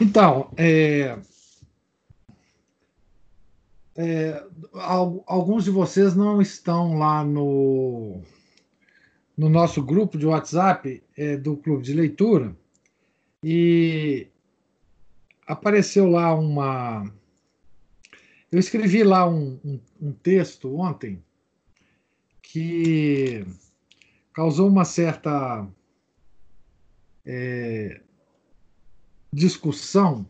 Então, é, é, alguns de vocês não estão lá no, no nosso grupo de WhatsApp é, do Clube de Leitura e apareceu lá uma. Eu escrevi lá um, um, um texto ontem que causou uma certa é, discussão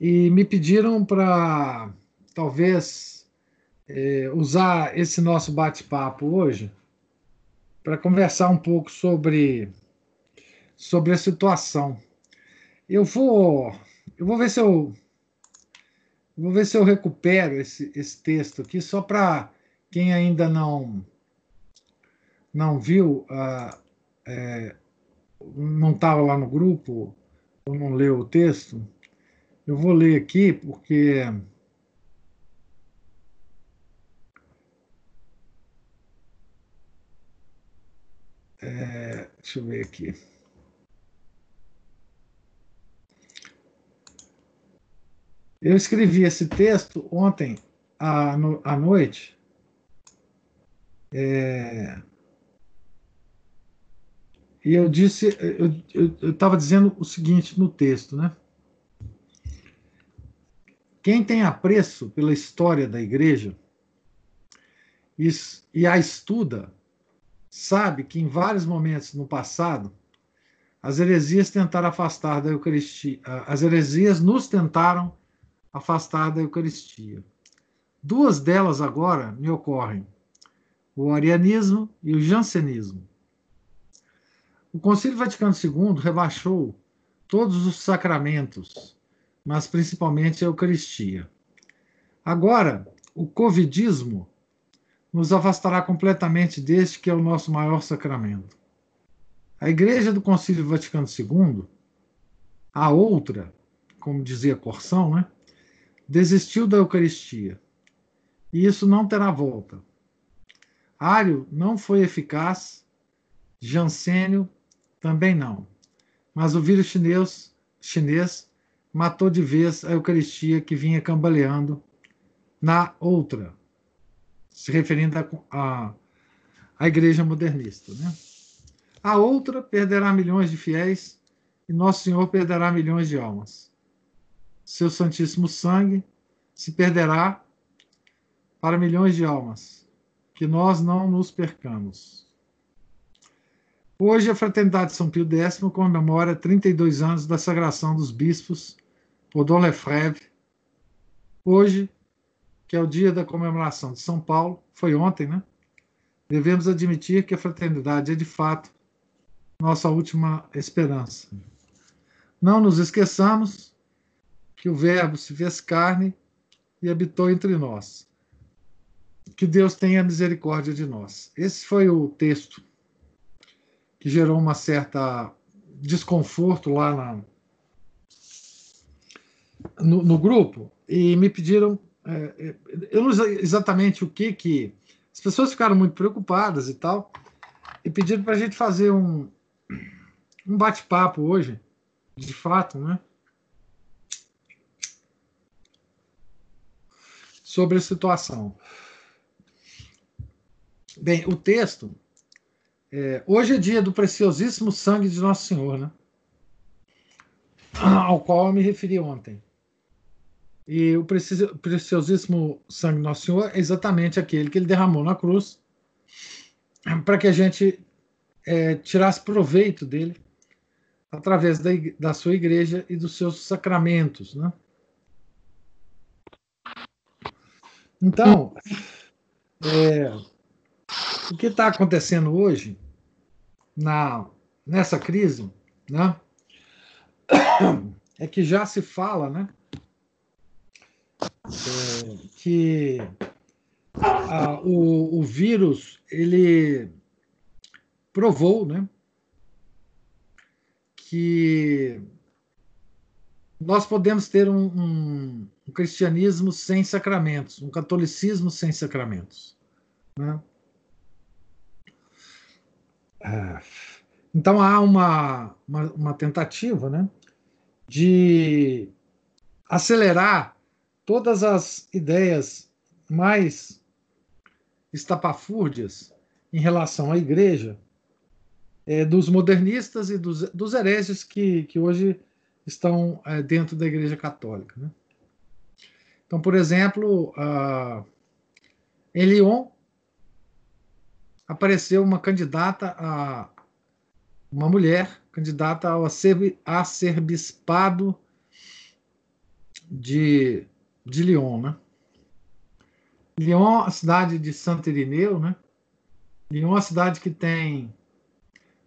e me pediram para talvez é, usar esse nosso bate-papo hoje para conversar um pouco sobre sobre a situação. Eu vou eu vou ver se eu vou ver se eu recupero esse, esse texto aqui só para quem ainda não não viu uh, é, não estava lá no grupo ou não leu o texto, eu vou ler aqui porque é, deixa eu ver aqui. Eu escrevi esse texto ontem à, no, à noite. É, e eu disse, eu estava dizendo o seguinte no texto, né? Quem tem apreço pela história da igreja e, e a estuda, sabe que em vários momentos no passado, as heresias tentaram afastar da Eucaristia, as heresias nos tentaram afastar da Eucaristia. Duas delas agora me ocorrem: o arianismo e o jansenismo. O Concílio Vaticano II rebaixou todos os sacramentos, mas principalmente a Eucaristia. Agora, o Covidismo nos afastará completamente deste que é o nosso maior sacramento. A Igreja do Concílio Vaticano II, a outra, como dizia Corsão, né, desistiu da Eucaristia. E isso não terá volta. Ário não foi eficaz, Jansênio também não. Mas o vírus chinês, chinês matou de vez a Eucaristia que vinha cambaleando na outra, se referindo à igreja modernista. Né? A outra perderá milhões de fiéis e Nosso Senhor perderá milhões de almas. Seu Santíssimo Sangue se perderá para milhões de almas. Que nós não nos percamos. Hoje, a Fraternidade São Pio X comemora 32 anos da sagração dos bispos por Dom Lefebvre. Hoje, que é o dia da comemoração de São Paulo, foi ontem, né? Devemos admitir que a fraternidade é, de fato, nossa última esperança. Não nos esqueçamos que o Verbo se fez carne e habitou entre nós. Que Deus tenha misericórdia de nós. Esse foi o texto que gerou uma certa desconforto lá na, no, no grupo e me pediram, é, é, eu não sei exatamente o que que as pessoas ficaram muito preocupadas e tal e pediram para a gente fazer um, um bate-papo hoje, de fato, né? Sobre a situação. Bem, o texto é, hoje é dia do preciosíssimo sangue de Nosso Senhor, né? Ao qual eu me referi ontem. E o preciosíssimo sangue de Nosso Senhor é exatamente aquele que ele derramou na cruz para que a gente é, tirasse proveito dele através da, da sua igreja e dos seus sacramentos, né? Então, é, o que está acontecendo hoje na, nessa crise, né? é que já se fala, né? É, que a, o, o vírus ele provou, né? Que nós podemos ter um, um, um cristianismo sem sacramentos, um catolicismo sem sacramentos. Né? É, então há uma, uma, uma, tentativa né, de acelerar todas as ideias mais estapafúrdias em relação à igreja é, dos modernistas e dos, dos hereges que, que hoje estão é, dentro da igreja católica. Né? Então, por exemplo, uh, em Lyon apareceu uma candidata a uma mulher candidata ao arcebispado de, de Lyon, né? Lyon, a cidade de Santo Irineu, né? Lyon uma cidade que tem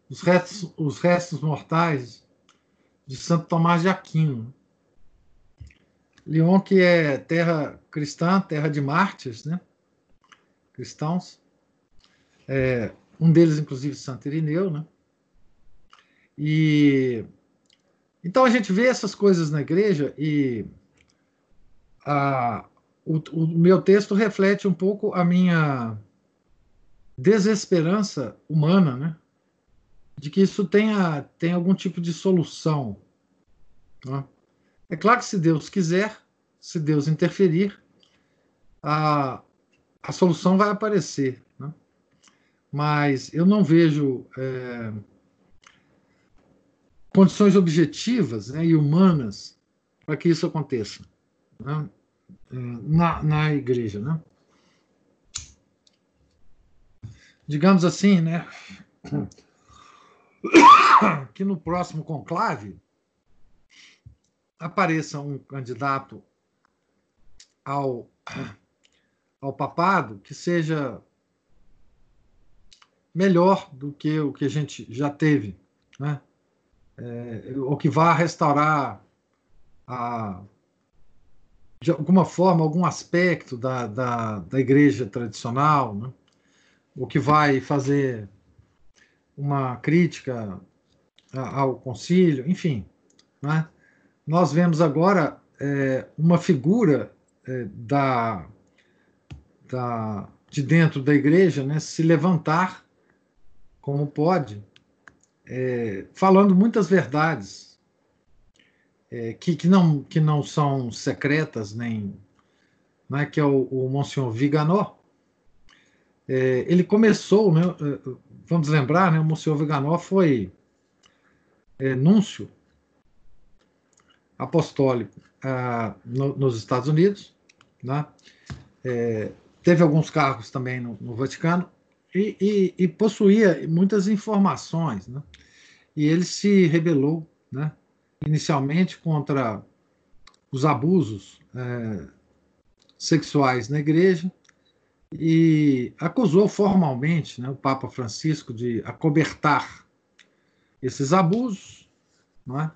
os restos, os restos mortais de Santo Tomás de Aquino. Lyon, que é terra cristã, terra de mártires, né? Cristãos. É, um deles, inclusive, Santo Irineu, né? E então a gente vê essas coisas na igreja e a, o, o meu texto reflete um pouco a minha desesperança humana, né? De que isso tenha, tenha algum tipo de solução. Né? É claro que se Deus quiser, se Deus interferir, a, a solução vai aparecer. Mas eu não vejo é, condições objetivas né, e humanas para que isso aconteça né? na, na igreja. Né? Digamos assim, né? que no próximo conclave apareça um candidato ao, ao papado que seja melhor do que o que a gente já teve, né? É, que vá restaurar a, de alguma forma algum aspecto da, da, da igreja tradicional, né? o que vai fazer uma crítica ao concílio, enfim. Né? nós vemos agora é, uma figura é, da, da, de dentro da igreja né, se levantar como pode, é, falando muitas verdades é, que, que, não, que não são secretas, nem né, que é o, o Monsenhor Viganó. É, ele começou, né, é, vamos lembrar, né, o Monsenhor Viganó foi núncio apostólico ah, no, nos Estados Unidos, né? É, teve alguns cargos também no, no Vaticano e, e, e, possuía muitas informações, né? E ele se rebelou, né? Inicialmente contra os abusos é, sexuais na igreja e acusou formalmente né, o Papa Francisco de acobertar esses abusos, né?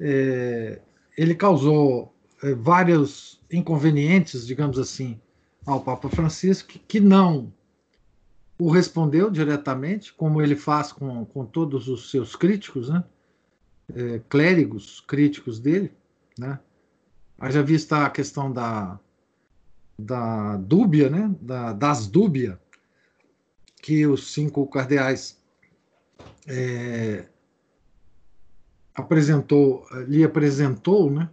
É, ele causou é, vários inconvenientes, digamos assim, ao Papa Francisco, que não o respondeu diretamente, como ele faz com, com todos os seus críticos, né? É, clérigos críticos dele. Né? Haja vista a questão da, da dúbia, né? da, das dúbia, que os cinco cardeais é, apresentou, lhe apresentou, né,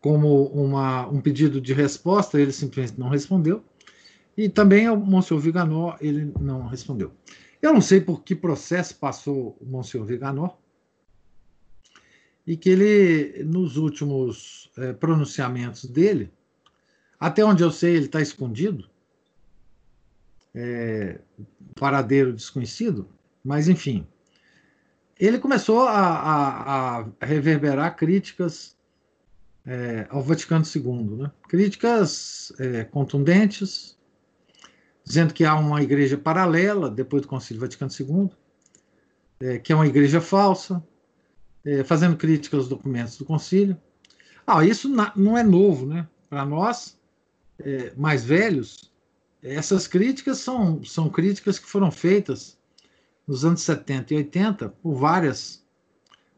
como uma, um pedido de resposta, ele simplesmente não respondeu. E também o Monsenhor Viganó, ele não respondeu. Eu não sei por que processo passou o Monsenhor Viganó, e que ele, nos últimos é, pronunciamentos dele, até onde eu sei, ele está escondido, é, paradeiro desconhecido, mas enfim, ele começou a, a, a reverberar críticas é, ao Vaticano II, né? críticas é, contundentes, dizendo que há uma igreja paralela depois do Concílio Vaticano II, é, que é uma igreja falsa, é, fazendo críticas aos documentos do concílio. Ah, isso não é novo, né? Para nós, é, mais velhos, essas críticas são, são críticas que foram feitas nos anos 70 e 80 por várias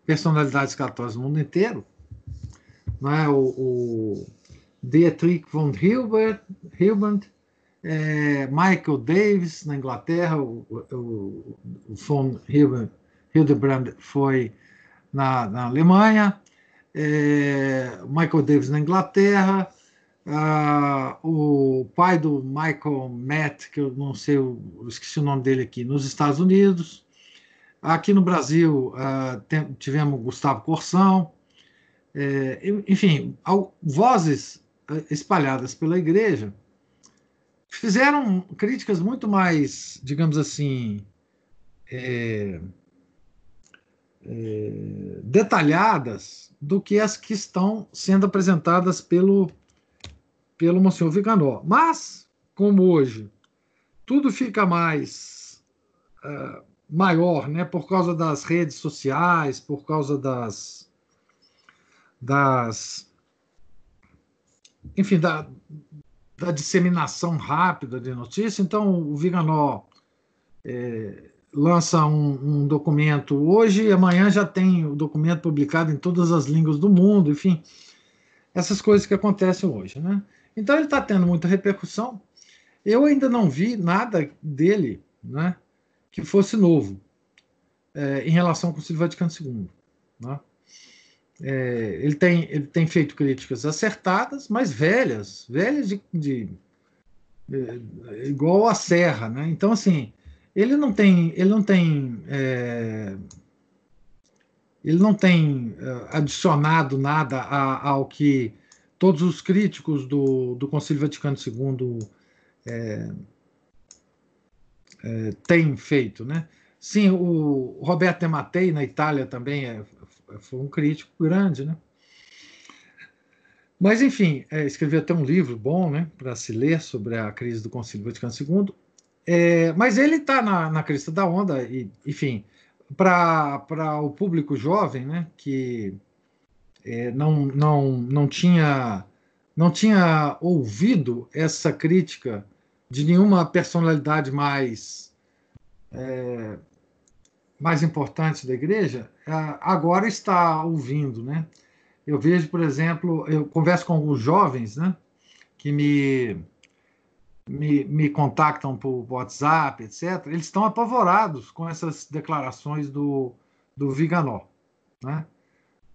personalidades católicas do mundo inteiro. É? o, o Dietrich von Hilbert, Hilbert é, Michael Davis na Inglaterra, o, o, o von Hildebrand foi na, na Alemanha, é, Michael Davis na Inglaterra, Uh, o pai do Michael Matt, que eu não sei, eu esqueci o nome dele aqui, nos Estados Unidos. Aqui no Brasil tem, tivemos Gustavo Corsão. É, enfim, vozes eh, espalhadas pela igreja fizeram críticas muito mais, digamos assim, é, é, detalhadas do que as que estão sendo apresentadas pelo pelo Monsenhor Viganó. Mas, como hoje tudo fica mais uh, maior, né, por causa das redes sociais, por causa das, das enfim, da, da disseminação rápida de notícia. Então, o Viganó é, lança um, um, documento hoje e amanhã já tem o documento publicado em todas as línguas do mundo, enfim, essas coisas que acontecem hoje, né? Então ele está tendo muita repercussão. Eu ainda não vi nada dele né, que fosse novo é, em relação ao Concílio Vaticano II. Né? É, ele, tem, ele tem feito críticas acertadas, mas velhas, velhas de, de, de igual a Serra. Né? Então, assim, ele não tem, ele não tem, é, ele não tem é, adicionado nada a, ao que todos os críticos do, do Concílio Vaticano II é, é, têm feito. Né? Sim, o Roberto de Mattei, na Itália, também é, foi um crítico grande. Né? Mas, enfim, é, escreveu até um livro bom né, para se ler sobre a crise do Concílio Vaticano II. É, mas ele está na, na crista da onda, e, enfim, para o público jovem, né, que é, não, não, não, tinha, não tinha ouvido essa crítica de nenhuma personalidade mais, é, mais importante da igreja, é, agora está ouvindo. Né? Eu vejo, por exemplo, eu converso com alguns jovens né, que me, me, me contactam por WhatsApp, etc., eles estão apavorados com essas declarações do, do Viganó. Né?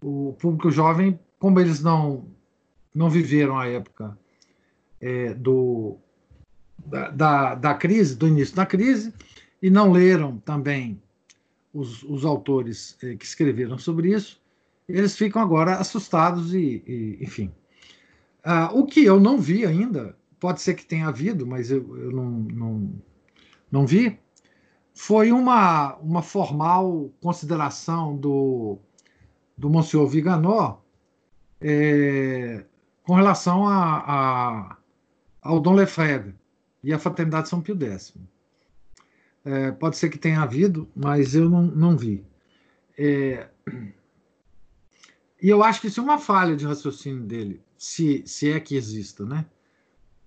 o público jovem, como eles não, não viveram a época é, do, da, da, da, crise, do início da crise, e não leram também os, os autores é, que escreveram sobre isso, eles ficam agora assustados e, e enfim. Ah, o que eu não vi ainda, pode ser que tenha havido, mas eu, eu não, não, não vi, foi uma, uma formal consideração do do Monsenhor Viganó é, com relação a, a, ao Dom Lefebvre e a Fraternidade São Pio X. É, pode ser que tenha havido, mas eu não, não vi. É, e eu acho que isso é uma falha de raciocínio dele, se, se é que exista, né?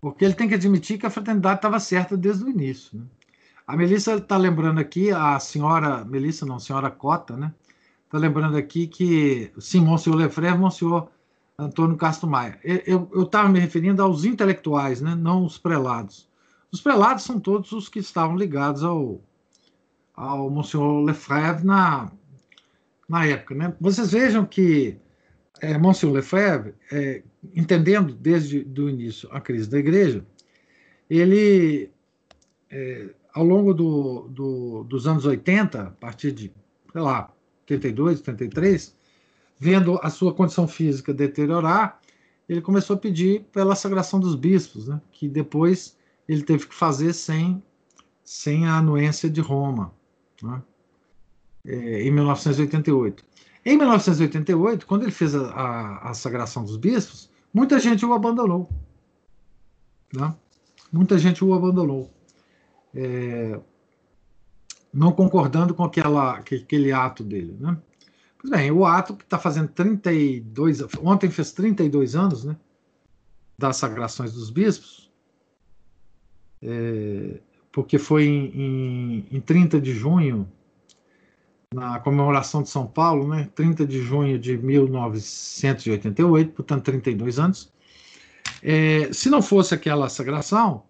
Porque ele tem que admitir que a fraternidade estava certa desde o início. Né? A Melissa está lembrando aqui, a senhora, Melissa não, senhora Cota, né? Está lembrando aqui que, sim, Monsenhor Lefebvre, Monsenhor Antônio Castro Maia. Eu estava me referindo aos intelectuais, né, não os prelados. Os prelados são todos os que estavam ligados ao, ao Monsenhor Lefebvre na, na época. Né? Vocês vejam que é, Monsenhor Lefebvre, é, entendendo desde o início a crise da igreja, ele, é, ao longo do, do, dos anos 80, a partir de, sei lá, 82, 83, vendo a sua condição física deteriorar, ele começou a pedir pela sagração dos bispos, né, que depois ele teve que fazer sem, sem a anuência de Roma, né, é, em 1988. Em 1988, quando ele fez a, a, a, sagração dos bispos, muita gente o abandonou. Né? Muita gente o abandonou. É, não concordando com aquela, aquele ato dele. Né? Pois bem, o ato que está fazendo 32, ontem fez 32 anos, né, das sagrações dos bispos, é, porque foi em, em, em 30 de junho, na comemoração de São Paulo, né, 30 de junho de 1988, portanto 32 anos. É, se não fosse aquela sagração,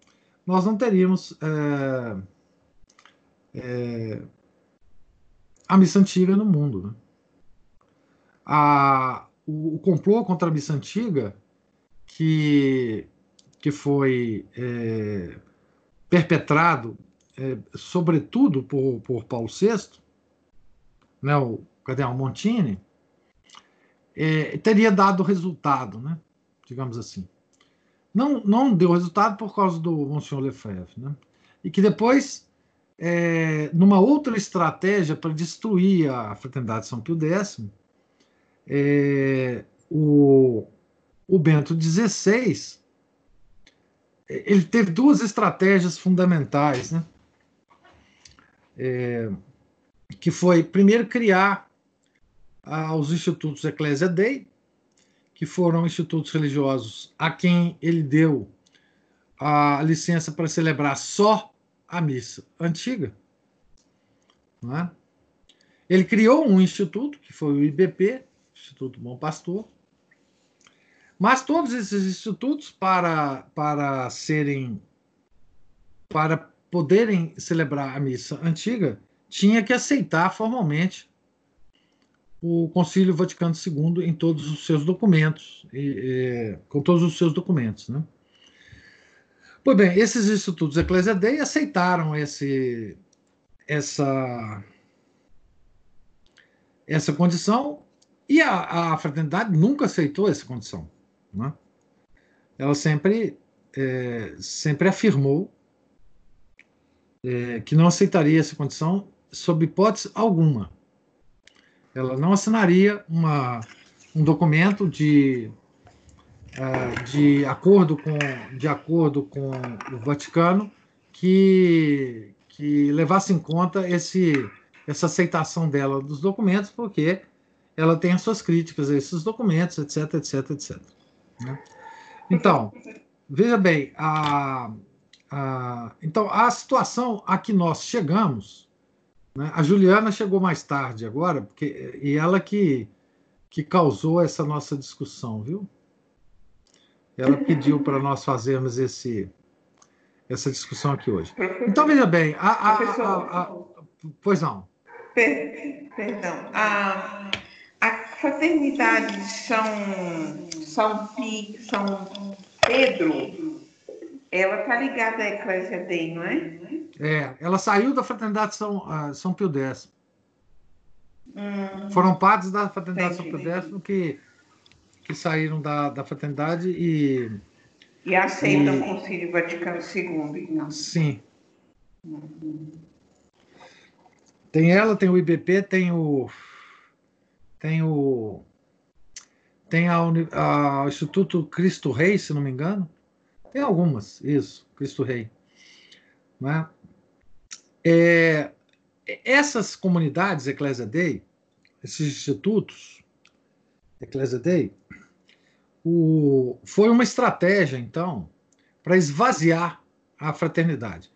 nós não teríamos é, é, a missa antiga no mundo. Né? A, o, o, complô contra a missa antiga, que, que foi é, perpetrado, é, sobretudo por, por Paulo VI, né, o cardeal Montini, é, teria dado resultado, né, digamos assim. Não, não deu resultado por causa do Monsenhor Lefebvre, né, e que depois, é, numa outra estratégia para destruir a Fraternidade São Pio X, é, o, o Bento XVI ele teve duas estratégias fundamentais, né? É, que foi, primeiro, criar ah, os institutos Ecclesia Dei, que foram institutos religiosos a quem ele deu a licença para celebrar só a missa antiga. É? Ele criou um instituto, que foi o IBP, Instituto Bom Pastor, mas todos esses institutos, para, para serem. para poderem celebrar a missa antiga, tinha que aceitar formalmente o Concílio Vaticano II em todos os seus documentos, e, e, com todos os seus documentos. Né? Pois bem, esses institutos Ecclesia aceitaram esse, essa, essa condição e a, a fraternidade nunca aceitou essa condição. Né? Ela sempre, é, sempre afirmou é, que não aceitaria essa condição sob hipótese alguma. Ela não assinaria uma, um documento de, é, de, acordo com, de acordo com o Vaticano que, que levasse em conta esse, essa aceitação dela dos documentos, porque ela tem as suas críticas a esses documentos, etc, etc, etc. Né? Então, veja bem, a, a, então a situação a que nós chegamos, né, a Juliana chegou mais tarde agora, porque, e ela que, que causou essa nossa discussão, viu? Ela pediu para nós fazermos esse, essa discussão aqui hoje. Então, veja bem, a, a, pois não. Perdão. A, a fraternidade São, São, São Pedro, ela está ligada à Eclésia Dei, não é? É, ela saiu da fraternidade São, uh, São Pio X. Hum, Foram padres da fraternidade São Pio X que, que saíram da, da fraternidade e. E aceitam e... o Concílio Vaticano II, então. Sim. Uhum. Tem ela, tem o IBP, tem o tem o tem a, a, Instituto Cristo Rei, se não me engano. Tem algumas, isso, Cristo Rei. Né? É, essas comunidades Ecclesia Dei, esses institutos Ecclesia Dei, o, foi uma estratégia, então, para esvaziar a fraternidade.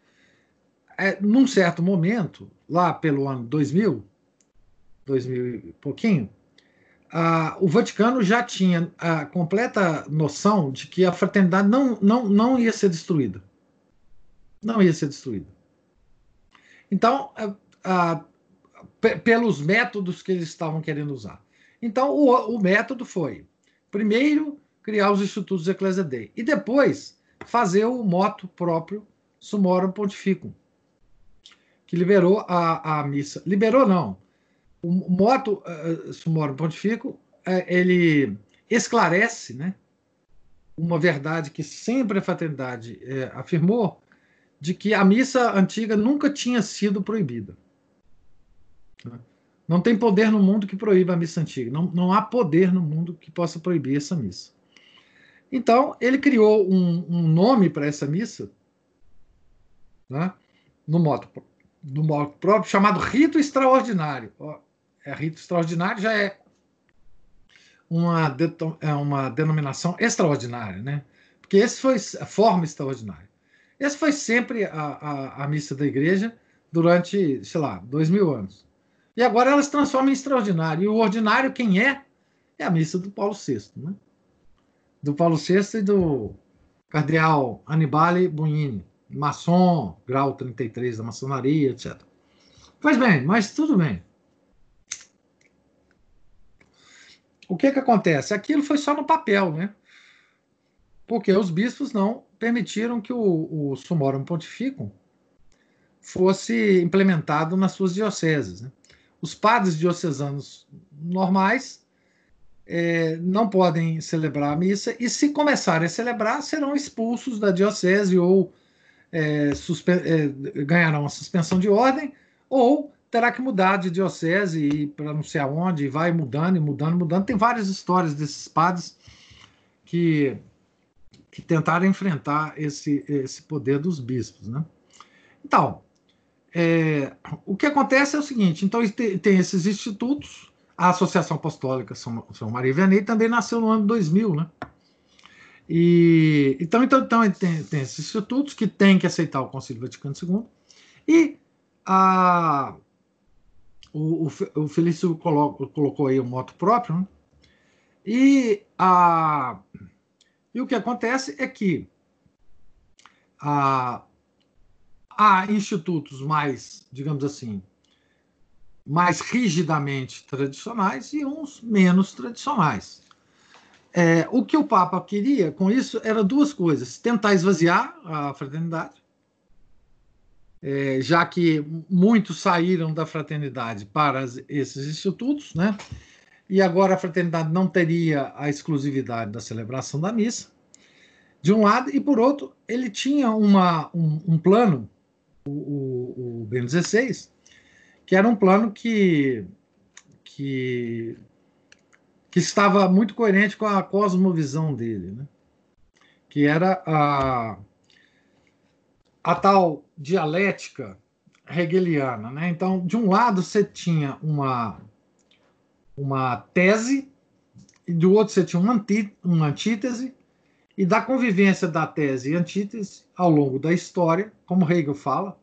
É, num certo momento, lá pelo ano 2000, 2000 e pouquinho, ah, o Vaticano já tinha a completa noção de que a fraternidade não, não, não ia ser destruída. Não ia ser destruída. Então, ah, pelos métodos que eles estavam querendo usar. Então, o, o método foi, primeiro, criar os institutos Ecclesia Dei, e depois fazer o moto próprio Sumorum Pontificum, que liberou a, a missa. Liberou, não o moto uh, sumorum pontifico, uh, ele esclarece né, uma verdade que sempre a fraternidade uh, afirmou, de que a missa antiga nunca tinha sido proibida. Não tem poder no mundo que proíba a missa antiga. Não, não há poder no mundo que possa proibir essa missa. Então, ele criou um, um nome para essa missa, né, no modo, no modo próprio, chamado rito extraordinário é rito extraordinário já é uma, é uma denominação extraordinária, né? Porque esse foi a forma extraordinária. Essa foi sempre a, a, a, missa da igreja durante, sei lá, dois mil anos. E agora ela se transforma em extraordinário. E o ordinário, quem é? É a missa do Paulo VI, né? Do Paulo VI e do cardeal Annibale Bugnini, maçom, grau 33 da maçonaria, etc. Pois bem, mas tudo bem. O que que acontece? Aquilo foi só no papel, né? Porque os bispos não permitiram que o, o Sumorum Pontificum fosse implementado nas suas dioceses. Né? Os padres diocesanos normais é, não podem celebrar a missa e, se começarem a celebrar, serão expulsos da diocese ou é, é, ganharão a suspensão de ordem ou terá que mudar de diocese e para não sei aonde, e vai mudando e mudando, mudando. Tem várias histórias desses padres que, que tentaram enfrentar esse, esse poder dos bispos. Né? Então, é, o que acontece é o seguinte: então tem, esses institutos, a Associação Apostólica São, São Maria Vianney também nasceu no ano 2000, né? E, então, então, então tem, tem esses institutos que têm que aceitar o Concílio Vaticano II e a, o, o, Felício colo, colocou aí um moto próprio, né? e, a, e o que acontece é que a, há institutos mais, digamos assim, mais rigidamente tradicionais e uns menos tradicionais. É, o que o Papa queria com isso era duas coisas: tentar esvaziar a fraternidade é, já que muitos saíram da fraternidade para esses institutos, né? E agora a fraternidade não teria a exclusividade da celebração da missa, de um lado, e por outro, ele tinha uma, um, um plano, o, o, o XVI, que era um plano que, que, que estava muito coerente com a cosmovisão dele, né? que era a a tal dialética hegeliana. Né? Então, de um lado, você tinha uma, uma tese, e do outro, você tinha uma, antí, uma antítese, e da convivência da tese e antítese ao longo da história, como Hegel fala,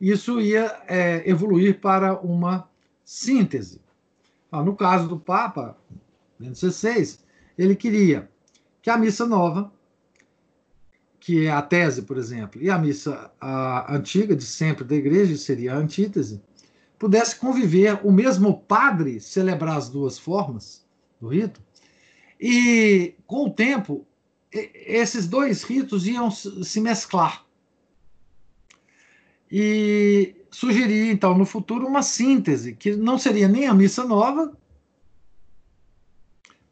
isso ia é, evoluir para uma síntese. No caso do Papa, Bento XVI, ele queria que a missa nova que é a tese, por exemplo, e a missa a antiga de sempre da igreja, seria a antítese, pudesse conviver o mesmo padre celebrar as duas formas do rito, e com o tempo, esses dois ritos iam se mesclar. E sugerir, então, no futuro, uma síntese, que não seria nem a missa nova,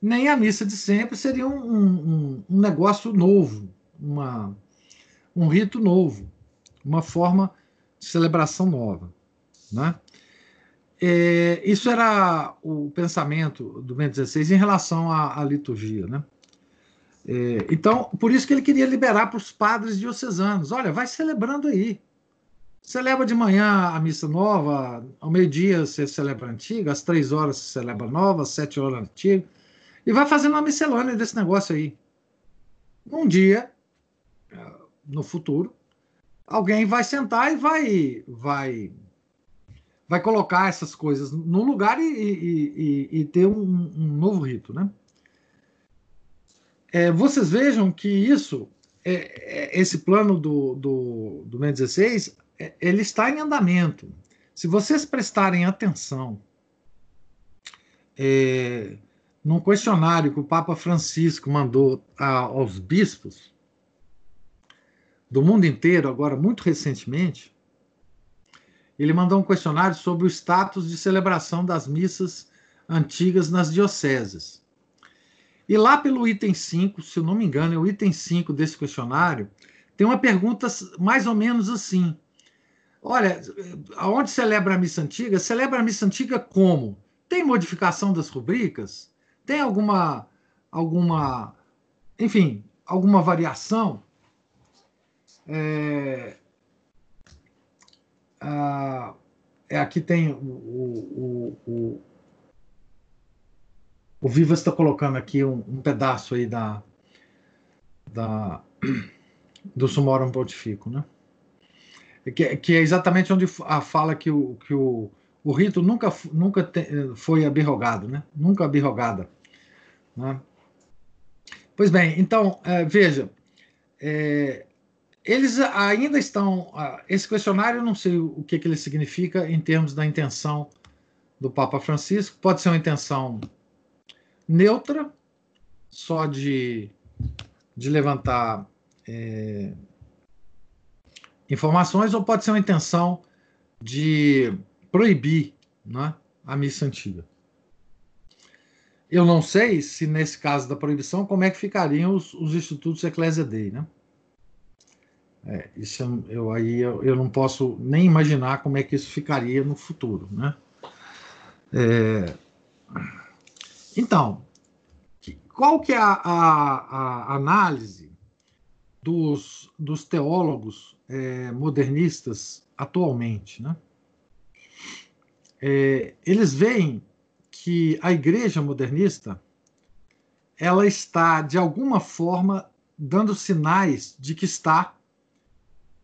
nem a missa de sempre, seria um, um, um negócio novo, uma, um rito novo, uma forma de celebração nova. Né? É, isso era o pensamento do Bento XVI em relação à, à liturgia. Né? É, então, por isso que ele queria liberar para os padres diocesanos: olha, vai celebrando aí. Celebra de manhã a missa nova, ao meio-dia você celebra a antiga, às três horas você celebra a nova, às sete horas a antiga, e vai fazendo uma miscelânea desse negócio aí. Um dia no futuro, alguém vai sentar e vai vai vai colocar essas coisas no lugar e, e, e, e ter um, um, novo rito, né? É, vocês vejam que isso, é, é, esse plano do, do, do MEN 16, é, ele está em andamento. Se vocês prestarem atenção é, num questionário que o Papa Francisco mandou a, aos bispos, do mundo inteiro, agora muito recentemente, ele mandou um questionário sobre o status de celebração das missas antigas nas dioceses. E lá pelo item 5, se eu não me engano, é o item 5 desse questionário, tem uma pergunta mais ou menos assim: Olha, aonde celebra a missa antiga? Celebra a missa antiga como? Tem modificação das rubricas? Tem alguma alguma enfim, alguma variação? É, é, aqui tem o, o, o, o Vivas está colocando aqui um, um, pedaço aí da, da do Sumorum Pontifico, né? Que, que, é exatamente onde a fala que o, que o, o rito nunca, nunca te, foi abirrogado, né? Nunca abirrogada. Né? Pois bem, então, é, veja, é, eles ainda estão. Esse questionário, eu não sei o que, que ele significa em termos da intenção do Papa Francisco. Pode ser uma intenção neutra, só de, de levantar é, informações, ou pode ser uma intenção de proibir né, a missa antiga. Eu não sei se, nesse caso da proibição, como é que ficariam os, os institutos Ecclesia Dei, né? É, isso eu, eu aí eu, eu, não posso nem imaginar como é que isso ficaria no futuro, né? É, então, qual que é a, a, a análise dos, dos teólogos é, modernistas atualmente, né? É, eles veem que a igreja modernista ela está de alguma forma dando sinais de que está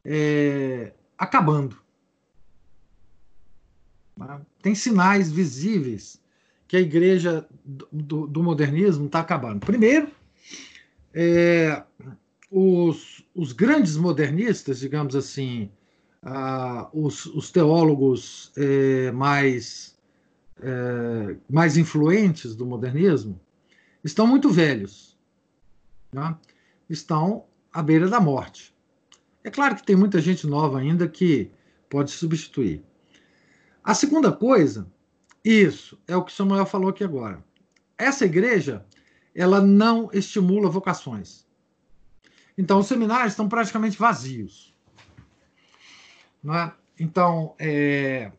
é, acabando. Né? Tem sinais visíveis que a igreja do, do modernismo está acabando. Primeiro, é, os, os, grandes modernistas, digamos assim, ah, os, os, teólogos é, mais, é, mais influentes do modernismo, estão muito velhos. Né? Estão à beira da morte. É claro que tem muita gente nova ainda que pode substituir. A segunda coisa, isso é o que o Samuel falou aqui agora. Essa igreja, ela não estimula vocações. Então, os seminários estão praticamente vazios. Não é? Então, é,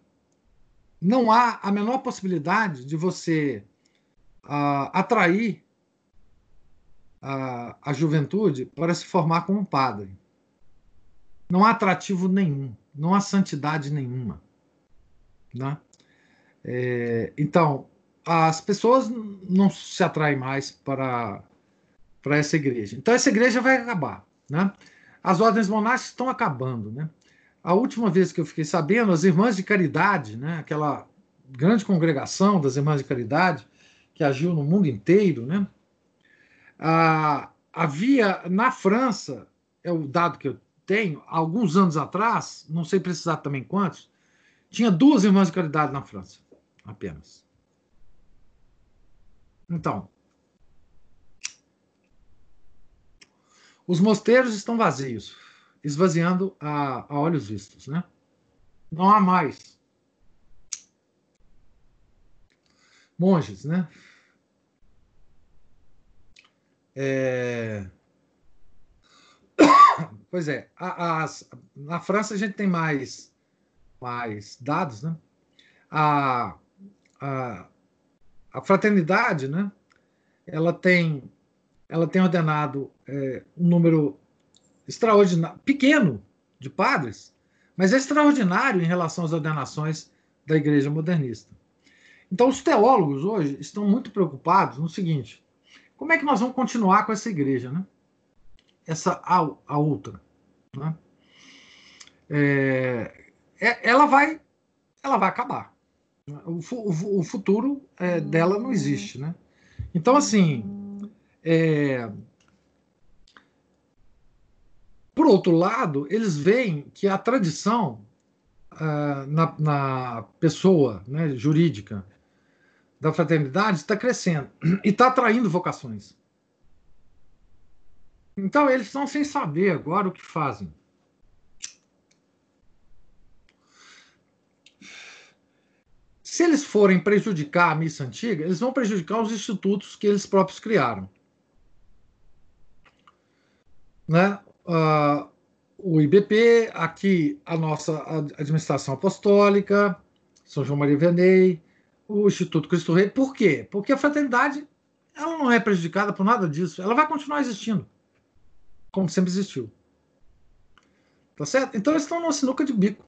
não há a menor possibilidade de você uh, atrair a, a juventude para se formar como padre. Não há atrativo nenhum, não há santidade nenhuma. Né? É, então, as pessoas não se atraem mais para, para essa igreja. Então, essa igreja vai acabar. Né? As ordens monásticas estão acabando. Né? A última vez que eu fiquei sabendo, as Irmãs de Caridade, né? aquela grande congregação das Irmãs de Caridade, que agiu no mundo inteiro, né? Ah, havia na França, é o dado que eu tenho, alguns anos atrás, não sei precisar também quantos, tinha duas irmãs de caridade na França, apenas. Então, os mosteiros estão vazios, esvaziando a, a olhos vistos, né? Não há mais monges, né? É... Pois é, a, a, na França a gente tem mais, mais dados, né? A, a, a fraternidade, né? Ela tem, ela tem ordenado é, um número extraordinário, pequeno de padres, mas é extraordinário em relação às ordenações da Igreja modernista. Então, os teólogos hoje estão muito preocupados no seguinte: como é que nós vamos continuar com essa igreja, né? Essa a, a outra. Né? É, é, ela vai ela vai acabar. O, o, o futuro é, dela não existe, né? Então assim, é, por outro lado, eles veem que a tradição uh, na, na, pessoa né, jurídica da fraternidade está crescendo e está atraindo vocações. Então, eles estão sem saber agora o que fazem. Se eles forem prejudicar a missa antiga, eles vão prejudicar os institutos que eles próprios criaram. Né? Uh, o IBP, aqui a nossa administração apostólica, São João Maria Vianney, o Instituto Cristo Rei. Por quê? Porque a fraternidade ela não é prejudicada por nada disso. Ela vai continuar existindo como sempre existiu. Tá certo? Então eles estão numa sinuca de bico.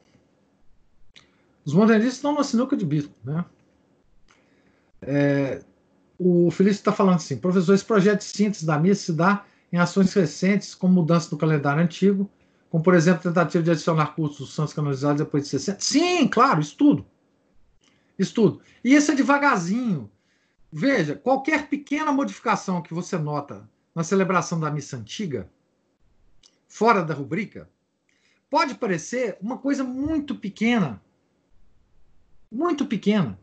Os modernistas estão numa sinuca de bico, né? É, o Felipe está falando assim, professor, esse projeto de síntese da missa se dá em ações recentes, como mudança do calendário antigo, como, por exemplo, tentativa de adicionar cursos santos canonizados depois de 60. Sim, claro, isso tudo. Isso tudo. E isso é devagarzinho. Veja, qualquer pequena modificação que você nota na celebração da missa antiga, fora da rubrica, pode parecer uma coisa muito pequena. Muito pequena.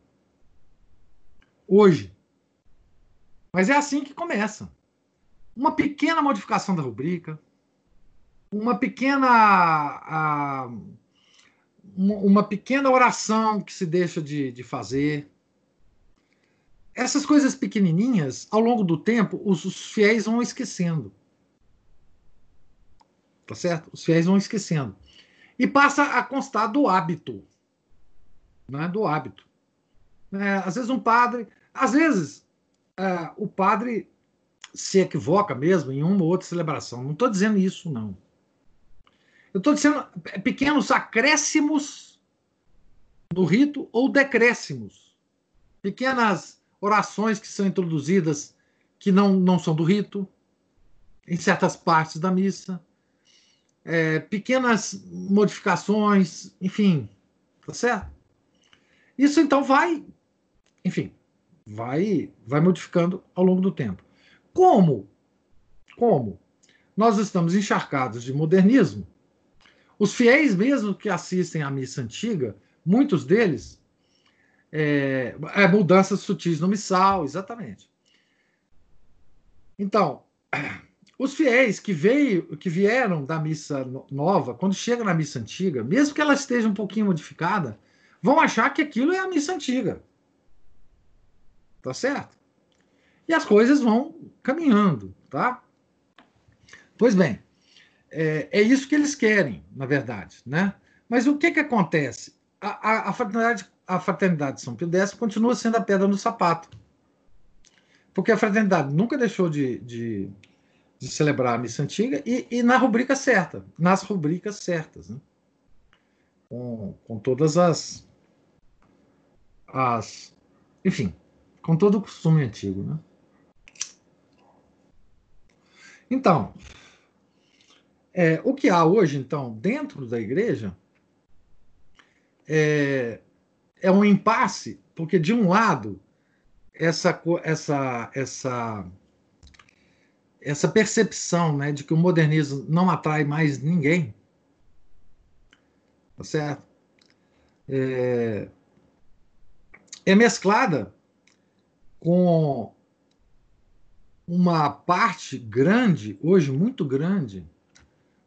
Hoje. Mas é assim que começa. Uma pequena modificação da rubrica, uma pequena. uma pequena oração que se deixa de, de fazer. Essas coisas pequenininhas, ao longo do tempo, os, os fiéis vão esquecendo. Tá certo? Os fiéis vão esquecendo. E passa a constar do hábito. Né? Do hábito. É, às vezes um padre. Às vezes é, o padre se equivoca mesmo em uma ou outra celebração. Não estou dizendo isso, não. Eu estou dizendo pequenos acréscimos no rito ou decréscimos. Pequenas orações que são introduzidas que não, não são do rito, em certas partes da missa. É, pequenas modificações, enfim, tá certo? Isso então vai, enfim, vai, vai modificando ao longo do tempo. Como? Como? Nós estamos encharcados de modernismo. Os fiéis, mesmo que assistem à missa antiga, muitos deles, é, é mudanças sutis no missal, exatamente. Então, os fiéis que veio, que vieram da missa nova, quando chegam na missa antiga, mesmo que ela esteja um pouquinho modificada, vão achar que aquilo é a missa antiga. Tá certo? E as coisas vão caminhando, tá? Pois bem, é, é isso que eles querem, na verdade, né? Mas o que que acontece? A, a, a, fraternidade, a fraternidade de São Pio X continua sendo a pedra no sapato. Porque a fraternidade nunca deixou de, de, de celebrar a missa antiga e, e, na rubrica certa, nas rubricas certas, né? com, com todas as, as. Enfim, com todo o costume antigo. Né? Então, é, o que há hoje, então, dentro da igreja é, é um impasse, porque, de um lado, essa, essa, essa, essa percepção né, de que o modernismo não atrai mais ninguém, tá certo? É, é mesclada com uma parte grande, hoje muito grande,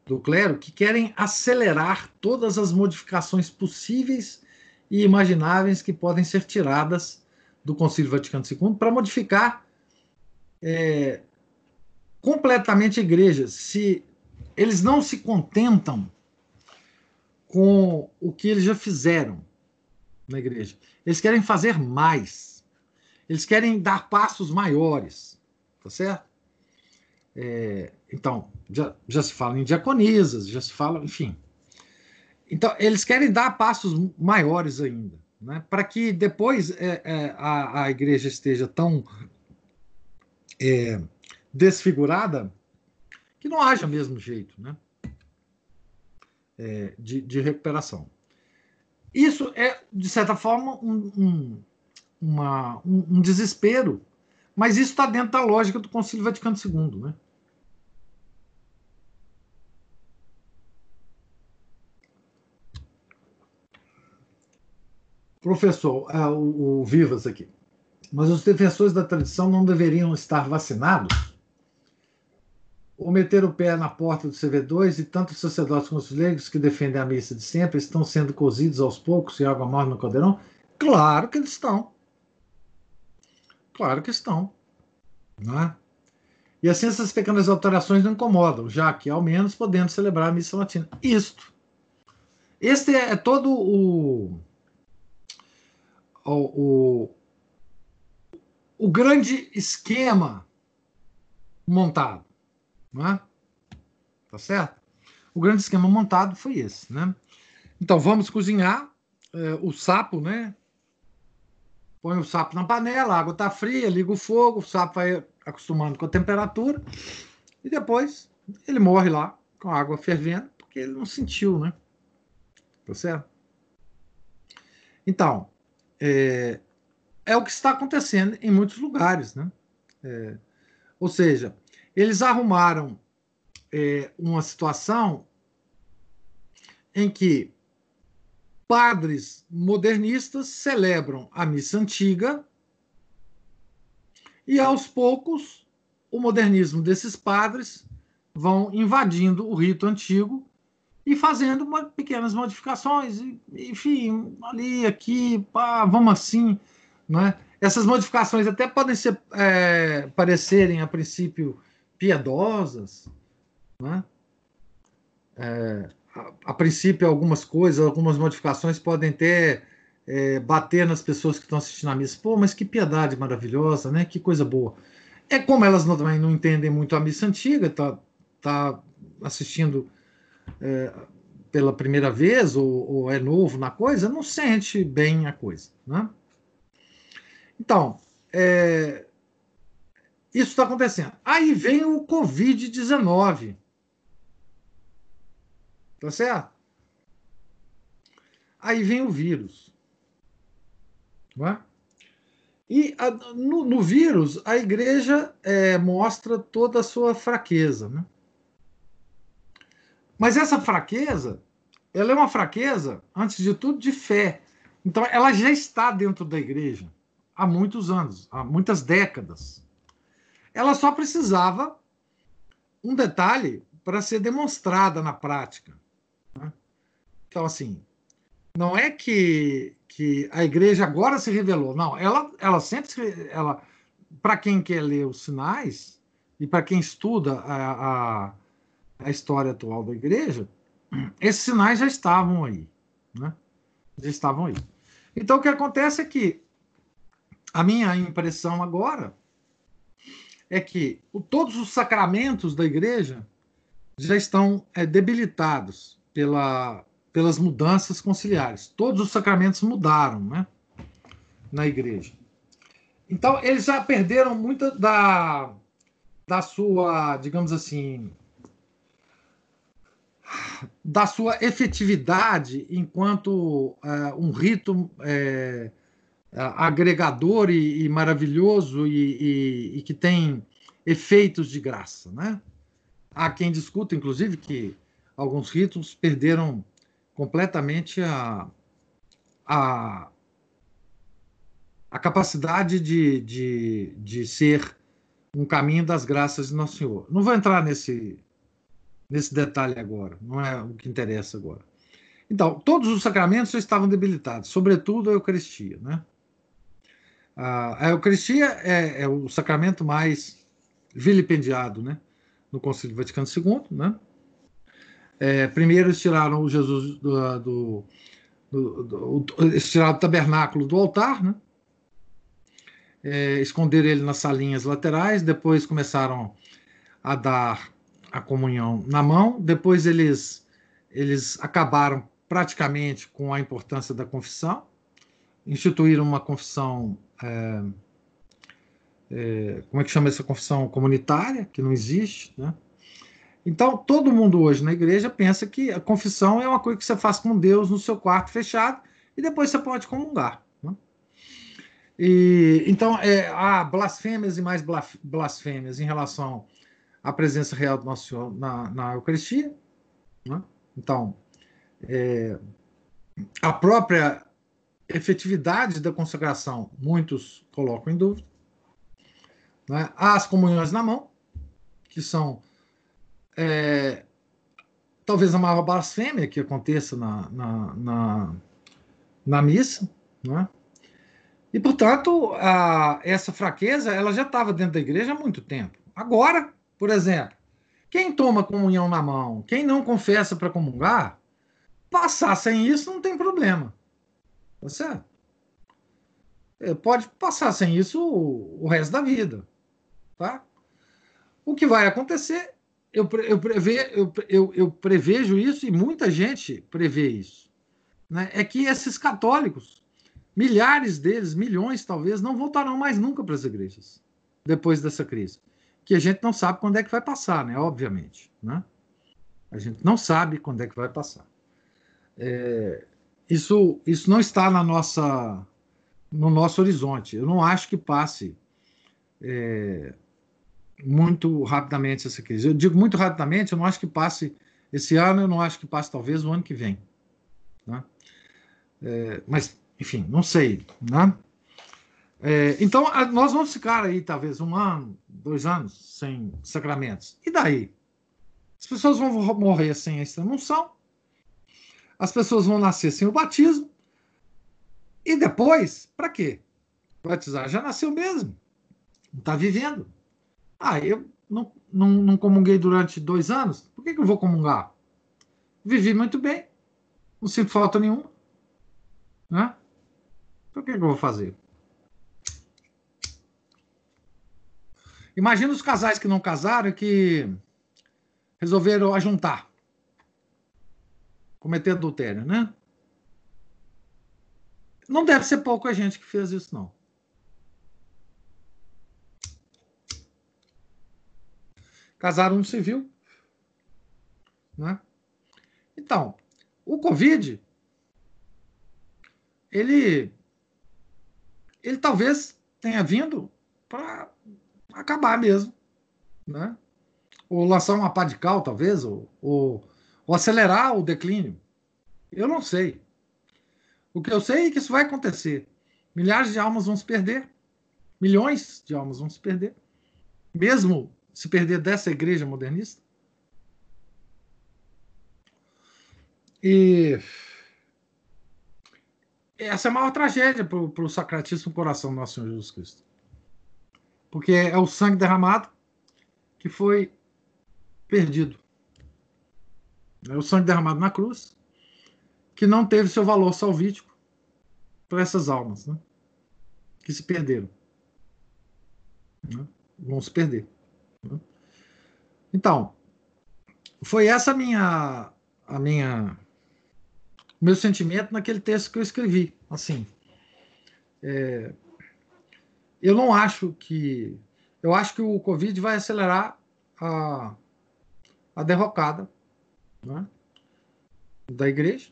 do clero que querem acelerar todas as modificações possíveis e imagináveis que podem ser tiradas do Concílio Vaticano II para modificar é, completamente a igreja. Se eles não se contentam com o que eles já fizeram na igreja, eles querem fazer mais. Eles querem dar passos maiores tá certo? É, então, já, já se fala em diaconisas, já se fala, enfim. Então, eles querem dar passos maiores ainda, né, para que depois é, é, a, a igreja esteja tão é, desfigurada que não haja mesmo jeito né, é, de, de recuperação. Isso é, de certa forma, um, um, uma, um, um desespero mas isso está dentro da lógica do Concílio Vaticano II, né? Professor, uh, o, o Vivas aqui. Mas os defensores da tradição não deveriam estar vacinados? Ou meter o pé na porta do CV2 e tanto os sacerdotes como os leigos que defendem a missa de sempre estão sendo cozidos aos poucos e água morna no caldeirão? Claro que eles estão. Claro que estão. Né? E assim essas pequenas alterações não incomodam, já que ao menos podemos celebrar a missa latina. Isto. Este é, é todo o, o, o, o grande esquema montado. Né? Tá certo? O grande esquema montado foi esse. Né? Então vamos cozinhar é, o sapo, né? põe o sapo na panela, a água está fria, liga o fogo, o sapo vai acostumando com a temperatura e depois ele morre lá com a água fervendo, porque ele não sentiu, né? Tá certo? Então, é, é o que está acontecendo em muitos lugares, né? É, ou seja, eles arrumaram é, uma situação em que padres modernistas celebram a missa antiga e aos poucos o modernismo desses padres vão invadindo o rito antigo e fazendo uma, pequenas modificações, enfim, ali, aqui, pá, vamos assim, né? Essas modificações até podem ser, é, parecerem a princípio piedosas, né? É, a, a, princípio algumas coisas, algumas modificações podem ter é, bater nas pessoas que estão assistindo a missa. Pô, mas que piedade maravilhosa, né? Que coisa boa. É como elas não, também não entendem muito a missa antiga, tá, tá assistindo é, pela primeira vez ou, ou, é novo na coisa, não sente bem a coisa, né? Então, é, isso está acontecendo. Aí vem o Covid-19. Tá certo? Aí vem o vírus. Não é? E a, no, no, vírus, a igreja é, mostra toda a sua fraqueza. Né? Mas essa fraqueza, ela é uma fraqueza, antes de tudo, de fé. Então, ela já está dentro da igreja há muitos anos, há muitas décadas. Ela só precisava um detalhe para ser demonstrada na prática. Né? Então, assim, não é que, que a igreja agora se revelou, não, ela, ela sempre, ela, para quem quer ler os sinais e para quem estuda a, a, a, história atual da igreja, esses sinais já estavam aí, né? Já estavam aí. Então, o que acontece é que a minha impressão agora é que o, todos os sacramentos da igreja já estão é, debilitados pela, pelas mudanças conciliares. Todos os sacramentos mudaram né, na igreja. Então, eles já perderam muita da, da sua, digamos assim, da sua efetividade enquanto é, um rito é, agregador e, e maravilhoso e, e, e, que tem efeitos de graça. Né? Há quem discuta, inclusive, que alguns ritos perderam completamente a, a, a capacidade de, de, de ser um caminho das graças de Nosso Senhor. Não vou entrar nesse, nesse detalhe agora, não é o que interessa agora. Então, todos os sacramentos estavam debilitados, sobretudo a Eucaristia. Né? A, a Eucaristia é, é, o sacramento mais vilipendiado né? no Concílio Vaticano II. Né? É, primeiro eles tiraram o Jesus do, do, eles tiraram o tabernáculo do altar, né? É, esconderam ele nas salinhas laterais, depois começaram a dar a comunhão na mão, depois eles, eles acabaram praticamente com a importância da confissão, instituíram uma confissão. É, é, como é que chama essa confissão comunitária, que não existe, né? Então, todo mundo hoje na igreja pensa que a confissão é uma coisa que você faz com Deus no seu quarto fechado e depois você pode comungar. Né? E, então, é, há blasfêmias e mais blasfêmias em relação à presença real do Nosso Senhor na, na Eucaristia. Né? Então, é, a própria efetividade da consagração, muitos colocam em dúvida. Né? Há as comunhões na mão, que são é, talvez a maior blasfêmia que aconteça na, na, na, na missa, é? E, portanto, a, essa fraqueza ela já estava dentro da igreja há muito tempo. Agora, por exemplo, quem toma comunhão na mão, quem não confessa para comungar, passar sem isso não tem problema. É, pode passar sem isso o, o resto da vida. Tá? O que vai acontecer eu, eu, preve, eu, eu, eu, prevejo isso e muita gente prevê isso. Né? É que esses católicos milhares deles, milhões talvez, não voltarão mais nunca para as igrejas depois dessa crise. Que a gente não sabe quando é que vai passar, né? Obviamente, né? A gente não sabe quando é que vai passar. É, isso, isso não está na nossa, no nosso horizonte. Eu não acho que passe é, muito rapidamente essa crise. Eu digo muito rapidamente, eu não acho que passe esse ano, eu não acho que passe talvez o ano que vem. Né? É, mas, enfim, não sei. Né? É, então, nós vamos ficar aí talvez um ano, dois anos sem sacramentos. E daí? As pessoas vão morrer sem a extrema-unção, as pessoas vão nascer sem o batismo, e depois, para quê? Batizar já nasceu mesmo, não está vivendo. Ah, eu não, não, não comunguei durante dois anos, por que, que eu vou comungar? Vivi muito bem, não sinto falta nenhuma. Né? Então o que, que eu vou fazer? Imagina os casais que não casaram e que resolveram ajuntar, cometer adultério, né? Não deve ser pouca gente que fez isso, não. Casaram no civil. Né? Então, o Covid, ele, ele talvez tenha vindo para acabar mesmo. Né? Ou lançar uma pá de cal, talvez, ou, ou, ou acelerar o declínio. Eu não sei. O que eu sei é que isso vai acontecer. Milhares de almas vão se perder. Milhões de almas vão se perder. Mesmo se perder dessa igreja modernista? E essa é a maior tragédia para o sacratíssimo coração do nosso Senhor Jesus Cristo. Porque é o sangue derramado que foi perdido. É o sangue derramado na cruz que não teve seu valor salvítico para essas almas né? que se perderam. Né? Vão se perder. Então, foi essa a minha, a minha, meu sentimento naquele texto que eu escrevi. Assim, é, eu não acho que, eu acho que o Covid vai acelerar a, a derrocada né, da igreja,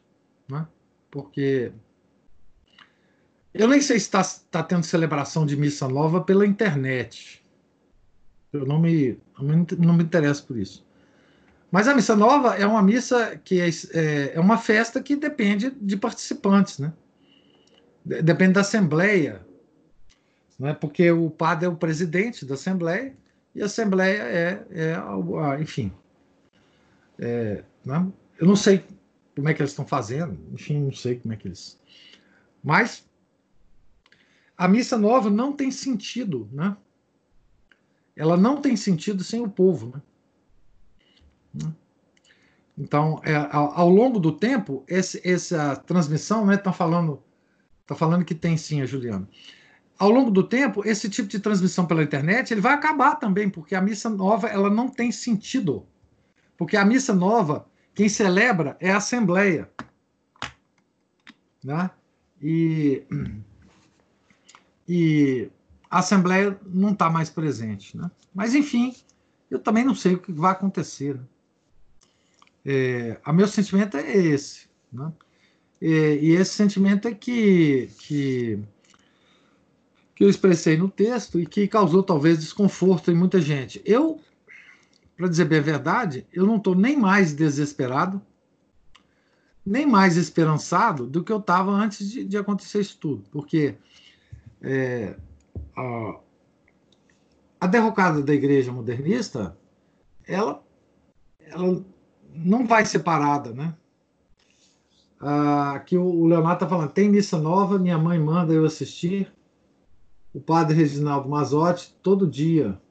né, porque eu nem sei se está tá tendo celebração de missa nova pela internet. Eu não me, não me interesso por isso. Mas a missa nova é uma missa que é, é, é uma festa que depende de participantes, né? Depende da assembleia, né? Porque o padre é o presidente da assembleia e a assembleia é, é enfim, é, né? eu não sei como é que eles estão fazendo, enfim, não sei como é que eles. Mas a missa nova não tem sentido, né? ela não tem sentido sem o povo. Né? Então, é, ao, ao, longo do tempo, esse, essa transmissão, né, tá falando, tá falando que tem sim, a Juliana. Ao longo do tempo, esse tipo de transmissão pela internet, ele vai acabar também, porque a missa nova, ela não tem sentido. Porque a missa nova, quem celebra é a assembleia, né? E e a Assembleia não está mais presente. Né? Mas, enfim, eu também não sei o que vai acontecer. Né? É, o meu sentimento é esse. Né? E, e, esse sentimento é que, que, que eu expressei no texto e que causou talvez desconforto em muita gente. Eu, para dizer bem a verdade, eu não estou nem mais desesperado, nem mais esperançado do que eu estava antes de, de, acontecer isso tudo. Porque é, a, a derrocada da igreja modernista, ela, ela não vai ser parada, né? Aqui o Leonardo está falando, tem missa nova, minha mãe manda eu assistir. O padre Reginaldo Mazotti, todo dia.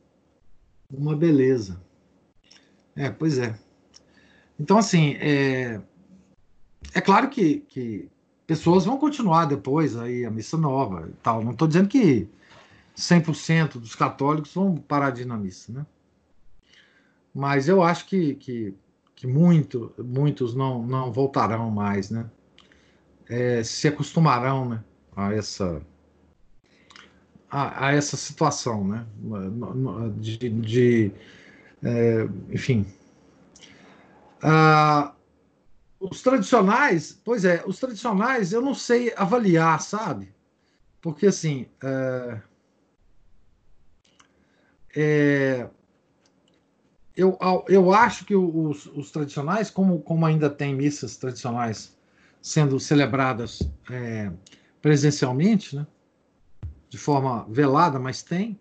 Uma beleza. É, pois é. Então, assim, é, é claro que, que pessoas vão continuar depois aí a missa nova e tal. Não estou dizendo que 100% dos católicos vão parar de ir na missa, né? Mas eu acho que, que, que muito, muitos não, não voltarão mais, né? É, se acostumarão né, a essa a, a, essa situação, né? De, de é, enfim, ah, os tradicionais, pois é, os tradicionais eu não sei avaliar, sabe? Porque assim, é, é, eu, eu acho que os, os tradicionais, como, como ainda tem missas tradicionais sendo celebradas é, presencialmente, né? de forma velada, mas tem.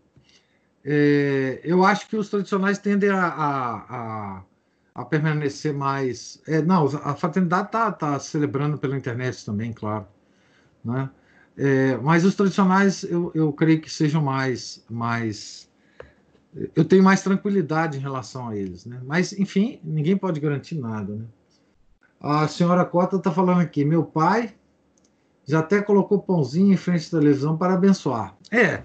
É, eu acho que os tradicionais tendem a, a, a, a permanecer mais. É, não, a fraternidade está tá celebrando pela internet também, claro. Né? É, mas os tradicionais eu, eu creio que sejam mais, mais. Eu tenho mais tranquilidade em relação a eles. Né? Mas, enfim, ninguém pode garantir nada. Né? A senhora Cota está falando aqui: meu pai já até colocou pãozinho em frente à televisão para abençoar. É.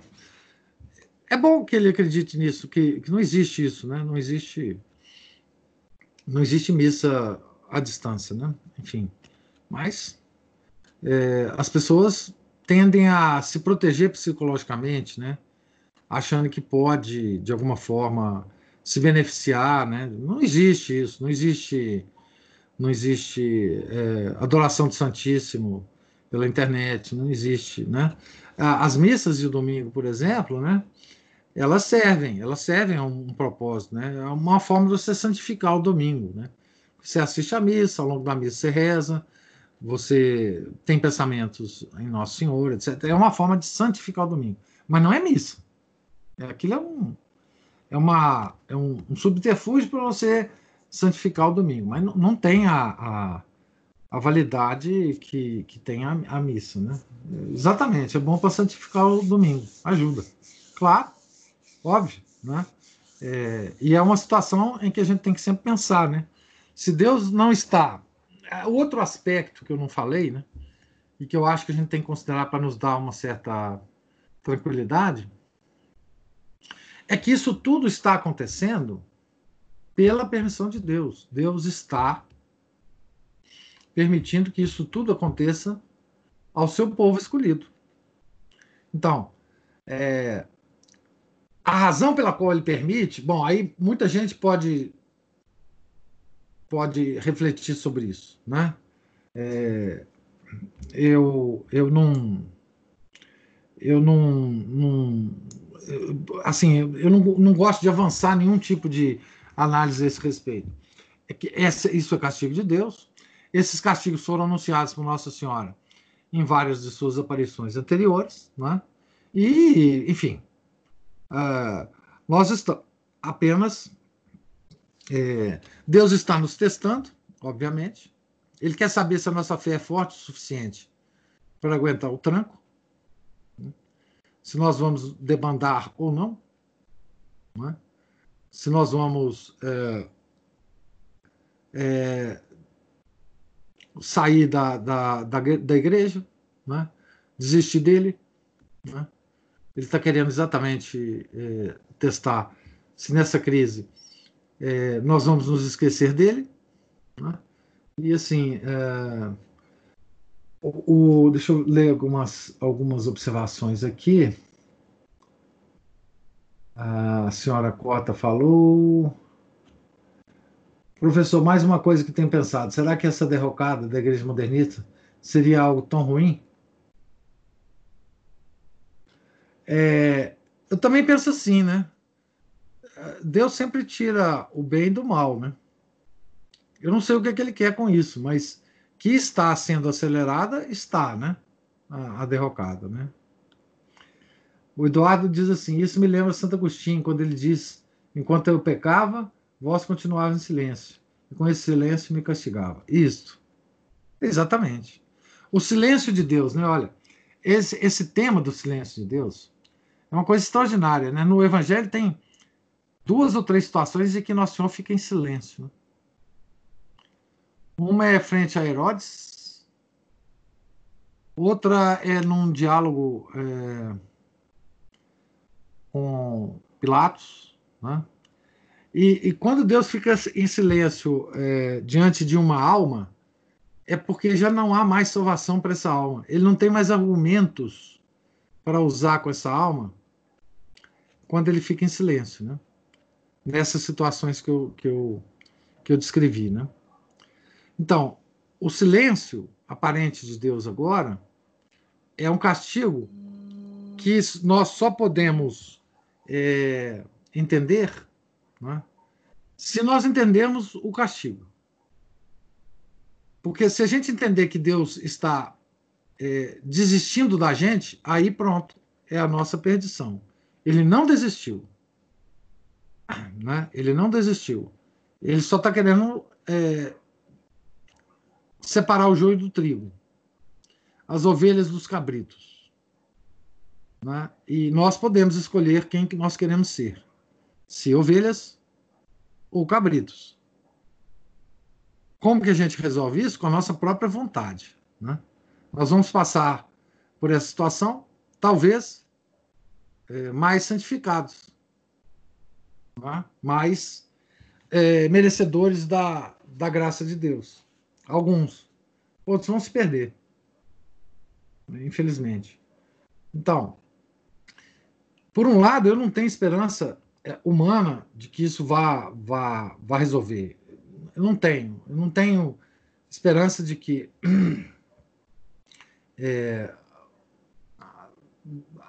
É bom que ele acredite nisso, que, que não existe isso, né? Não existe não existe missa à distância, né? Enfim, mas é, as pessoas tendem a se proteger psicologicamente, né? Achando que pode, de alguma forma, se beneficiar, né? Não existe isso, não existe, não existe é, adoração do Santíssimo pela internet, não existe, né? As missas de domingo, por exemplo, né? Elas servem, elas servem a um propósito, né? É uma forma de você santificar o domingo, né? Você assiste a missa, ao longo da missa você reza, você tem pensamentos em Nosso Senhor, etc. É uma forma de santificar o domingo, mas não é missa. Aquilo é um é uma é um, um subterfúgio para você santificar o domingo, mas não, não tem a, a a validade que, que tem a, a missa, né? Exatamente, é bom para santificar o domingo, ajuda. Claro, óbvio, né? É, e é uma situação em que a gente tem que sempre pensar, né? Se Deus não está. É, outro aspecto que eu não falei, né? E que eu acho que a gente tem que considerar para nos dar uma certa tranquilidade, é que isso tudo está acontecendo pela permissão de Deus. Deus está permitindo que isso tudo aconteça ao seu povo escolhido. Então, é, a razão pela qual ele permite, bom, aí muita gente pode pode refletir sobre isso, né? É, eu eu não eu não, não assim eu não, não gosto de avançar nenhum tipo de análise a esse respeito. É que essa, isso é castigo de Deus. Esses castigos foram anunciados por Nossa Senhora em várias de suas aparições anteriores, né? e, enfim, uh, nós estamos apenas. É, Deus está nos testando, obviamente. Ele quer saber se a nossa fé é forte o suficiente para aguentar o tranco, né? se nós vamos debandar ou não, né? se nós vamos é, é, sair da, da, da, da igreja, né? desistir dele. Né? Ele está querendo exatamente é, testar se nessa crise é, nós vamos nos esquecer dele. Né? E assim, é, o, o, deixa eu ler algumas, algumas observações aqui. A senhora Cota falou. Professor, mais uma coisa que tenho pensado: será que essa derrocada da igreja modernista seria algo tão ruim? É, eu também penso assim, né? Deus sempre tira o bem do mal, né? Eu não sei o que, é que ele quer com isso, mas que está sendo acelerada, está, né? A, a derrocada, né? O Eduardo diz assim: Isso me lembra Santo Agostinho, quando ele diz: Enquanto eu pecava, vós continuava em silêncio, e com esse silêncio me castigava. Isto. Exatamente. O silêncio de Deus, né? Olha, esse, esse tema do silêncio de Deus é uma coisa extraordinária, né? No Evangelho tem duas ou três situações em que Nosso Senhor fica em silêncio. Né? Uma é frente a Herodes, outra é num diálogo é, com Pilatos, né? E, e, quando Deus fica em silêncio é, diante de uma alma é porque já não há mais salvação para essa alma. Ele não tem mais argumentos para usar com essa alma quando ele fica em silêncio, né? Nessas situações que eu, que eu, que eu descrevi, né? Então, o silêncio aparente de Deus agora é um castigo que nós só podemos é, entender né, se nós entendermos o castigo. Porque se a gente entender que Deus está é, desistindo da gente, aí pronto, é a nossa perdição. Ele não desistiu. Né? Ele não desistiu. Ele só está querendo é, separar o joio do trigo, as ovelhas dos cabritos. Né? E nós podemos escolher quem que nós queremos ser: se ovelhas ou cabritos. Como que a gente resolve isso? Com a nossa própria vontade. Né? Nós vamos passar por essa situação, talvez é, mais santificados, né? mais é, merecedores da, da graça de Deus. Alguns. Outros vão se perder. Infelizmente. Então, por um lado, eu não tenho esperança humana de que isso vá, vá, vá resolver. Eu não tenho. Eu não tenho esperança de que é,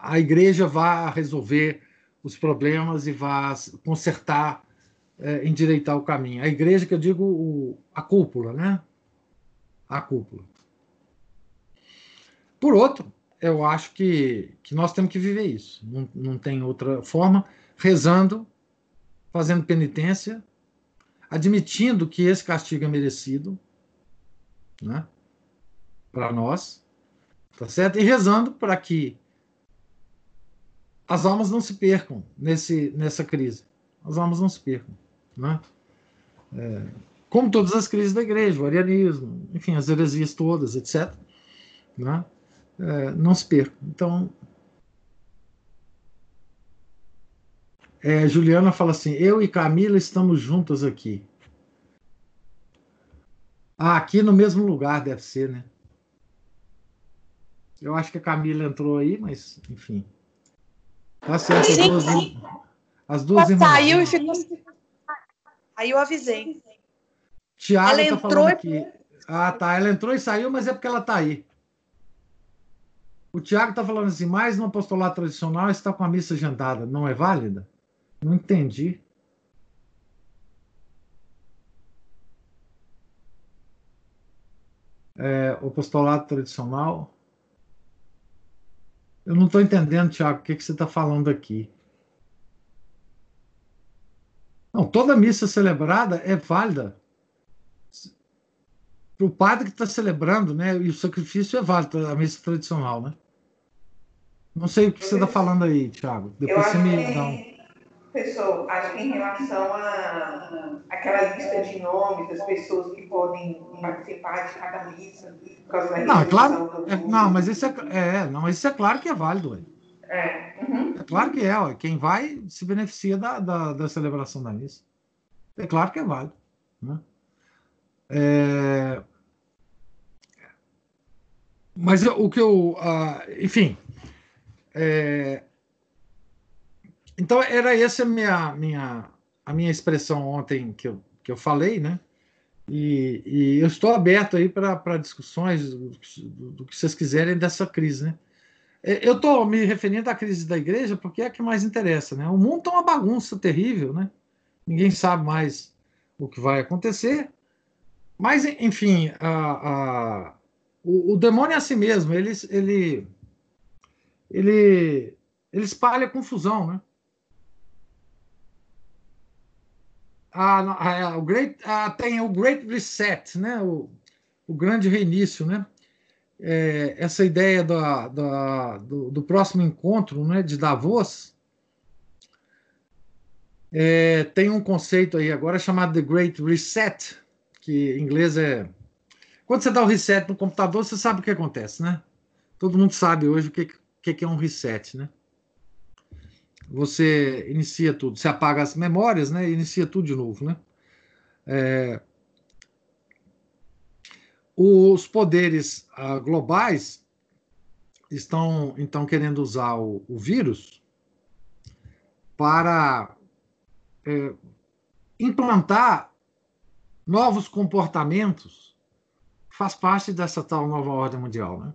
a igreja vá resolver os problemas e vá consertar, é, endireitar o caminho. A igreja, que eu digo, o, a cúpula, né? A cúpula. Por outro, eu acho que, que nós temos que viver isso. Não, não tem outra forma, rezando, fazendo penitência admitindo que esse castigo é merecido, né, para nós, tá certo? E rezando para que as almas não se percam nesse, nessa crise. As almas não se percam, né? É, como todas as crises da igreja, o arianismo, enfim, as heresias todas, etc. Né? É, não se percam. Então, É, Juliana fala assim: eu e Camila estamos juntas aqui. Ah, aqui no mesmo lugar deve ser, né? Eu acho que a Camila entrou aí, mas enfim. Tá certo, as duas, as duas irmãs. Saiu e ficou. Aí eu avisei. Tiago ela tá entrou aqui. Ah, tá. Ela entrou e saiu, mas é porque ela tá aí. O Tiago está falando assim, mais no apostolado tradicional está com a missa agendada. Não é válida? Não entendi. É, o apostolado tradicional. Eu não estou entendendo, Tiago, o que, que você está falando aqui. Não, toda missa celebrada é válida para o padre que está celebrando, né? E o sacrifício é válido, a missa tradicional, né? Não sei o que você está falando aí, Tiago. Depois você me dá um pessoal, acho que em relação a aquela lista de nomes das pessoas que podem participar de cada missa, por causa da não, é claro, é, não, mas isso é, é, não, isso é claro que é válido. É. Uhum. é claro que é. Ué. Quem vai se beneficia da, da, da, celebração da missa. É claro que é válido. Né? É... Mas o que eu. Uh, enfim. É, então, era essa a minha, minha, a minha expressão ontem que eu, que eu falei, né? E, e eu estou aberto aí para discussões do, do, que vocês quiserem dessa crise, né? É, eu estou me referindo à crise da igreja porque é a que mais interessa, né? O mundo está uma bagunça terrível, né? Ninguém sabe mais o que vai acontecer. Mas, enfim, a, a, o, o demônio é assim mesmo. Ele, ele, ele, ele espalha confusão, né? A, a, o great, a, tem o Great Reset, né? o, o grande reinício, né? É, essa ideia da, da, do, do, próximo encontro né, de Davos é, tem um conceito aí agora chamado The Great Reset, que em inglês é. Quando você dá o reset no computador, você sabe o que acontece, né? Todo mundo sabe hoje o que, que, que é um reset, né? Você inicia tudo, você apaga as memórias, né? E inicia tudo de novo, né? É... os poderes uh, globais estão então querendo usar o, o vírus para é, implantar novos comportamentos. Faz parte dessa tal nova ordem mundial, né?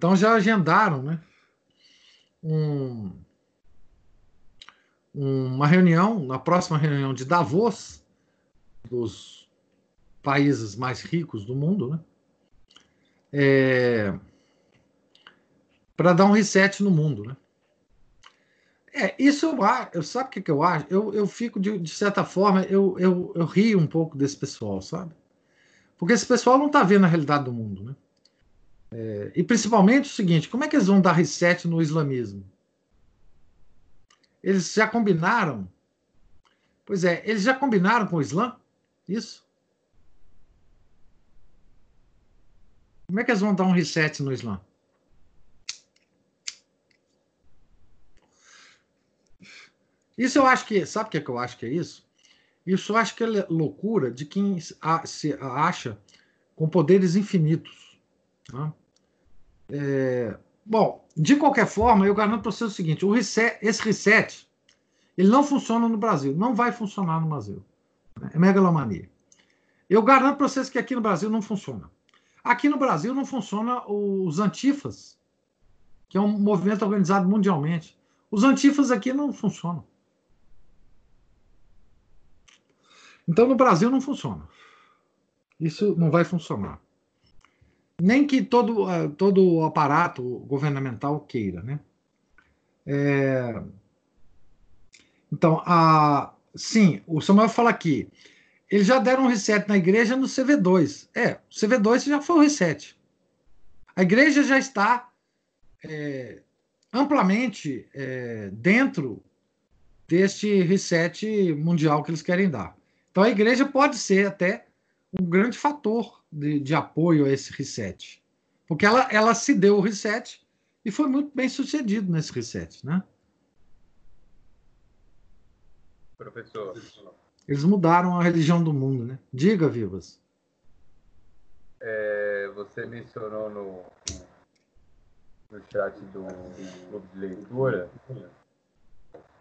Então já agendaram, né? Um, uma reunião, na próxima reunião de Davos, dos países mais ricos do mundo, né? É, para dar um reset no mundo, né? É, isso eu acho, sabe o que, que eu acho? Eu, eu fico, de, de certa forma, eu, eu, eu rio um pouco desse pessoal, sabe? Porque esse pessoal não está vendo a realidade do mundo, né? É, e principalmente o seguinte: como é que eles vão dar reset no islamismo? Eles já combinaram? Pois é, eles já combinaram com o Islã? Isso? Como é que eles vão dar um reset no Islã? Isso eu acho que. Sabe o que, é que eu acho que é isso? Isso eu acho que é loucura de quem se acha com poderes infinitos. Né? É, bom, de qualquer forma, eu garanto para você o seguinte: o reset, esse reset ele não funciona no Brasil, não vai funcionar no Brasil. É megalomania. Eu garanto para vocês que aqui no Brasil não funciona. Aqui no Brasil não funciona os antifas, que é um movimento organizado mundialmente. Os antifas aqui não funcionam. Então no Brasil não funciona. Isso não vai funcionar nem que todo, uh, todo o aparato governamental queira. Né? É... Então, a... sim, o Samuel fala aqui, eles já deram um reset na igreja no CV2. É, o CV2 já foi o reset. A igreja já está é, amplamente é, dentro deste reset mundial que eles querem dar. Então a igreja pode ser até um grande fator de, de apoio a esse reset. Porque ela, ela se deu o reset e foi muito bem sucedido nesse reset, né? Professor. Eles mudaram a religião do mundo, né? Diga, Vivas. É, você mencionou no, no chat do clube de leitura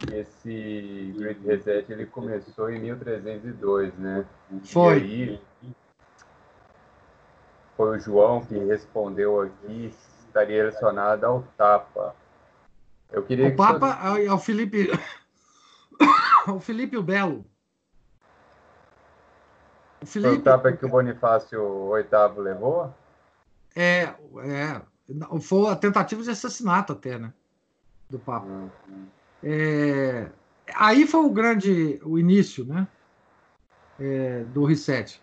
esse Great Reset ele começou em 1302, né? Foi. Aí, foi o João que respondeu aqui, estaria relacionado ao Tapa. Eu queria o Papa você... é o Felipe o Felipe o Belo. O Felipe... Foi o Tapa que o Bonifácio VIII levou? É, é. Foi a tentativa de assassinato até, né? Do Papa. Uhum. É, aí foi o grande, o início, né? É, do reset.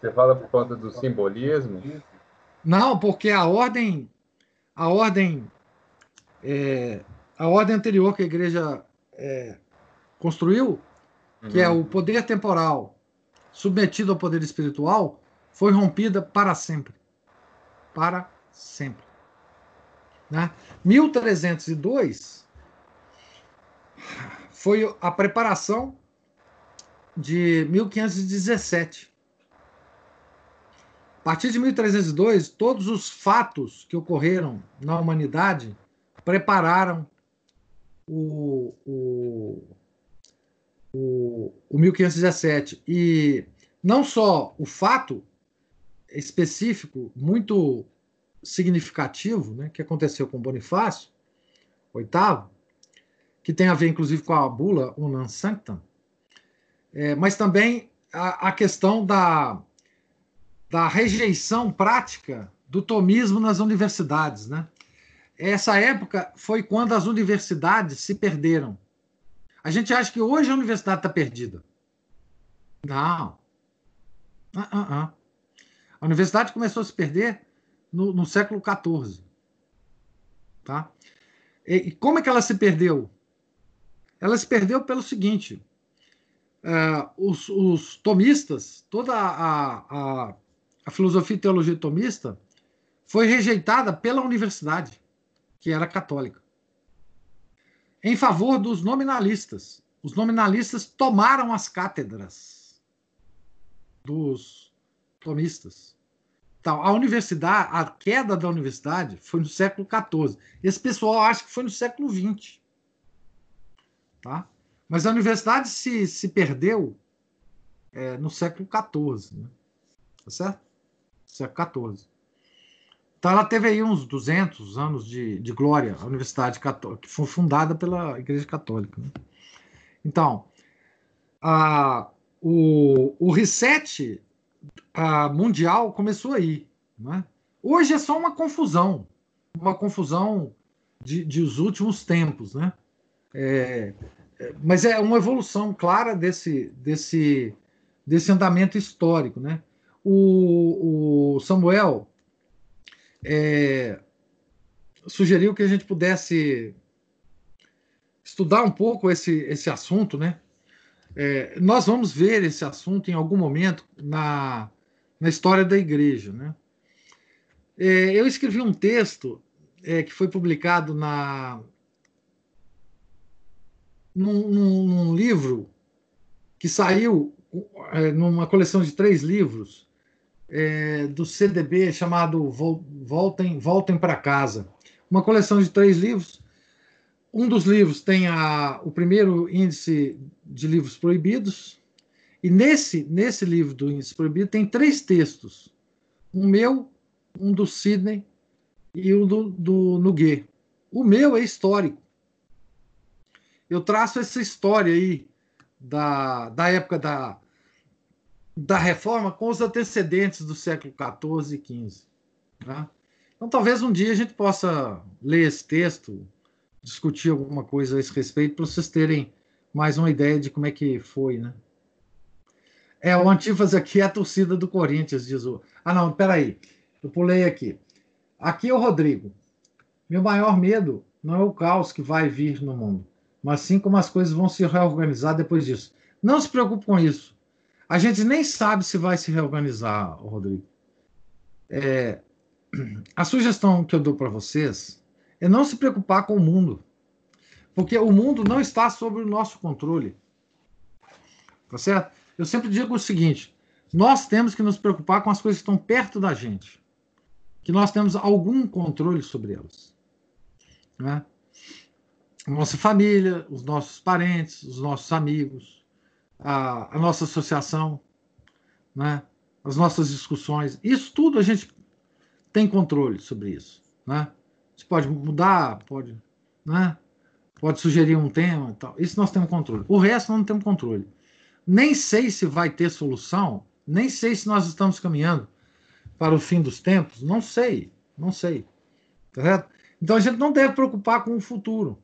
Você fala por conta do simbolismo? Não, porque a ordem, a ordem, é, a ordem anterior que a igreja é, construiu, uhum. que é o poder temporal submetido ao poder espiritual, foi rompida para sempre, para sempre. Né? 1302 foi a preparação de 1517 a partir de 1302, todos os fatos que ocorreram na humanidade prepararam o, o, o, o 1517. E não só o fato específico, muito significativo, né, que aconteceu com Bonifácio, oitavo, que tem a ver inclusive com a bula Unam Sanctam, é, mas também a, a questão da, da rejeição prática do tomismo nas universidades. Né? Essa época foi quando as universidades se perderam. A gente acha que hoje a universidade está perdida. Não. Uh -uh. A universidade começou a se perder no, no século XIV. Tá? E, e, como é que ela se perdeu? Ela se perdeu pelo seguinte: uh, os, os, tomistas, toda a, a, a filosofia e teologia tomista foi rejeitada pela universidade, que era católica. em favor dos nominalistas. Os nominalistas tomaram as cátedras dos tomistas. A universidade, a queda da universidade foi no século XIV. Esse pessoal acha que foi no século XX. Tá? Mas a universidade se, se perdeu é, no século XIV. Né? Tá certo? Século XIV. Então, ela teve aí uns 200 anos de, de glória, a Universidade Católica, que foi fundada pela Igreja Católica. Né? Então, a, o, o reset a, mundial começou aí. Né? Hoje é só uma confusão, uma confusão de, de os últimos tempos. Né? É, é, mas é uma evolução clara desse, desse, desse andamento histórico. Né? O, o Samuel é, sugeriu que a gente pudesse estudar um pouco esse, esse assunto, né? É, nós vamos ver esse assunto em algum momento na, na história da igreja, né? É, eu escrevi um texto é, que foi publicado na num, num, num livro que saiu é, numa coleção de três livros é, do CDB chamado Voltem, Voltem para Casa. Uma coleção de três livros. Um dos livros tem a, o primeiro índice de livros proibidos, e nesse, nesse livro do índice proibido tem três textos: um meu, um do Sidney e um do, do. O meu é histórico. Eu traço essa história aí da, da época da, da reforma com os antecedentes do século XIV e XV. Né? Então, talvez um dia a gente possa ler esse texto, discutir alguma coisa a esse respeito, para vocês terem mais uma ideia de como é que foi, né? É, o Antifas aqui é a torcida do Corinthians, diz o. Ah, não, peraí. Eu pulei aqui. Aqui é o Rodrigo. Meu maior medo não é o caos que vai vir no mundo, mas sim como as coisas vão se reorganizar depois disso. Não se preocupe com isso. A gente nem sabe se vai se reorganizar, Rodrigo. É, a sugestão que eu dou para vocês é não se preocupar com o mundo, porque o mundo não está sob o nosso controle. Tá certo? Eu sempre digo o seguinte: nós temos que nos preocupar com as coisas que estão perto da gente, que nós temos algum controle sobre elas. Né? Nossa família, os nossos parentes, os nossos amigos, a, a nossa associação, né? as nossas discussões. Isso tudo a gente tem controle sobre isso. Né? Você pode mudar, pode, né? pode sugerir um tema tal. Isso nós temos controle. O resto nós não temos controle. Nem sei se vai ter solução, nem sei se nós estamos caminhando para o fim dos tempos, não sei, não sei. Correto? Então a gente não deve preocupar com o futuro.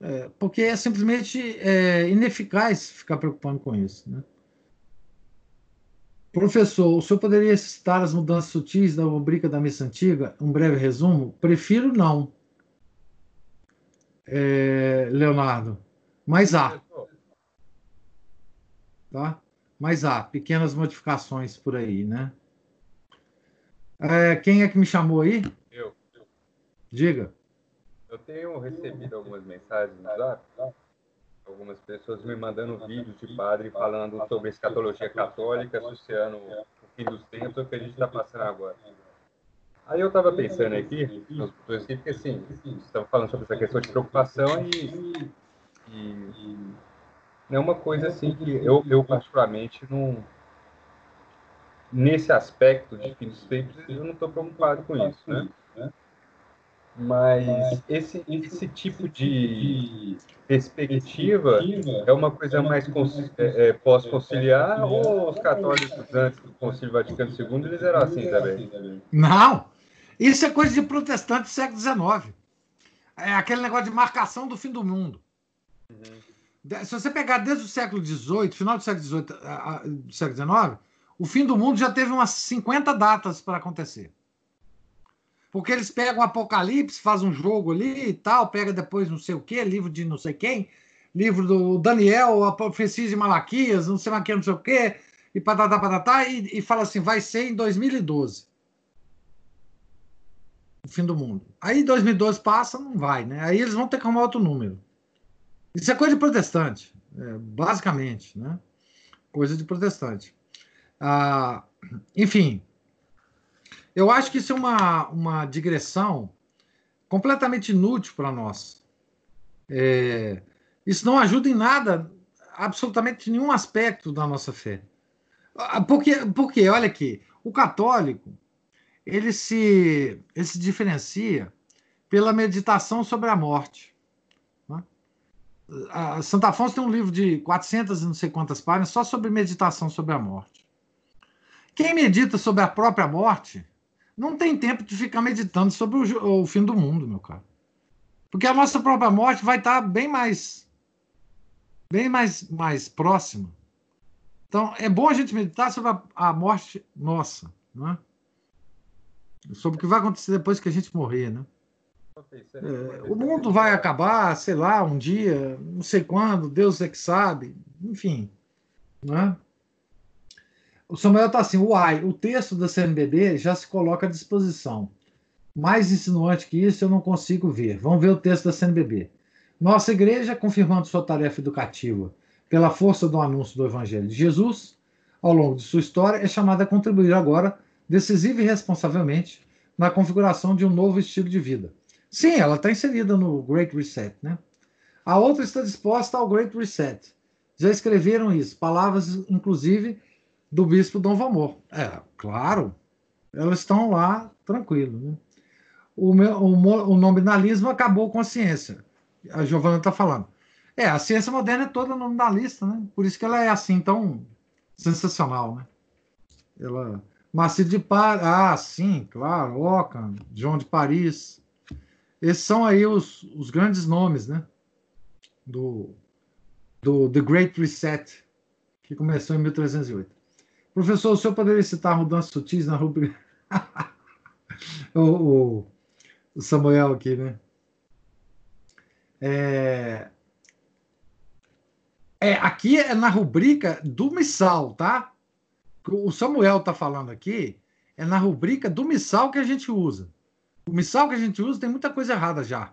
É, porque é simplesmente é, ineficaz ficar preocupando com isso. Né? Professor, o senhor poderia citar as mudanças sutis da rubrica da missa antiga? Um breve resumo? Prefiro não. É, Leonardo. Mas há. Tá? Mas há pequenas modificações por aí, né? É, quem é que me chamou aí? Eu. Diga. Eu tenho recebido algumas mensagens no Zap, algumas pessoas me mandando vídeos de padre falando sobre escatologia católica, associando o fim dos tempos ao que a gente está passando agora. Aí eu estava pensando aqui, nos porque assim, estamos falando sobre essa questão de preocupação e, e é uma coisa assim que eu, eu particularmente não nesse aspecto de fim dos tempos eu não estou preocupado com isso, né? Mas esse, esse tipo de perspectiva é uma coisa mais é, é, pós-conciliar ou os católicos antes do Concílio Vaticano II eles eram assim também? Não! Isso é coisa de protestante do século XIX. É aquele negócio de marcação do fim do mundo. Uhum. Se você pegar desde o século XVIII, final do século XVIII, do século XIX, o fim do mundo já teve umas 50 datas para acontecer. Porque eles pegam o Apocalipse, fazem um jogo ali e tal, pega depois não sei o quê, livro de não sei quem, livro do Daniel, a profecia de Malaquias, não sei mais que, não sei o quê, e patatá, patatá, e, e fala assim, vai ser em 2012. o fim do mundo. Aí 2012 passa, não vai, né? Aí eles vão ter que arrumar outro número. Isso é coisa de protestante, é, basicamente, né? Coisa de protestante. Ah, enfim, eu acho que isso é uma, uma digressão completamente inútil para nós. É, isso não ajuda em nada, absolutamente nenhum aspecto da nossa fé. Ah, porque, porque olha aqui, o católico ele se, ele se diferencia pela meditação sobre a morte. A Santo Afonso tem um livro de 400 e não sei quantas páginas só sobre meditação sobre a morte. Quem medita sobre a própria morte não tem tempo de ficar meditando sobre o, o fim do mundo, meu caro. Porque a nossa própria morte vai estar bem mais bem mais, mais próxima. Então, é bom a gente meditar sobre a, a morte nossa, né? sobre o que vai acontecer depois que a gente morrer. Né? É, o mundo vai acabar, sei lá, um dia, não sei quando, Deus é que sabe, enfim. Né? O Samuel está assim, uai, o texto da CNBB já se coloca à disposição. Mais insinuante que isso eu não consigo ver. Vamos ver o texto da CNBB. Nossa igreja, confirmando sua tarefa educativa pela força do anúncio do Evangelho de Jesus, ao longo de sua história, é chamada a contribuir agora, decisiva e responsavelmente, na configuração de um novo estilo de vida. Sim, ela está inserida no Great Reset, né? A outra está disposta ao Great Reset. Já escreveram isso, palavras, inclusive, do bispo Dom Valmor. É, claro, elas estão lá tranquilo. Né? O, meu, o, o nominalismo acabou com a ciência a Giovana está falando. É, a ciência moderna é toda nominalista, né? Por isso que ela é assim tão sensacional, né? Ela Marcelo de Paris, ah, sim, claro, Ockham, João de Paris. Esses são aí os, os grandes nomes, né? Do, do The Great Reset, que começou em 1308. Professor, o senhor poderia citar mudanças sutis na rubrica? o, o, o Samuel aqui, né? É, é, aqui é na rubrica do missal, tá? O Samuel está falando aqui é na rubrica do missal que a gente usa. O missal que a gente usa tem muita coisa errada já.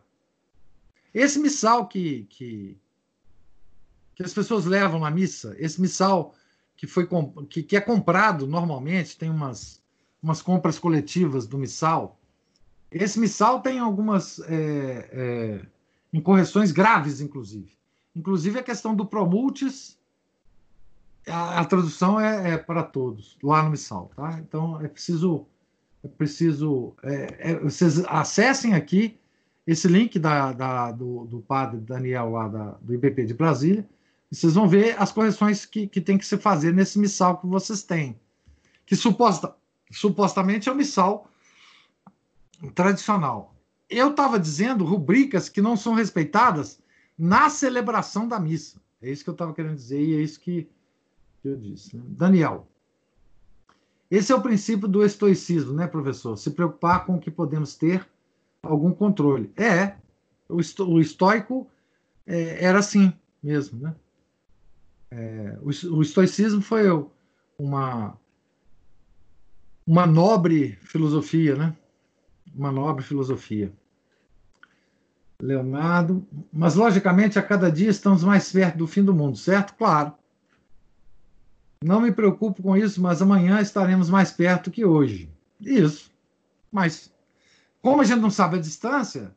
Esse missal que, que, que as pessoas levam na missa, esse missal que, foi, que, que é comprado normalmente, tem umas, umas compras coletivas do missal. Esse missal tem algumas é, é, em correções graves, inclusive. Inclusive a questão do promultis, a, a tradução é, é, para todos, lá no Missal. Tá? Então é preciso, é preciso é, é, vocês acessem aqui esse link da, da do, do, padre Daniel lá da, do IBP de Brasília, vocês vão ver as correções que, que tem que se fazer nesse missal que vocês têm, que suposta, supostamente é o missal tradicional eu estava dizendo rubricas que não são respeitadas na celebração da missa. É isso que eu estava querendo dizer e é isso que eu disse. Né? Daniel. Esse é o princípio do estoicismo, né, professor? Se preocupar com o que podemos ter algum controle. É, o, esto, o estoico é, era assim mesmo, né? É, o, o estoicismo foi uma uma nobre filosofia, né? uma nobre filosofia. Leonardo, mas logicamente a cada dia estamos mais perto do fim do mundo, certo? Claro. Não me preocupo com isso, mas amanhã estaremos mais perto que hoje. Isso. Mas como a gente não sabe a distância,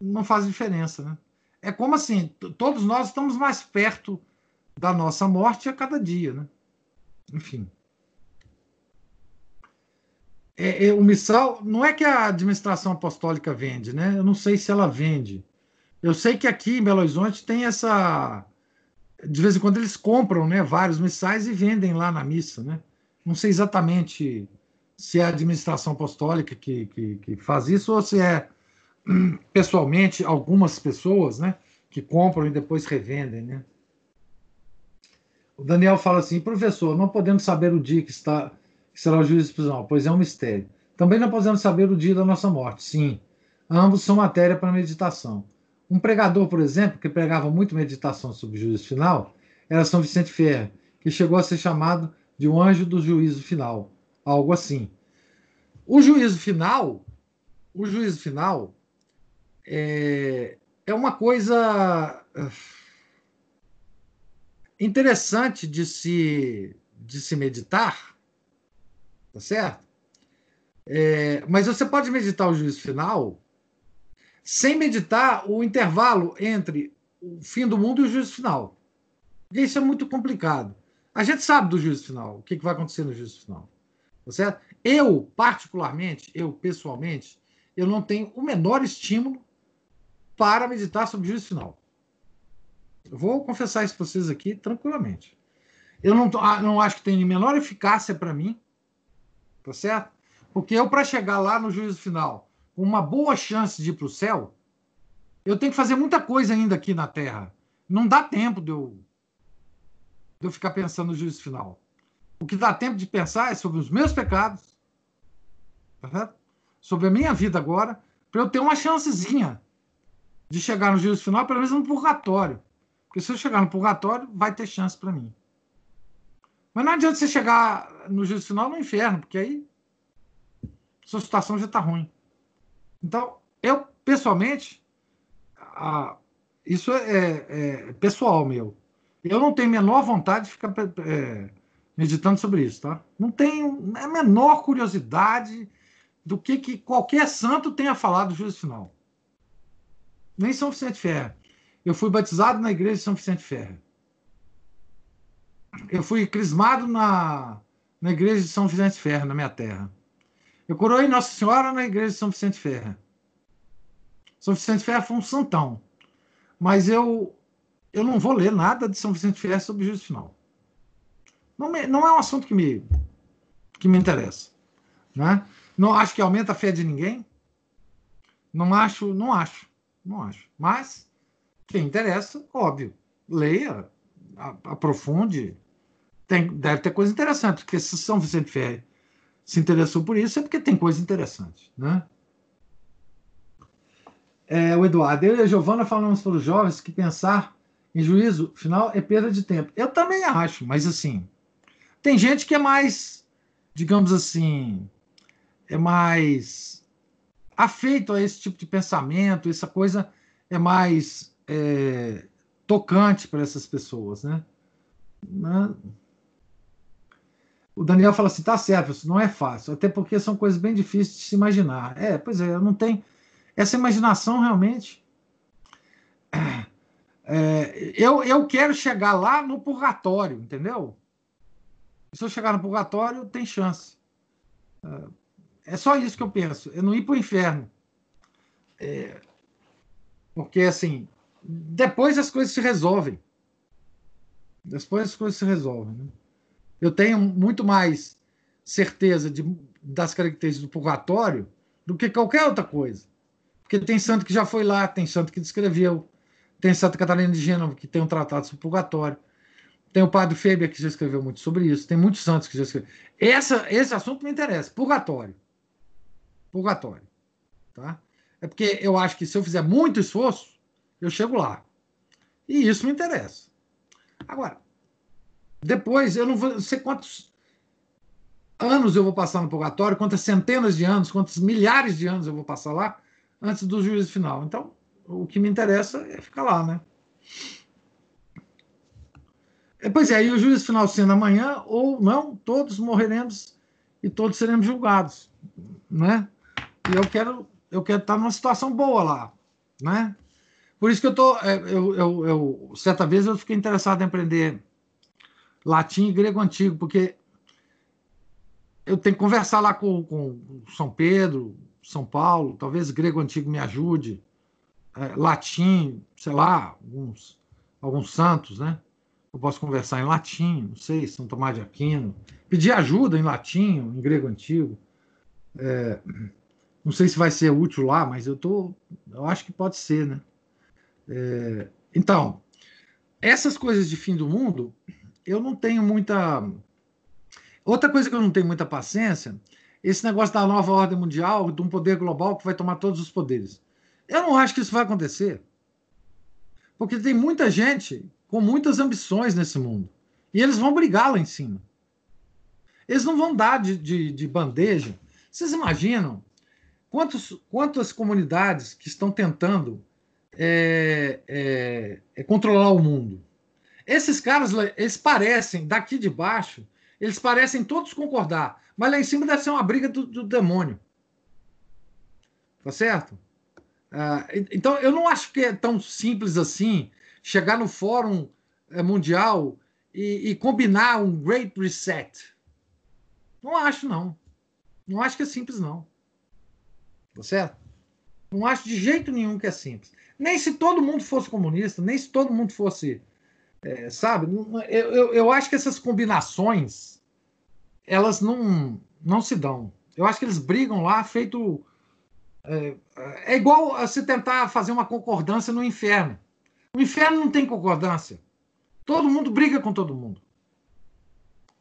não faz diferença, né? É como assim, todos nós estamos mais perto da nossa morte a cada dia, né? Enfim é, é, o missal não é que a administração apostólica vende, né? Eu não sei se ela vende. Eu sei que aqui em Belo Horizonte tem essa. De vez em quando eles compram né, vários missais e vendem lá na missa, né? Não sei exatamente se é a administração apostólica que, que, que faz isso ou se é pessoalmente algumas pessoas, né? Que compram e depois revendem, né? O Daniel fala assim, professor, não podemos saber o dia que está que será o juízo prisional, pois é um mistério. Também não podemos saber o dia da nossa morte, sim. Ambos são matéria para meditação. Um pregador, por exemplo, que pregava muito meditação sobre o juízo final, era São Vicente Ferro, que chegou a ser chamado de um anjo do juízo final, algo assim. O juízo final o juízo final é, é uma coisa ah, interessante de se, de se meditar, tá certo? É, mas você pode meditar o juízo final sem meditar o intervalo entre o fim do mundo e o juízo final. E isso é muito complicado. A gente sabe do juízo final, o que vai acontecer no juízo final. Tá certo? Eu, particularmente, eu pessoalmente, eu não tenho o menor estímulo para meditar sobre o juízo final. Eu vou confessar isso para vocês aqui tranquilamente. Eu não, ah, não acho que tem menor eficácia para mim, tá certo? Porque eu, para chegar lá no juízo final uma boa chance de ir para o céu, eu tenho que fazer muita coisa ainda aqui na Terra. Não dá tempo de eu, de eu ficar pensando no juízo final. O que dá tempo de pensar é sobre os meus pecados, tá sobre a minha vida agora, para eu ter uma chancezinha de chegar no juízo final, pelo menos no purgatório. Porque se eu chegar no purgatório, vai ter chance para mim. Mas não adianta você chegar no juízo final no inferno, porque aí sua situação já está ruim. Então, eu, pessoalmente, a, isso é, é, é, pessoal meu. Eu não tenho a menor vontade de ficar é, meditando sobre isso, tá? Não tenho a menor curiosidade do que, que qualquer santo tenha falado do juízo final. Nem São Vicente Ferro. Eu fui batizado na igreja de São Vicente Ferro. Eu fui crismado na, na igreja de São Vicente Ferro, na minha terra. Eu coroei Nossa Senhora na igreja de São Vicente Ferro. São Vicente Ferro foi um santão. Mas eu, eu não vou ler nada de São Vicente Ferro sobre o juízo final. Não, me, não é um assunto que me, que me interessa. Né? Não acho que aumenta a fé de ninguém. Não acho, não acho, não acho. Mas quem interessa, óbvio, leia, aprofunde. Tem, deve ter coisa interessante, porque se São Vicente Ferro se interessou por isso é porque tem coisa interessante, né? É, o Eduardo, eu e a Giovana falamos para os jovens que pensar em juízo final é perda de tempo. Eu também acho, mas assim, tem gente que é mais, digamos assim, é mais afeito a esse tipo de pensamento, essa coisa é mais é, tocante para essas pessoas, né? né? O Daniel fala assim, tá certo, isso não é fácil, até porque são coisas bem difíceis de se imaginar. É, pois é, não tenho essa imaginação realmente. É, eu, eu quero chegar lá no purgatório, entendeu? Se eu chegar no purgatório, tem chance. É, é só isso que eu penso. Eu não ir para o inferno. É, porque, assim, depois as coisas se resolvem. Depois as coisas se resolvem. Né? Eu tenho muito mais certeza de, das características do purgatório do que qualquer outra coisa. Porque tem santo que já foi lá, tem santo que descreveu, tem Santa Catarina de Gênova que tem um tratado sobre purgatório. Tem o padre Feber, que já escreveu muito sobre isso. Tem muitos santos que já escreveram. Essa, esse assunto me interessa. Purgatório. Purgatório. Tá? É porque eu acho que se eu fizer muito esforço, eu chego lá. E isso me interessa. Agora, depois, eu não vou sei quantos anos eu vou passar no purgatório, quantas centenas de anos, quantos milhares de anos eu vou passar lá antes do juízo final. Então, o que me interessa é ficar lá, né? É, pois é, e o juízo final sendo amanhã ou não, todos morreremos e todos seremos julgados, né? E eu quero, eu quero estar numa situação boa lá, né? Por isso que eu tô, é, eu, eu, eu certa vez eu fiquei interessado em aprender latim e grego antigo, porque eu tenho que conversar lá com, com São Pedro, São Paulo, talvez grego antigo me ajude, é, latim, sei lá, alguns, alguns santos, né? Eu posso conversar em latim, não sei, São Tomás de Aquino, pedir ajuda em latim, em grego antigo. É, não sei se vai ser útil lá, mas eu tô, eu acho que pode ser, né? É, então, essas coisas de fim do mundo, eu não tenho muita. Outra coisa que eu não tenho muita paciência, esse negócio da nova ordem mundial, de um poder global que vai tomar todos os poderes. Eu não acho que isso vai acontecer. Porque tem muita gente com muitas ambições nesse mundo. E eles vão brigar lá em cima. Eles não vão dar de, de, de bandeja. Vocês imaginam quantos, quantas comunidades que estão tentando é, é, é controlar o mundo? Esses caras, eles parecem, daqui de baixo, eles parecem todos concordar, mas lá em cima deve ser uma briga do, do demônio. Tá certo? Ah, então, eu não acho que é tão simples assim chegar no Fórum eh, Mundial e, e combinar um Great Reset. Não acho, não. Não acho que é simples, não. Tá certo? Não acho de jeito nenhum que é simples. Nem se todo mundo fosse comunista, nem se todo mundo fosse. É, sabe? Eu, eu, eu acho que essas combinações elas não, não se dão. Eu acho que eles brigam lá feito. É, é igual a se tentar fazer uma concordância no inferno. O inferno não tem concordância. Todo mundo briga com todo mundo.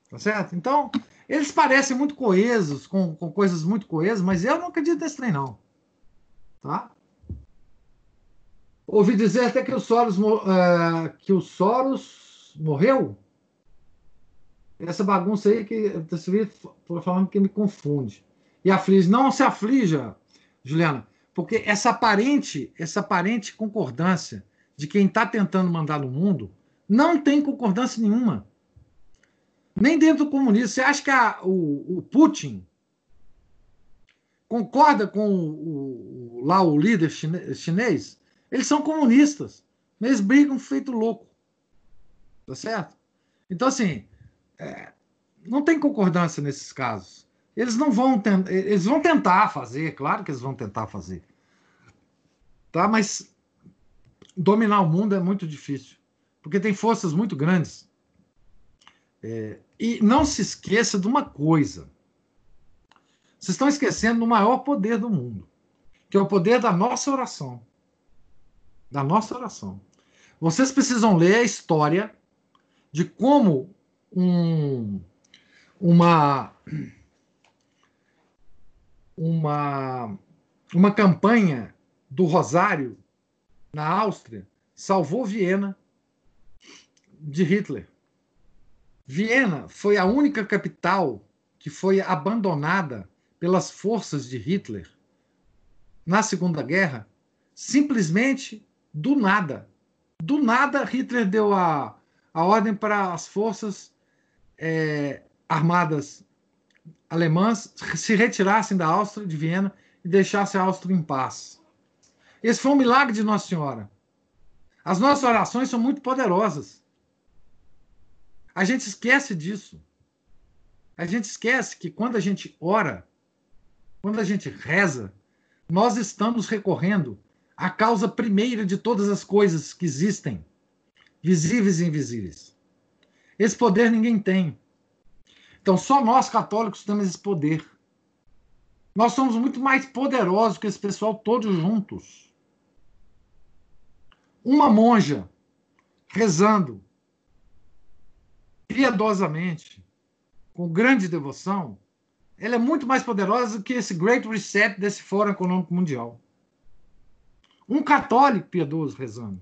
Tá certo? Então, eles parecem muito coesos, com, com coisas muito coesas, mas eu não acredito nesse trem, não. Tá? Ouvi dizer até que o Soros, uh, que o Soros morreu. Essa bagunça aí que você falando que me confunde. E aflige. Não se aflija, Juliana, porque essa aparente, essa aparente concordância de quem está tentando mandar no mundo não tem concordância nenhuma. Nem dentro do comunismo. Você acha que a, o, o, Putin concorda com o, o, lá o líder chinês? Eles são comunistas. Eles brigam feito louco. Tá certo? Então, assim, é, não tem concordância nesses casos. Eles não vão eles vão tentar fazer, claro que eles vão tentar fazer. Tá? Mas dominar o mundo é muito difícil, porque tem forças muito grandes. É, e não se esqueça de uma coisa. Vocês estão esquecendo do maior poder do mundo, que é o poder da nossa oração da nossa oração. Vocês precisam ler a história de como um, uma, uma, uma campanha do Rosário na Áustria salvou Viena de Hitler. Viena foi a única capital que foi abandonada pelas forças de Hitler na Segunda Guerra, simplesmente do nada. Do nada, Hitler deu a, a ordem para as forças é, armadas alemãs se retirassem da Áustria, de Viena, e deixassem a Áustria em paz. Esse foi um milagre de Nossa Senhora. As nossas orações são muito poderosas. A gente esquece disso. A gente esquece que quando a gente ora, quando a gente reza, nós estamos recorrendo a causa primeira de todas as coisas que existem, visíveis e invisíveis. Esse poder ninguém tem. Então, só nós católicos temos esse poder. Nós somos muito mais poderosos que esse pessoal todos juntos. Uma monja rezando piedosamente, com grande devoção, ela é muito mais poderosa do que esse Great Reset desse Fórum Econômico Mundial. Um católico piedoso rezando.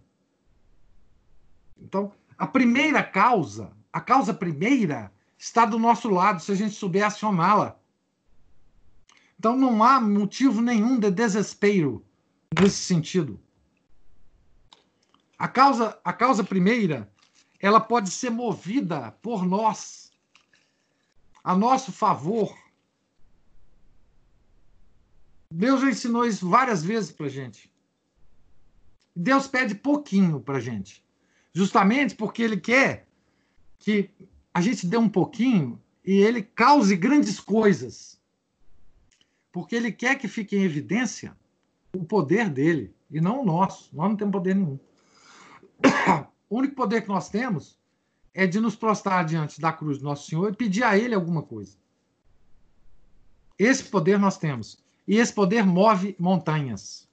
Então, a primeira causa, a causa primeira, está do nosso lado, se a gente souber acioná-la. Então, não há motivo nenhum de desespero nesse sentido. A causa, a causa primeira, ela pode ser movida por nós, a nosso favor. Deus já ensinou isso várias vezes para gente. Deus pede pouquinho para gente, justamente porque Ele quer que a gente dê um pouquinho e Ele cause grandes coisas, porque Ele quer que fique em evidência o poder dele e não o nosso. Nós não temos poder nenhum. O único poder que nós temos é de nos prostrar diante da cruz do nosso Senhor e pedir a Ele alguma coisa. Esse poder nós temos. E esse poder move montanhas.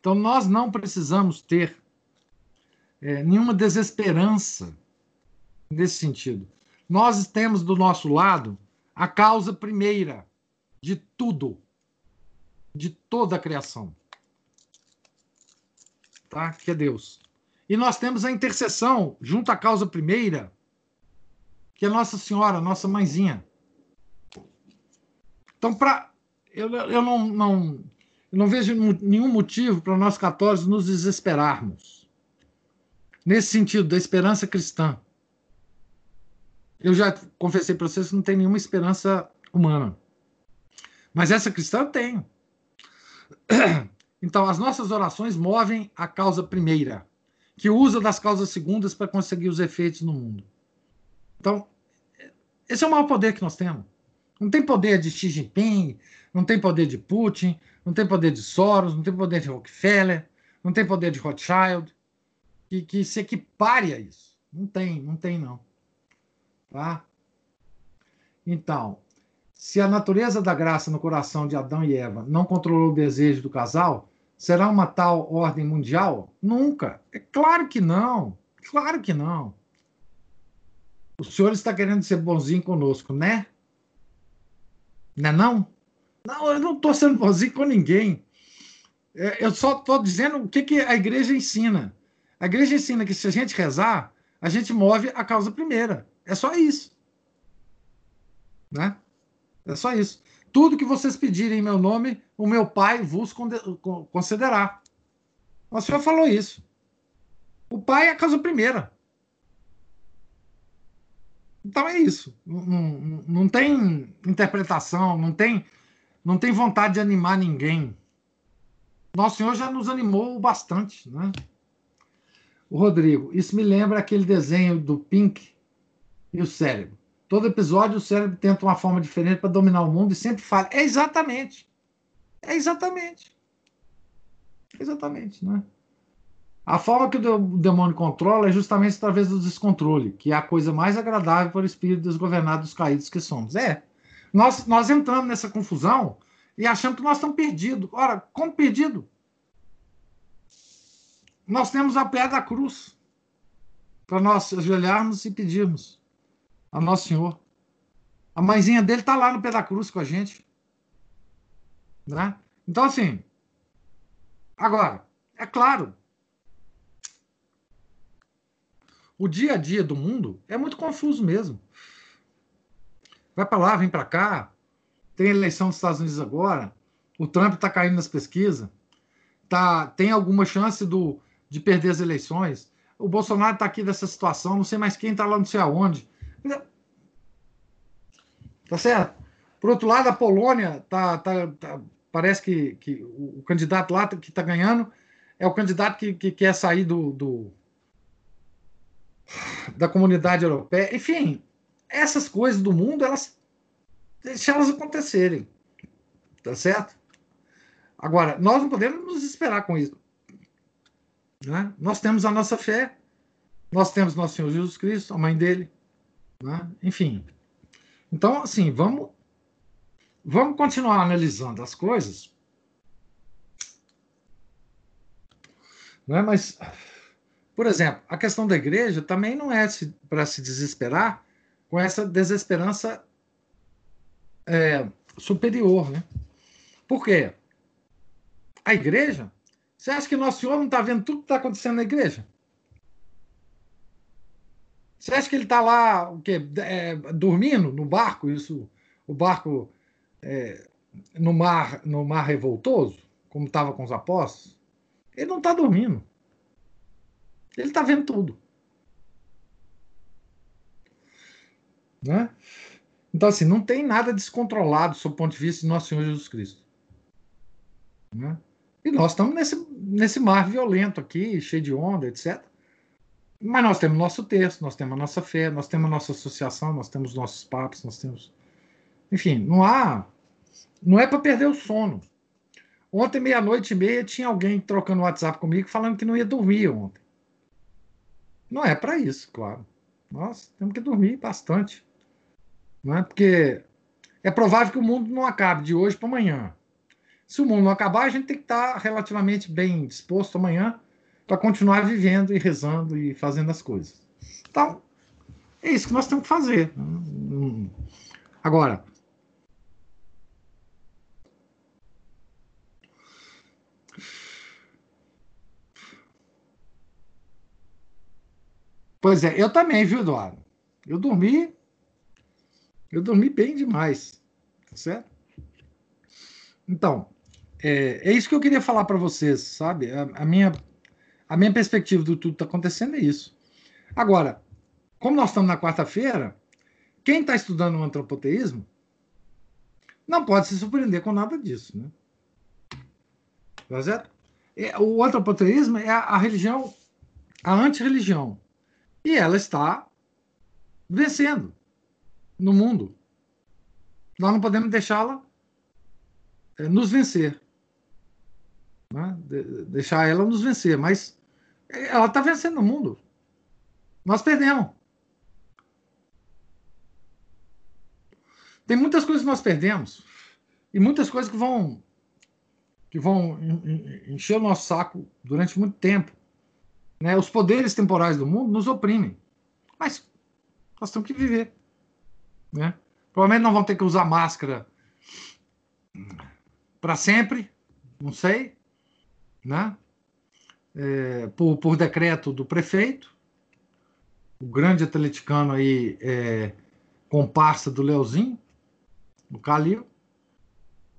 Então, nós não precisamos ter é, nenhuma desesperança nesse sentido. Nós temos do nosso lado a causa primeira de tudo, de toda a criação, tá? que é Deus. E nós temos a intercessão junto à causa primeira, que é Nossa Senhora, nossa mãezinha. Então, para eu, eu não, não, eu não vejo nenhum motivo para nós católicos nos desesperarmos. Nesse sentido, da esperança cristã. Eu já confessei para vocês que não tem nenhuma esperança humana. Mas essa cristã eu tenho. Então, as nossas orações movem a causa primeira, que usa das causas segundas para conseguir os efeitos no mundo. Então, esse é o maior poder que nós temos. Não tem poder de Xi Jinping, não tem poder de Putin, não tem poder de Soros, não tem poder de Rockefeller, não tem poder de Rothschild, que, que se equipare a isso. Não tem, não tem não. Tá? Então, se a natureza da graça no coração de Adão e Eva não controlou o desejo do casal, será uma tal ordem mundial? Nunca. É claro que não. Claro que não. O senhor está querendo ser bonzinho conosco, né? Não é não? Não, eu não estou sendo bonzinho com ninguém. É, eu só estou dizendo o que, que a igreja ensina. A igreja ensina que se a gente rezar, a gente move a causa primeira. É só isso. Né? É só isso. Tudo que vocês pedirem em meu nome, o meu Pai vos concederá. O Senhor falou isso. O Pai é a causa primeira. Então é isso. Não, não, não tem interpretação, não tem, não tem vontade de animar ninguém. Nosso Senhor já nos animou bastante, né? O Rodrigo, isso me lembra aquele desenho do Pink e o cérebro. Todo episódio o cérebro tenta uma forma diferente para dominar o mundo e sempre falha. É exatamente. É exatamente. Exatamente, né? A forma que o demônio controla é justamente através do descontrole, que é a coisa mais agradável para o espírito desgovernado dos caídos que somos. É. Nós, nós entramos nessa confusão e achamos que nós estamos perdidos. Ora, como perdido? Nós temos a pedra da cruz para nós ajoelharmos e pedirmos a Nosso Senhor. A mãezinha dele está lá no pé da cruz com a gente. Né? Então, assim, agora, é claro, o dia a dia do mundo é muito confuso mesmo. Vai para lá, vem para cá. Tem eleição dos Estados Unidos agora. O Trump está caindo nas pesquisas. Tá, tem alguma chance do, de perder as eleições. O Bolsonaro está aqui nessa situação. Não sei mais quem está lá, não sei aonde. Tá certo? Por outro lado, a Polônia tá, tá, tá parece que, que o candidato lá que está ganhando é o candidato que, que quer sair do, do, da comunidade europeia. Enfim, essas coisas do mundo, elas deixar elas acontecerem. Tá certo? Agora, nós não podemos nos esperar com isso. Né? Nós temos a nossa fé, nós temos nosso Senhor Jesus Cristo, a mãe dele, né? enfim. Então, assim, vamos, vamos continuar analisando as coisas. Né? Mas, por exemplo, a questão da igreja também não é para se desesperar com essa desesperança é, superior. Né? Por quê? A igreja, você acha que Nosso Senhor não está vendo tudo que está acontecendo na igreja? Você acha que ele está lá o quê? É, dormindo no barco? Isso, o barco é, no mar no mar revoltoso, como estava com os apóstolos? Ele não está dormindo. Ele está vendo tudo. Né? Então, assim, não tem nada descontrolado sob o ponto de vista de nosso Senhor Jesus Cristo. Né? E nós estamos nesse, nesse mar violento aqui, cheio de onda, etc. Mas nós temos nosso texto, nós temos a nossa fé, nós temos a nossa associação, nós temos nossos papos, nós temos. Enfim, não há. Não é para perder o sono. Ontem, meia-noite e meia, tinha alguém trocando WhatsApp comigo falando que não ia dormir ontem. Não é para isso, claro. Nós temos que dormir bastante. Não é? Porque é provável que o mundo não acabe de hoje para amanhã. Se o mundo não acabar, a gente tem que estar relativamente bem disposto amanhã para continuar vivendo e rezando e fazendo as coisas. Então, é isso que nós temos que fazer. Agora, Pois é, eu também, viu, Eduardo? Eu dormi. Eu dormi bem demais. Tá certo? Então, é, é isso que eu queria falar para vocês, sabe? A, a, minha, a minha perspectiva do tudo que está acontecendo é isso. Agora, como nós estamos na quarta-feira, quem está estudando o antropoteísmo não pode se surpreender com nada disso, né? Tá certo? É, o antropoteísmo é a, a religião, a antirreligião. E ela está vencendo no mundo. Nós não podemos deixá-la é, nos vencer. Né? De, deixar ela nos vencer. Mas ela está vencendo o mundo. Nós perdemos. Tem muitas coisas que nós perdemos e muitas coisas que vão que vão encher o nosso saco durante muito tempo. Né? Os poderes temporais do mundo nos oprimem, mas nós temos que viver. Né? Provavelmente não vamos ter que usar máscara para sempre, não sei, né? É, por, por decreto do prefeito, o grande atleticano aí, é, comparsa do Leozinho, no Calil.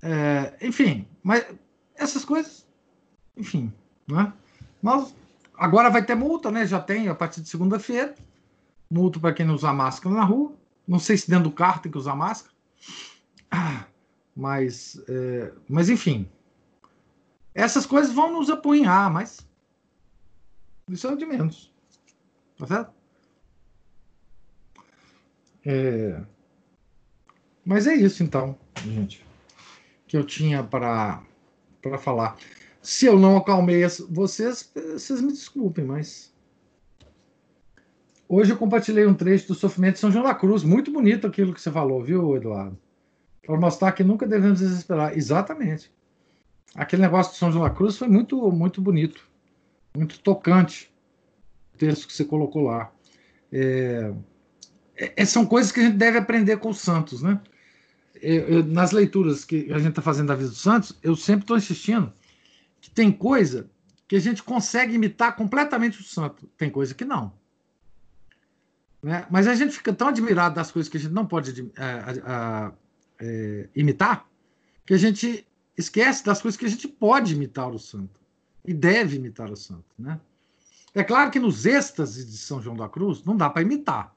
É, enfim, mas essas coisas, enfim, né? Agora vai ter multa, né? Já tem a partir de segunda-feira. Multa para quem não usar máscara na rua. Não sei se dentro do carro tem que usar máscara. Mas, é, mas enfim. Essas coisas vão nos apunhar, mas isso é o de menos. Tá certo? É, mas é isso, então, gente, que eu tinha para falar. Se eu não acalmei vocês, vocês me desculpem, mas. Hoje eu compartilhei um trecho do sofrimento de São João da Cruz. Muito bonito aquilo que você falou, viu, Eduardo? Para mostrar que nunca devemos desesperar. Exatamente. Aquele negócio de São João da Cruz foi muito, muito bonito, muito tocante. O texto que você colocou lá. É, é, são coisas que a gente deve aprender com os santos, né? eu, eu, nas leituras que a gente está fazendo da vida dos santos, eu sempre estou insistindo que tem coisa que a gente consegue imitar completamente o santo, tem coisa que não. Né? Mas a gente fica tão admirado das coisas que a gente não pode é, é, imitar, que a gente esquece das coisas que a gente pode imitar o santo e deve imitar o santo. Né? É claro que nos êxtases de São João da Cruz não dá para imitar.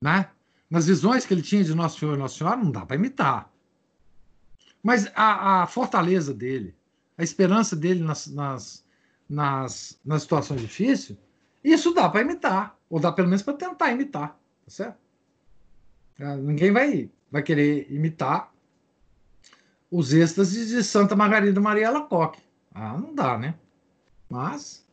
Né? nas visões que ele tinha de Nosso Senhor e Nossa Senhora, não dá para imitar. Mas a, a, fortaleza dele, a esperança dele nas, nas, nas, nas situações difíceis, isso dá para imitar, ou dá pelo menos para tentar imitar, tá certo? É, ninguém vai, vai querer imitar os êxtases de Santa Margarida Maria Alacoque. Ah, não dá, né? Mas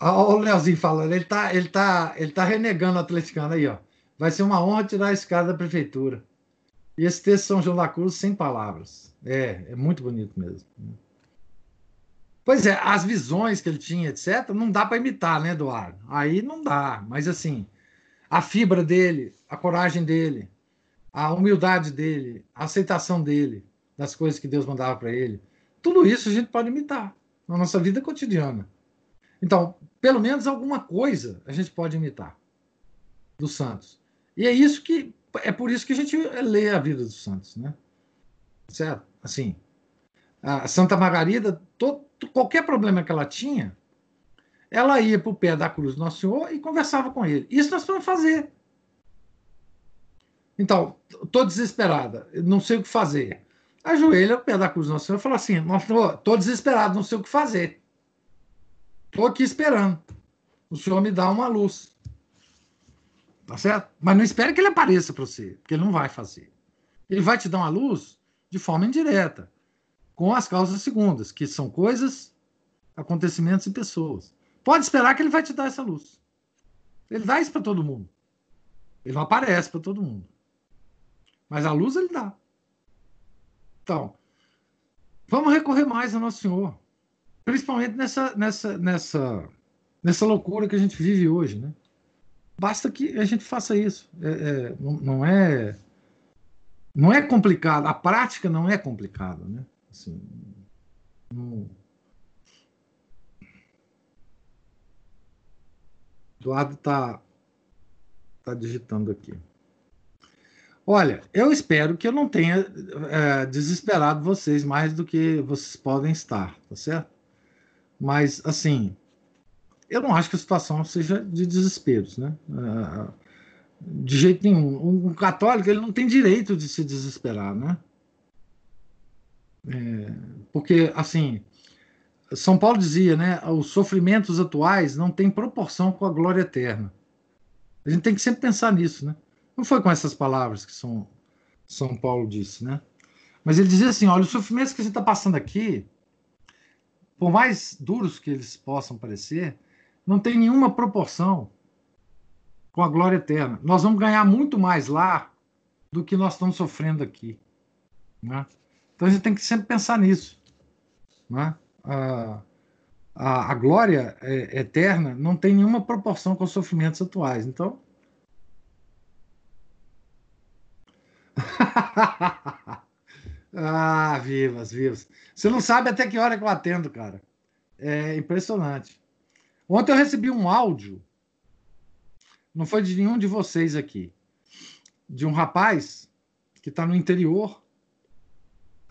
Olha o Leozinho falando, ele tá, ele, tá, ele tá renegando o atleticano aí, ó. Vai ser uma honra tirar esse cara da prefeitura. E esse texto São João da Cruz, sem palavras. É, é muito bonito mesmo. Pois é, as visões que ele tinha, etc., não dá para imitar, né, Eduardo? Aí não dá. Mas, assim, a fibra dele, a coragem dele, a humildade dele, a aceitação dele das coisas que Deus mandava para ele, tudo isso a gente pode imitar na nossa vida cotidiana. Então, pelo menos alguma coisa a gente pode imitar dos santos. E é isso que é por isso que a gente lê a vida dos santos, né? Certo? Assim, a Santa Margarida, todo, qualquer problema que ela tinha, ela ia para o pé da cruz do Nosso Senhor e conversava com ele. Isso nós vamos fazer. Então, estou desesperada, não sei o que fazer. Ajoelha ao pé da cruz do Nosso Senhor e fala assim: estou desesperado, não sei o que fazer. Estou aqui esperando. O senhor me dá uma luz. Tá certo? Mas não espere que ele apareça para você, porque ele não vai fazer. Ele vai te dar uma luz de forma indireta, com as causas segundas, que são coisas, acontecimentos e pessoas. Pode esperar que ele vai te dar essa luz. Ele dá isso para todo mundo. Ele não aparece para todo mundo. Mas a luz ele dá. Então, vamos recorrer mais ao Nosso Senhor principalmente nessa, nessa, nessa, nessa loucura que a gente vive hoje, né? Basta que a gente faça isso. É, é, não, não, é não é complicado. A prática não é complicada, né? Assim, não... Eduardo está tá digitando aqui. Olha, eu espero que eu não tenha é, desesperado vocês mais do que vocês podem estar, tá certo? Mas, assim, eu não acho que a situação seja de desesperos, né? É, de jeito nenhum. Um católico ele não tem direito de se desesperar, né? É, porque, assim, São Paulo dizia, né? Os sofrimentos atuais não têm proporção com a glória eterna. A gente tem que sempre pensar nisso, né? Não foi com essas palavras que São, São Paulo disse, né? Mas ele dizia assim: olha, os sofrimentos que a gente está passando aqui, por mais duros que eles possam parecer, não tem nenhuma proporção com a glória eterna. Nós vamos ganhar muito mais lá do que nós estamos sofrendo aqui. Né? Então a gente tem que sempre pensar nisso. Né? A, a, a glória é, eterna não tem nenhuma proporção com os sofrimentos atuais. Então. ah, vivas, vivas. Você não sabe até que hora que eu atendo, cara. É impressionante. Ontem eu recebi um áudio, não foi de nenhum de vocês aqui, de um rapaz que está no interior,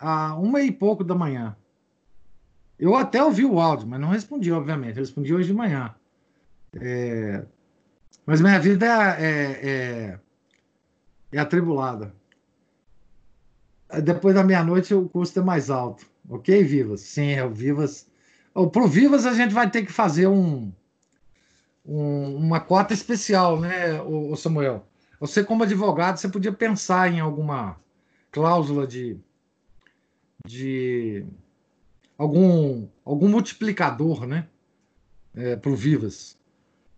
a uma e pouco da manhã. Eu até ouvi o áudio, mas não respondi, obviamente. Eu respondi hoje de manhã. É... Mas minha vida é, é, é, é atribulada. Depois da meia-noite o custo é mais alto. Ok, Vivas? Sim, é o Vivas. Para o Vivas a gente vai ter que fazer um, um, uma cota especial, né, o, Samuel? Você, como advogado, você podia pensar em alguma cláusula de, de algum, algum multiplicador, né? É, para o Vivas,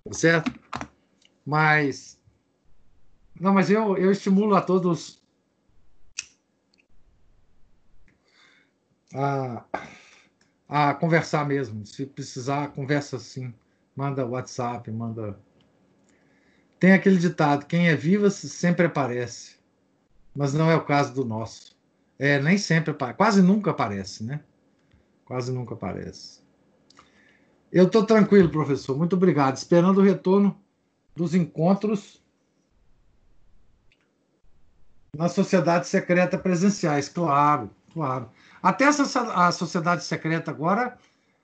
tá certo? Mas não, mas eu, eu estimulo a todos a, a conversar mesmo. Se precisar, conversa assim. Manda WhatsApp, manda. Tem aquele ditado: quem é viva sempre aparece. Mas não é o caso do nosso. É, nem sempre, quase nunca aparece, né? Quase nunca aparece. Eu estou tranquilo, professor. Muito obrigado. Esperando o retorno dos encontros na sociedade secreta presenciais. Claro, claro. Até essa, a sociedade secreta agora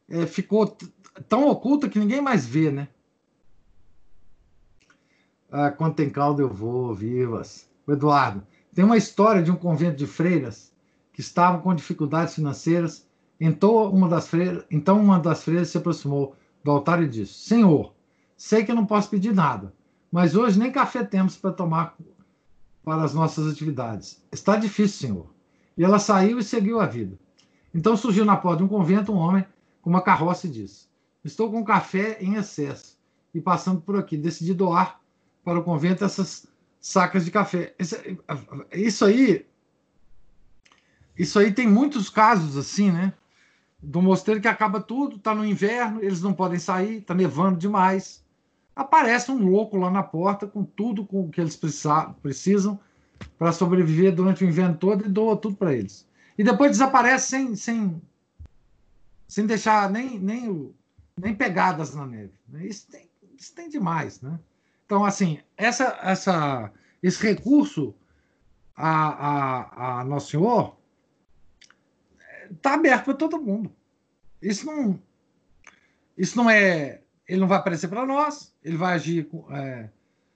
é, ficou tão oculta que ninguém mais vê, né? Ah, quando tem caldo eu vou, vivas. O Eduardo, tem uma história de um convento de freiras que estavam com dificuldades financeiras então uma das freiras, então uma das freiras se aproximou do altar e disse: Senhor, sei que não posso pedir nada, mas hoje nem café temos para tomar para as nossas atividades. Está difícil, Senhor. E ela saiu e seguiu a vida. Então surgiu na porta de um convento um homem com uma carroça e disse: Estou com café em excesso e passando por aqui. Decidi doar para o convento essas sacas de café. Isso aí, isso aí tem muitos casos assim, né? do mosteiro que acaba tudo, está no inverno, eles não podem sair, está nevando demais. Aparece um louco lá na porta com tudo com que eles precisam para sobreviver durante o inverno todo e doa tudo para eles. E depois desaparece sem, sem, sem deixar nem, nem, nem pegadas na neve. Isso tem, isso tem demais. Né? Então, assim, essa, essa, esse recurso a, a, a Nosso Senhor está aberto para todo mundo. Isso não, isso não é. Ele não vai aparecer para nós, ele vai agir é,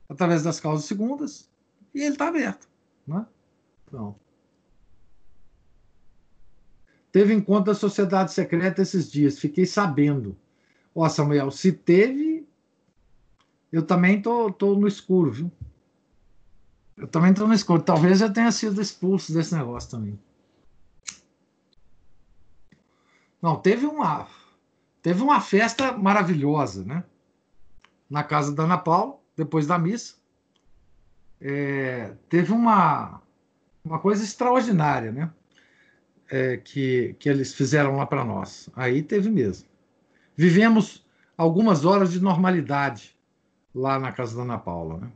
através das causas segundas e ele está aberto. Né? Então. Teve encontro da sociedade secreta esses dias, fiquei sabendo. Ó, Samuel, se teve, eu também tô, tô no escuro, viu? Eu também estou no escuro. Talvez eu tenha sido expulso desse negócio também. Não, teve uma teve uma festa maravilhosa, né? Na casa da Ana Paula, depois da missa. É, teve uma, uma coisa extraordinária, né? É, que, que eles fizeram lá para nós. Aí teve mesmo. Vivemos algumas horas de normalidade lá na casa da Ana Paula, né?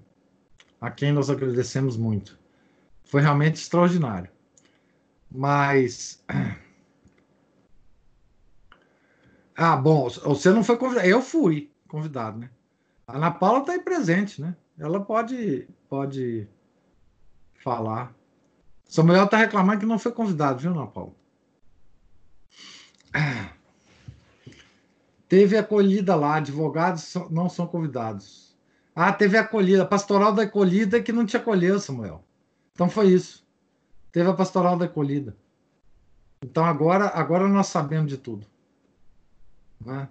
a quem nós agradecemos muito. Foi realmente extraordinário. Mas ah, bom, você não foi convidado. Eu fui convidado, né? A Ana Paula está aí presente, né? Ela pode, pode falar. Samuel está reclamando que não foi convidado, viu, Ana Paula? Teve acolhida lá, advogados não são convidados. Ah, teve acolhida, a pastoral da acolhida que não te acolheu, Samuel. Então foi isso. Teve a pastoral da acolhida. Então agora, agora nós sabemos de tudo. Né?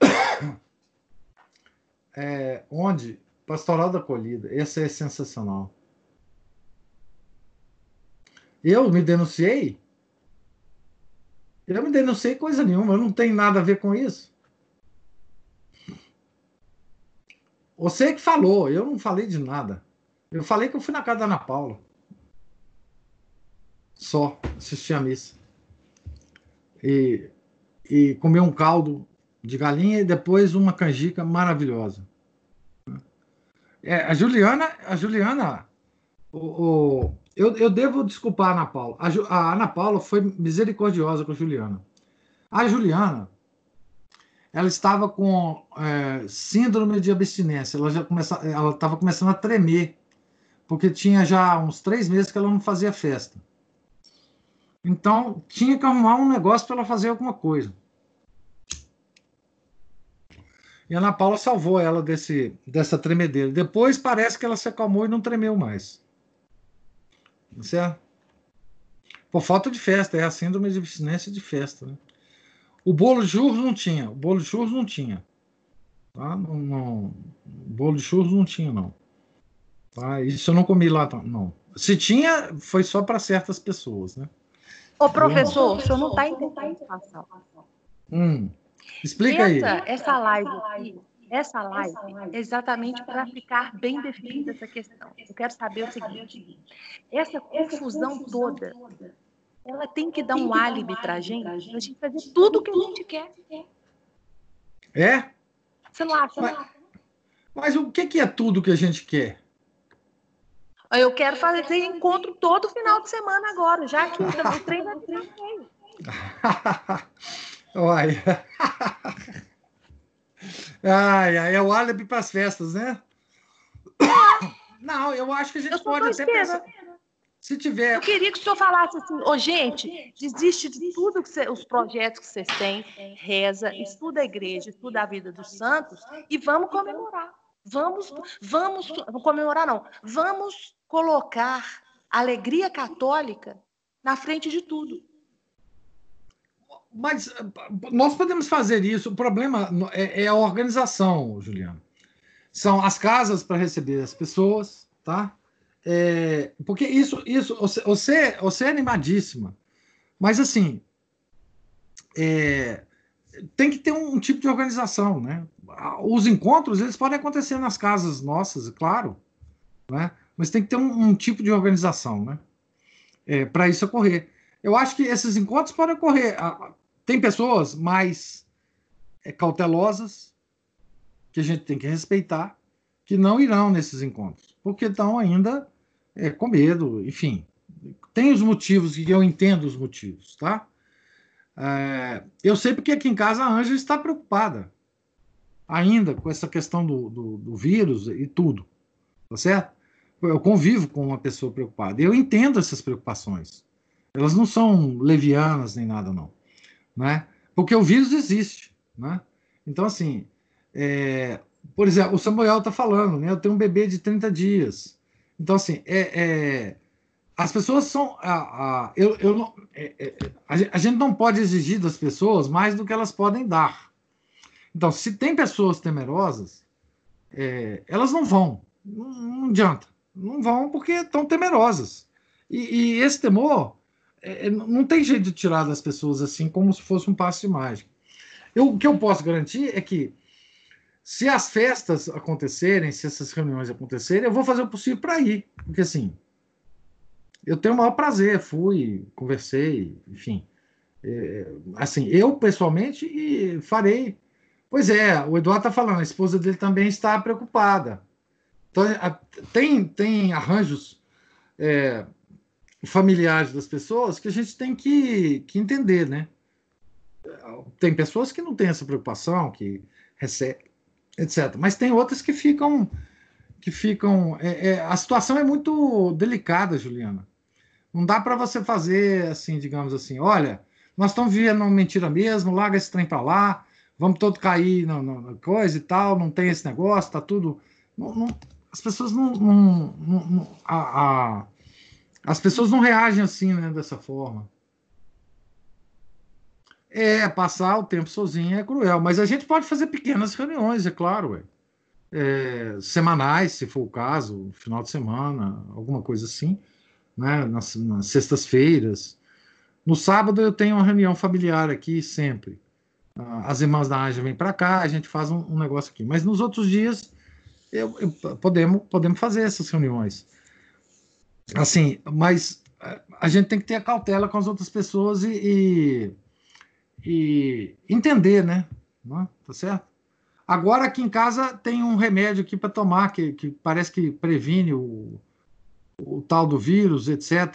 É, onde? Pastoral da Acolhida. Esse é sensacional. Eu me denunciei? Eu me denunciei coisa nenhuma, eu não tenho nada a ver com isso. Você que falou, eu não falei de nada. Eu falei que eu fui na casa da Ana Paula. Só assisti a missa. E, e comer um caldo de galinha e depois uma canjica maravilhosa. É, a Juliana, a Juliana, o, o, eu, eu devo desculpar a Ana Paula. A, a, Ana Paula foi misericordiosa com a Juliana. A Juliana, ela estava com é, síndrome de abstinência. Ela já começa, ela estava começando a tremer, porque tinha já uns três meses que ela não fazia festa. Então tinha que arrumar um negócio para ela fazer alguma coisa. E a Ana Paula salvou ela desse, dessa tremedeira. Depois parece que ela se acalmou e não tremeu mais. Certo? Por falta de festa, é a síndrome de abstinência de festa. Né? O bolo de churros não tinha. O bolo de churros não tinha. Tá? Não, não, o bolo de churros não tinha, não. Tá? Isso eu não comi lá, não. Se tinha, foi só para certas pessoas, né? Ô, professor, o senhor não está entendendo Hum. Explica essa, aí. Essa live aqui, essa live é exatamente para ficar bem definida essa questão. Eu quero saber o seguinte: essa confusão toda, ela tem que dar um álibi para a gente, para a gente fazer tudo o que a gente quer. É? Você não acha? Mas, mas o que é tudo que a gente quer? Eu quero fazer encontro todo final de semana agora, já que o trem vai ter Olha. ai, ai, é o álibi para as festas, né? Não, eu acho que a gente pode até pensar. Se tiver. Eu queria que o senhor falasse assim, ô oh, gente, desiste de tudo que cê, os projetos que vocês têm, reza, estuda a igreja, estuda a vida dos santos e vamos comemorar. Vamos, vamos, comemorar não, vamos colocar a alegria católica na frente de tudo. Mas eh, nós podemos fazer isso. O problema é, é a organização, Juliano. São as casas para receber as pessoas, tá? É, porque isso, isso, você, você é animadíssima, mas assim, é, tem que ter um, um, tipo de organização, né? Os encontros eles podem acontecer nas casas nossas, é claro, né? Mas tem que ter um, um tipo de organização, né? É, para isso ocorrer. Eu acho que esses encontros podem ocorrer. Tem pessoas mais é, cautelosas, que a gente tem que respeitar, que não irão nesses encontros, porque estão ainda é, com medo, enfim. Tem os motivos, e eu entendo os motivos, tá? É, eu sei porque aqui em casa a Ângela está preocupada ainda com essa questão do, do, do, vírus e tudo, tá certo? Eu convivo com uma pessoa preocupada. Eu entendo essas preocupações. Elas não são levianas nem nada, não né? Porque o vírus existe, né? Então, assim, é, por exemplo, o Samuel está falando, né? Eu tenho um bebê de 30 dias. Então, assim, é, é as pessoas são. A, a, eu, eu não, é, é, a gente não pode exigir das pessoas mais do que elas podem dar. Então, se tem pessoas temerosas, é, elas não vão. Não, não, adianta. Não vão porque estão temerosas. E, e esse temor é, não tem jeito de tirar das pessoas assim como se fosse um passo de mágica. Eu, o que eu posso garantir é que se as festas acontecerem, se essas reuniões acontecerem, eu vou fazer o possível para ir, porque assim eu tenho o maior prazer, fui, conversei, enfim, é, assim eu pessoalmente farei. Pois é, o Eduardo está falando, a esposa dele também está preocupada. Então tem tem arranjos é, familiares das pessoas que a gente tem que, que entender, né? Tem pessoas que não têm essa preocupação, que recebem, etc. Mas tem outras que ficam que ficam. É, é, a situação é muito delicada, Juliana. Não dá para você fazer assim, digamos assim, olha, nós estamos vivendo uma mentira mesmo, larga esse trem para lá, vamos todo cair na, na, coisa e tal, não tem esse negócio, tá tudo. Não, não, as pessoas não. não a, a, as pessoas não reagem assim, né, dessa forma. É, passar o tempo sozinho é cruel, mas a gente pode fazer pequenas reuniões, é claro. É, semanais, se for o caso, final de semana, alguma coisa assim, né, nas, nas sextas-feiras. No sábado eu tenho uma reunião familiar aqui sempre. Ah, as irmãs da Anja vêm para cá, a gente faz um, um, negócio aqui. Mas nos outros dias eu, eu, podemos, podemos fazer essas reuniões. Assim, mas a gente tem que ter a cautela com as outras pessoas e, e e entender, né? Não, tá certo? Agora aqui em casa tem um remédio aqui para tomar que, que parece que previne o, o tal do vírus, etc.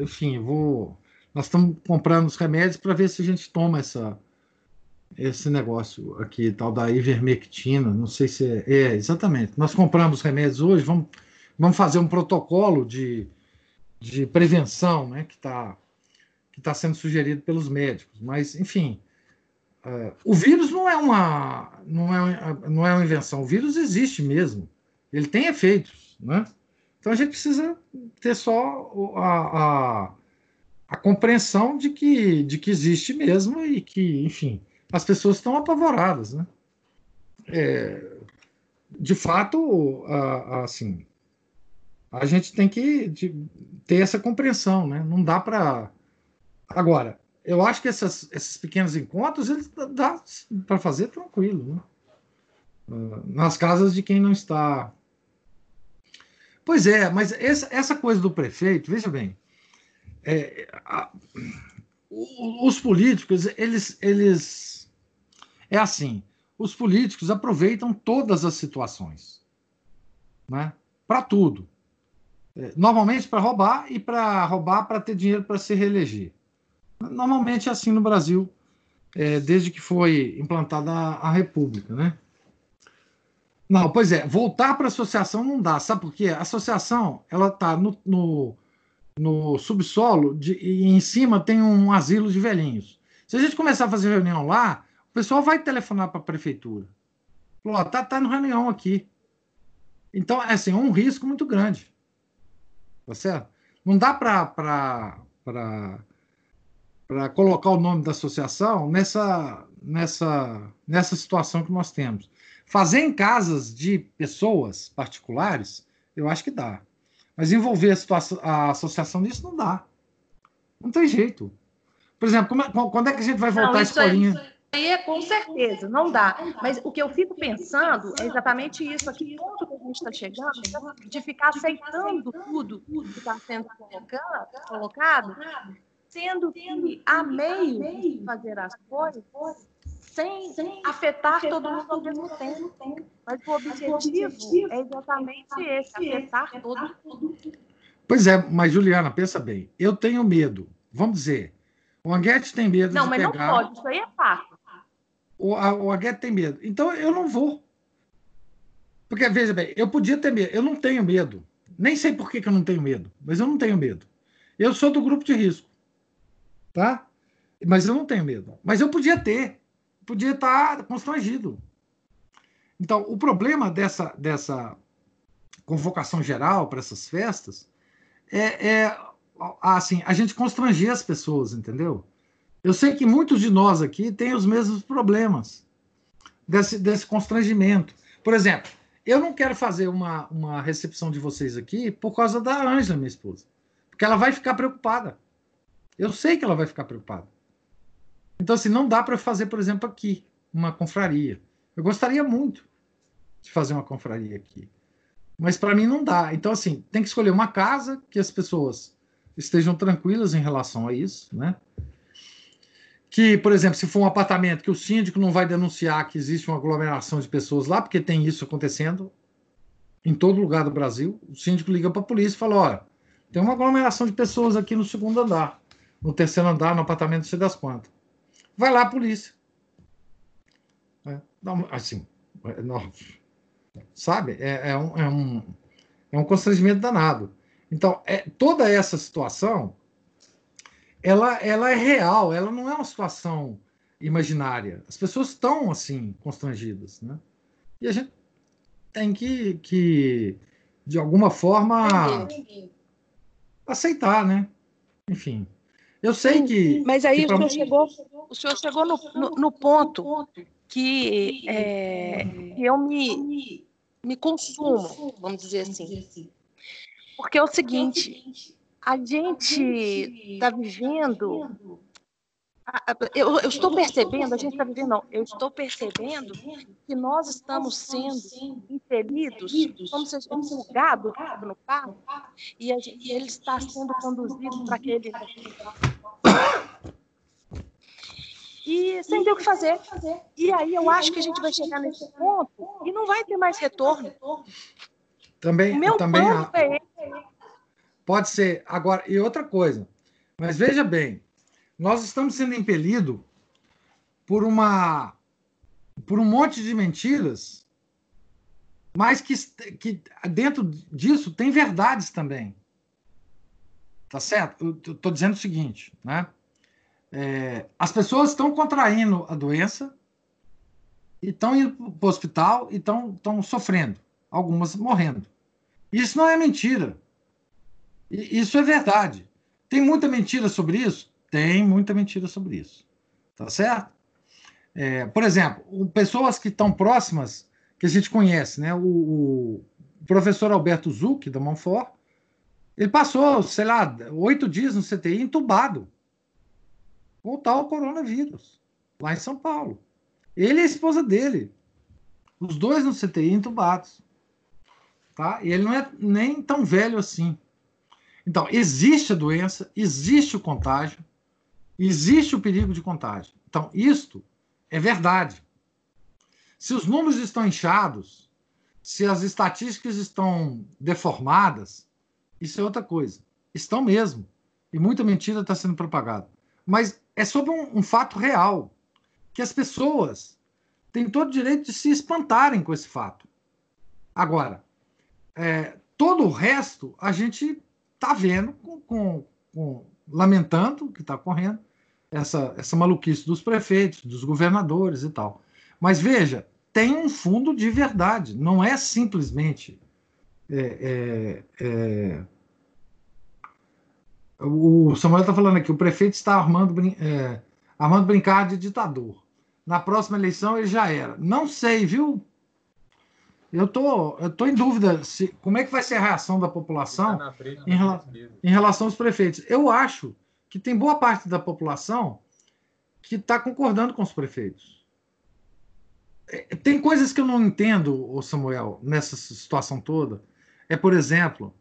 Enfim, vou. Nós estamos comprando os remédios para ver se a gente toma essa, esse negócio aqui, tal da ivermectina. Não sei se é. É, exatamente. Nós compramos remédios hoje, vamos, vamos fazer um protocolo de, de prevenção, né? Que está que está sendo sugerido pelos médicos. Mas, enfim, uh, o vírus não é, uma, não, é, não é uma invenção. O vírus existe mesmo. Ele tem efeitos. Né? Então a gente precisa ter só a, a, a compreensão de que, de que existe mesmo e que, enfim, as pessoas estão apavoradas. Né? É, de fato, assim, a gente tem que ter essa compreensão, né? Não dá para Agora, eu acho que essas, esses pequenos encontros eles dá para fazer tranquilo, né? Uh, nas casas de quem não está. Pois é, mas essa, essa coisa do prefeito, veja bem, é, a, os políticos, eles, eles. É assim, os políticos aproveitam todas as situações, né? Para tudo. É, normalmente para roubar e para roubar para ter dinheiro para se reeleger. Normalmente é assim no Brasil, é, desde que foi implantada a, a, República, né? Não, pois é, voltar para a associação não dá, sabe por quê? A associação, ela está no, no, no, subsolo de, e em cima tem um asilo de velhinhos. Se a gente começar a fazer reunião lá, o pessoal vai telefonar para a prefeitura. Falou, tá, tá no reunião aqui. Então, é assim, é um risco muito grande. Tá certo? Não dá para para colocar o nome da associação nessa, nessa, nessa situação que nós temos. Fazer em casas de pessoas particulares, eu acho que dá. Mas envolver a, a associação nisso não dá. Não tem jeito. Por exemplo, é, quando é que a gente vai voltar não, à escolinha? Aí, é com certeza, não dá. Mas o que eu fico pensando é exatamente isso, a que ponto que a gente está chegando de ficar aceitando tudo que está sendo colocado sendo que de fazer as coisas sem, sem afetar todo mundo ao mesmo tempo. Mas o objetivo é exatamente esse, afetar todo mundo. Pois é, mas Juliana, pensa bem, eu tenho medo, vamos dizer, o Anguete tem medo não, de pegar... Não, mas não pode, isso aí é fácil. O, a, o Anguete tem medo, então eu não vou. Porque, veja bem, eu podia ter medo, eu não tenho medo. Nem sei por que, que eu não tenho medo, mas eu não tenho medo. Eu sou do grupo de risco tá? Mas eu não tenho medo. Mas eu podia ter, podia estar constrangido. Então, o problema dessa, dessa convocação geral para essas festas é, é assim, a gente constranger as pessoas, entendeu? Eu sei que muitos de nós aqui têm os mesmos problemas desse, desse constrangimento. Por exemplo, eu não quero fazer uma, uma recepção de vocês aqui por causa da Ângela, minha esposa, porque ela vai ficar preocupada. Eu sei que ela vai ficar preocupada. Então, assim, não dá para fazer, por exemplo, aqui, uma confraria. Eu gostaria muito de fazer uma confraria aqui. Mas para mim não dá. Então, assim, tem que escolher uma casa que as pessoas estejam tranquilas em relação a isso, né? Que, por exemplo, se for um apartamento que o síndico não vai denunciar que existe uma aglomeração de pessoas lá, porque tem isso acontecendo em todo lugar do Brasil, o síndico liga para a polícia e fala: olha, tem uma aglomeração de pessoas aqui no segundo andar no terceiro andar, no apartamento, sei das quantas. Vai lá a polícia. É, assim, é, não, sabe? É, é, um, é, um, é um constrangimento danado. Então, é, toda essa situação, ela, ela é real, ela não é uma situação imaginária. As pessoas estão, assim, constrangidas, né? E a gente tem que, que de alguma forma, aceitar, né? Enfim. Eu sei que. Mas aí que o, senhor chegou, o senhor chegou no, no, no ponto que é, eu me, me consumo, vamos dizer assim. Porque é o seguinte, a gente está vivendo. Eu, eu, estou percebendo, a gente está vivendo, não, eu estou percebendo que nós estamos sendo impelidos, como se fosse um gado no carro, e, gente, e ele está sendo conduzido para aquele. E sem ter o que fazer. E aí eu acho que a gente vai chegar nesse ponto e não vai ter mais retorno. Também, o meu também ponto é esse Pode ser. Agora, e outra coisa, mas veja bem, nós estamos sendo impelidos por uma por um monte de mentiras, mas que, que dentro disso tem verdades também. Tá certo? Eu estou dizendo o seguinte, né? É, as pessoas estão contraindo a doença estão indo para o hospital e estão sofrendo, algumas morrendo. Isso não é mentira. Isso é verdade. Tem muita mentira sobre isso? Tem muita mentira sobre isso. Tá certo? É, por exemplo, pessoas que estão próximas, que a gente conhece, né? O, o professor Alberto Zuc, da Monfort, ele passou, sei lá, oito dias no CTI entubado com o tal coronavírus, lá em São Paulo. Ele e a esposa dele, os dois no CTI entubados. Tá? E ele não é nem tão velho assim. Então, existe a doença, existe o contágio, existe o perigo de contágio. Então, isto é verdade. Se os números estão inchados, se as estatísticas estão deformadas, isso é outra coisa. Estão mesmo. E muita mentira está sendo propagada. Mas é sobre um, um fato real, que as pessoas têm todo o direito de se espantarem com esse fato. Agora, é, todo o resto a gente está vendo, com, com, com, lamentando o que está ocorrendo, essa, essa maluquice dos prefeitos, dos governadores e tal. Mas veja, tem um fundo de verdade, não é simplesmente. É, é, é... O Samuel está falando aqui, o prefeito está armando, é, armando brincar de ditador. Na próxima eleição ele já era. Não sei, viu, eu tô, eu tô em dúvida se como é que vai ser a reação da população tá em, rela, em, relação aos prefeitos. Eu acho que tem boa parte da população que está concordando com os prefeitos. É, tem coisas que eu não entendo, Samuel, nessa situação toda. É, por exemplo,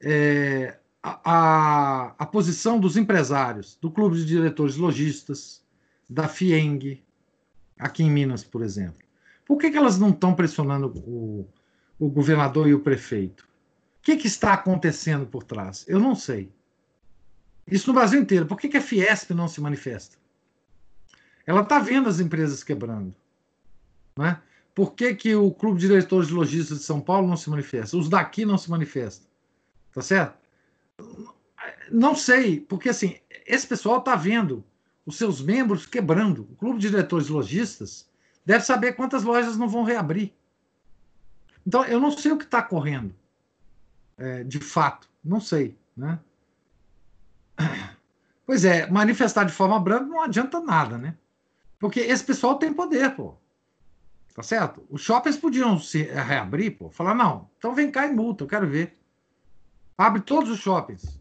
é, a, a, posição dos empresários, do Clube de Diretores Logistas, da FIENG, aqui em Minas, por exemplo. Por que, que elas não estão pressionando o, o governador e o prefeito? O que, que está acontecendo por trás? Eu não sei. Isso no Brasil inteiro. Por que, que a Fiesp não se manifesta? Ela está vendo as empresas quebrando. Né? Por que, que o Clube de Diretores de Logística de São Paulo não se manifesta? Os daqui não se manifestam. Tá certo? Não sei, porque assim, esse pessoal está vendo os seus membros quebrando. O Clube de Diretores de Lojistas deve saber quantas lojas não vão reabrir. Então, eu não sei o que está correndo, é, de fato, não sei. Né? Pois é, manifestar de forma branca não adianta nada, né? Porque esse pessoal tem poder, pô. Tá certo? Os shoppings podiam se reabrir, pô. Falar, não, então vem cá e multa, eu quero ver. Abre todos os shoppings.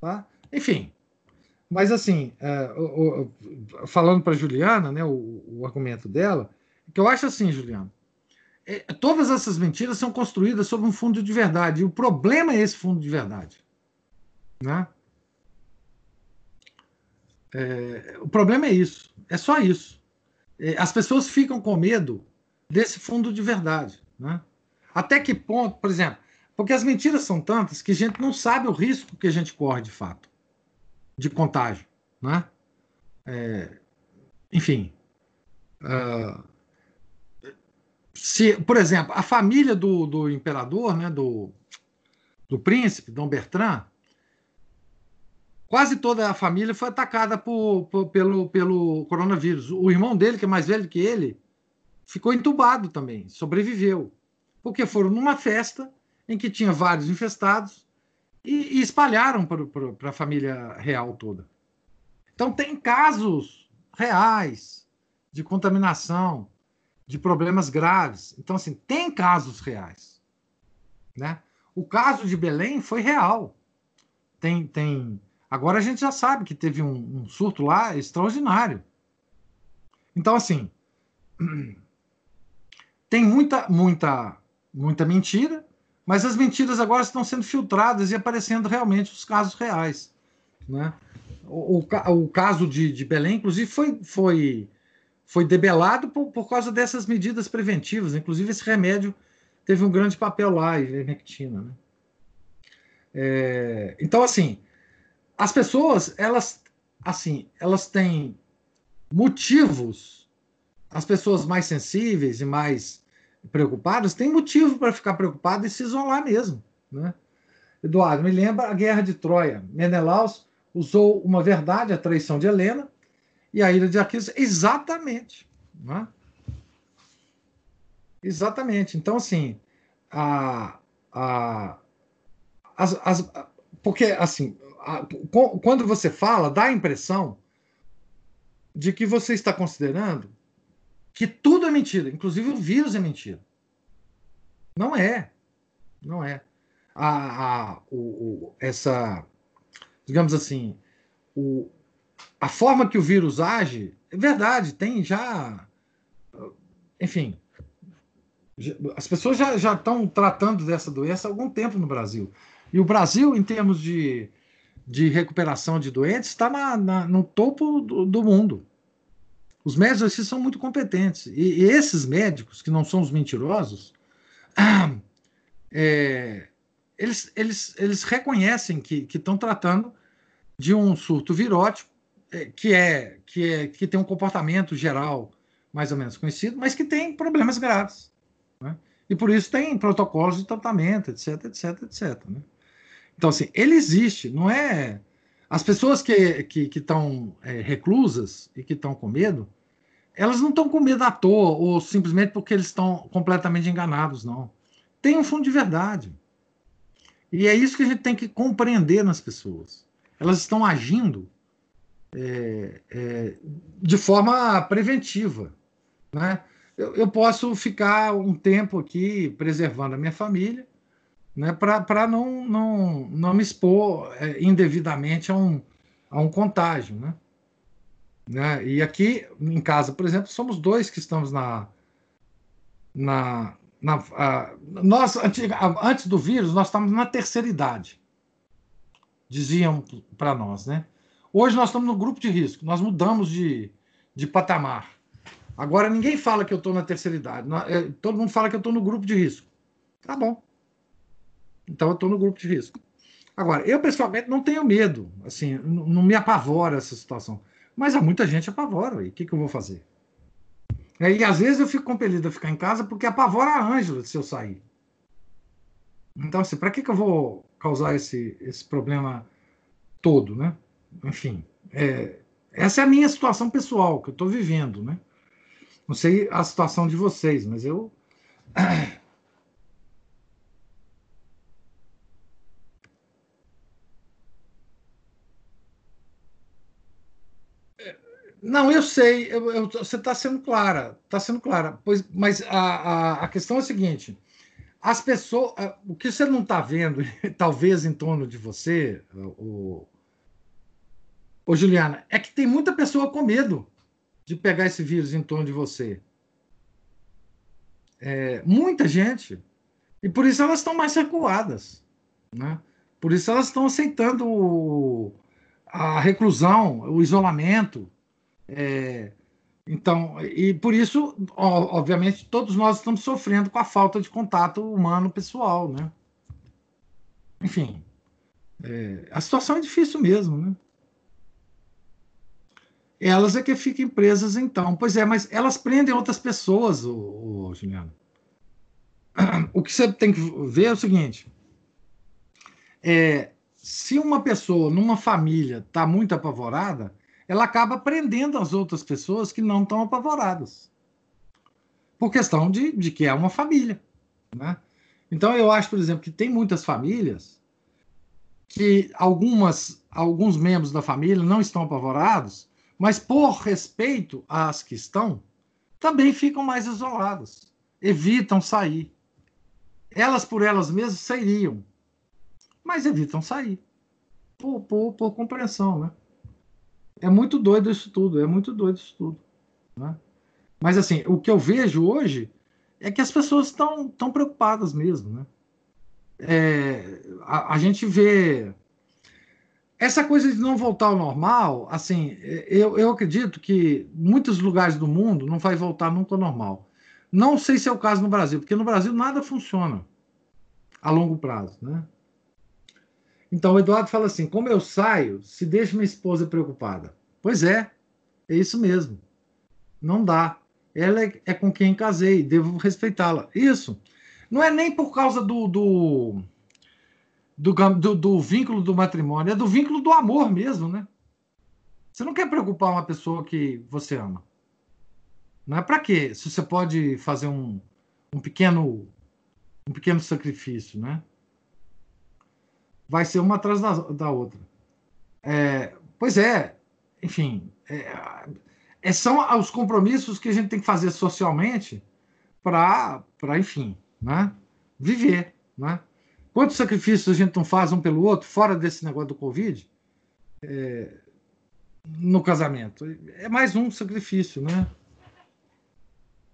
Tá? Enfim, mas, assim, é, falando para Juliana, né, o, o, argumento dela, que eu acho assim, Juliana, é, todas essas mentiras são construídas sobre um fundo de verdade. E o problema é esse fundo de verdade. Né? É, o problema é isso. É só isso. É, as pessoas ficam com medo desse fundo de verdade. Né? Até que ponto, por exemplo, porque as mentiras são tantas que a gente não sabe o risco que a gente corre de fato de contágio. Né? É, enfim. Uh, se, por exemplo, a família do, do imperador, né, do, do príncipe, Dom Bertrand, quase toda a família foi atacada por, por, pelo, pelo coronavírus. O irmão dele, que é mais velho que ele, ficou entubado também, sobreviveu. Porque foram numa festa em que tinha vários infestados e, e espalharam para a família real toda. Então, tem casos reais de contaminação, de problemas graves. Então, assim, tem casos reais. Né? O caso de Belém foi real. Tem, tem. Agora a gente já sabe que teve um, um surto lá extraordinário. Então, assim, tem muita, muita, muita mentira, mas as mentiras agora estão sendo filtradas e aparecendo realmente os casos reais. Né? O, o, o caso de, de Belém, inclusive, foi, foi, foi debelado por, por causa dessas medidas preventivas. Inclusive, esse remédio teve um grande papel lá, ivermectina. Né? É, então, assim, as pessoas, elas, assim, elas têm motivos, as pessoas mais sensíveis e mais preocupadas têm motivo para ficar preocupadas e se isolar mesmo. Né? Eduardo, me lembra a Guerra de Troia. Menelaus usou uma verdade, a traição de Helena, e a ira de Aquiles, exatamente. Né? Exatamente. Então, assim, a, a, as, as, porque, assim, quando você fala, dá a impressão de que você está considerando que tudo é mentira, inclusive o vírus é mentira. Não é. Não é. A, a, o, o, essa, digamos assim, o, a forma que o vírus age, é verdade, tem já. Enfim, as pessoas já, já estão tratando dessa doença há algum tempo no Brasil. E o Brasil, em termos de, de recuperação de doentes, está na, na, no topo do, do mundo. Os médicos aqui são muito competentes. E, e, esses médicos, que não são os mentirosos, é, eles, eles, eles reconhecem que estão tratando de um surto virótico é, que, é, que, é, que tem um comportamento geral mais ou menos conhecido, mas que tem problemas graves. Né? E por isso tem protocolos de tratamento, etc, etc, etc. Né? Então, assim, ele existe, não é. As pessoas que estão que, que é, reclusas e que estão com medo, elas não estão com medo à toa ou simplesmente porque eles estão completamente enganados, não. Tem um fundo de verdade. E é isso que a gente tem que compreender nas pessoas. Elas estão agindo é, é, de forma preventiva. Né? Eu, eu, posso ficar um tempo aqui preservando a minha família né, para não, não, não me expor é, indevidamente a um, a um contágio. Né? Né? E aqui em casa, por exemplo, somos dois que estamos na. na, na a, nós, antes do vírus, nós estávamos na terceira idade. Diziam para nós, né? Hoje nós estamos no grupo de risco, nós mudamos de, de patamar. Agora ninguém fala que eu estou na terceira idade, é, todo mundo fala que eu estou no grupo de risco. Tá bom. Então eu estou no grupo de risco. Agora, eu pessoalmente não tenho medo, assim, não me apavora essa situação. Mas há muita gente apavora, e o que, que eu vou fazer? É, e às vezes eu fico compelido a ficar em casa porque apavora a Ângela se eu sair. Então, assim, para que, que eu vou causar esse, esse problema todo, né? Enfim, é, essa é a minha situação pessoal que eu estou vivendo, né? Não sei a situação de vocês, mas eu Não, eu sei, eu, eu, você está sendo clara, está sendo clara, pois, mas a, a, a, questão é a seguinte: as pessoas, o que você não está vendo, talvez em torno de você, o, o Juliana, é que tem muita pessoa com medo de pegar esse vírus em torno de você. É, muita gente. E por isso elas estão mais recuadas. Né? Por isso elas estão aceitando a reclusão, o isolamento, é, então, e por isso, obviamente, todos nós estamos sofrendo com a falta de contato humano pessoal, né? Enfim, é, a situação é difícil mesmo, né? Elas é que ficam presas, então. Pois é, mas elas prendem outras pessoas, o, o Juliano. o que você tem que ver é o seguinte: é, se uma pessoa numa família está muito apavorada, ela acaba prendendo as outras pessoas que não estão apavoradas. Por questão de, de que é uma família. Né? Então, eu acho, por exemplo, que tem muitas famílias que algumas, alguns membros da família não estão apavorados, mas por respeito às que estão, também ficam mais isoladas, evitam sair. Elas por elas mesmas sairiam, mas evitam sair, por, por, por compreensão, né? É muito doido isso tudo, é muito doido isso tudo. Né? Mas assim, o que eu vejo hoje é que as pessoas estão tão preocupadas mesmo, né? É, a, a, gente vê essa coisa de não voltar ao normal, assim, eu, eu acredito que muitos lugares do mundo não vai voltar nunca ao normal. Não sei se é o caso no Brasil, porque no Brasil nada funciona a longo prazo, né? Então o Eduardo fala assim: como eu saio, se deixa minha esposa preocupada. Pois é, é isso mesmo. Não dá. Ela é, é com quem casei, devo respeitá-la. Isso. Não é nem por causa do do, do, do, do, vínculo do matrimônio, é do vínculo do amor mesmo, né? Você não quer preocupar uma pessoa que você ama. Não é para quê? Se você pode fazer um, um pequeno um pequeno sacrifício, né? Vai ser uma atrás da, da outra. É, pois é, enfim, é, é, são os compromissos que a gente tem que fazer socialmente para, enfim, né, viver. Né? Quantos sacrifícios a gente não faz um pelo outro, fora desse negócio do Covid, é, no casamento? É mais um sacrifício, né?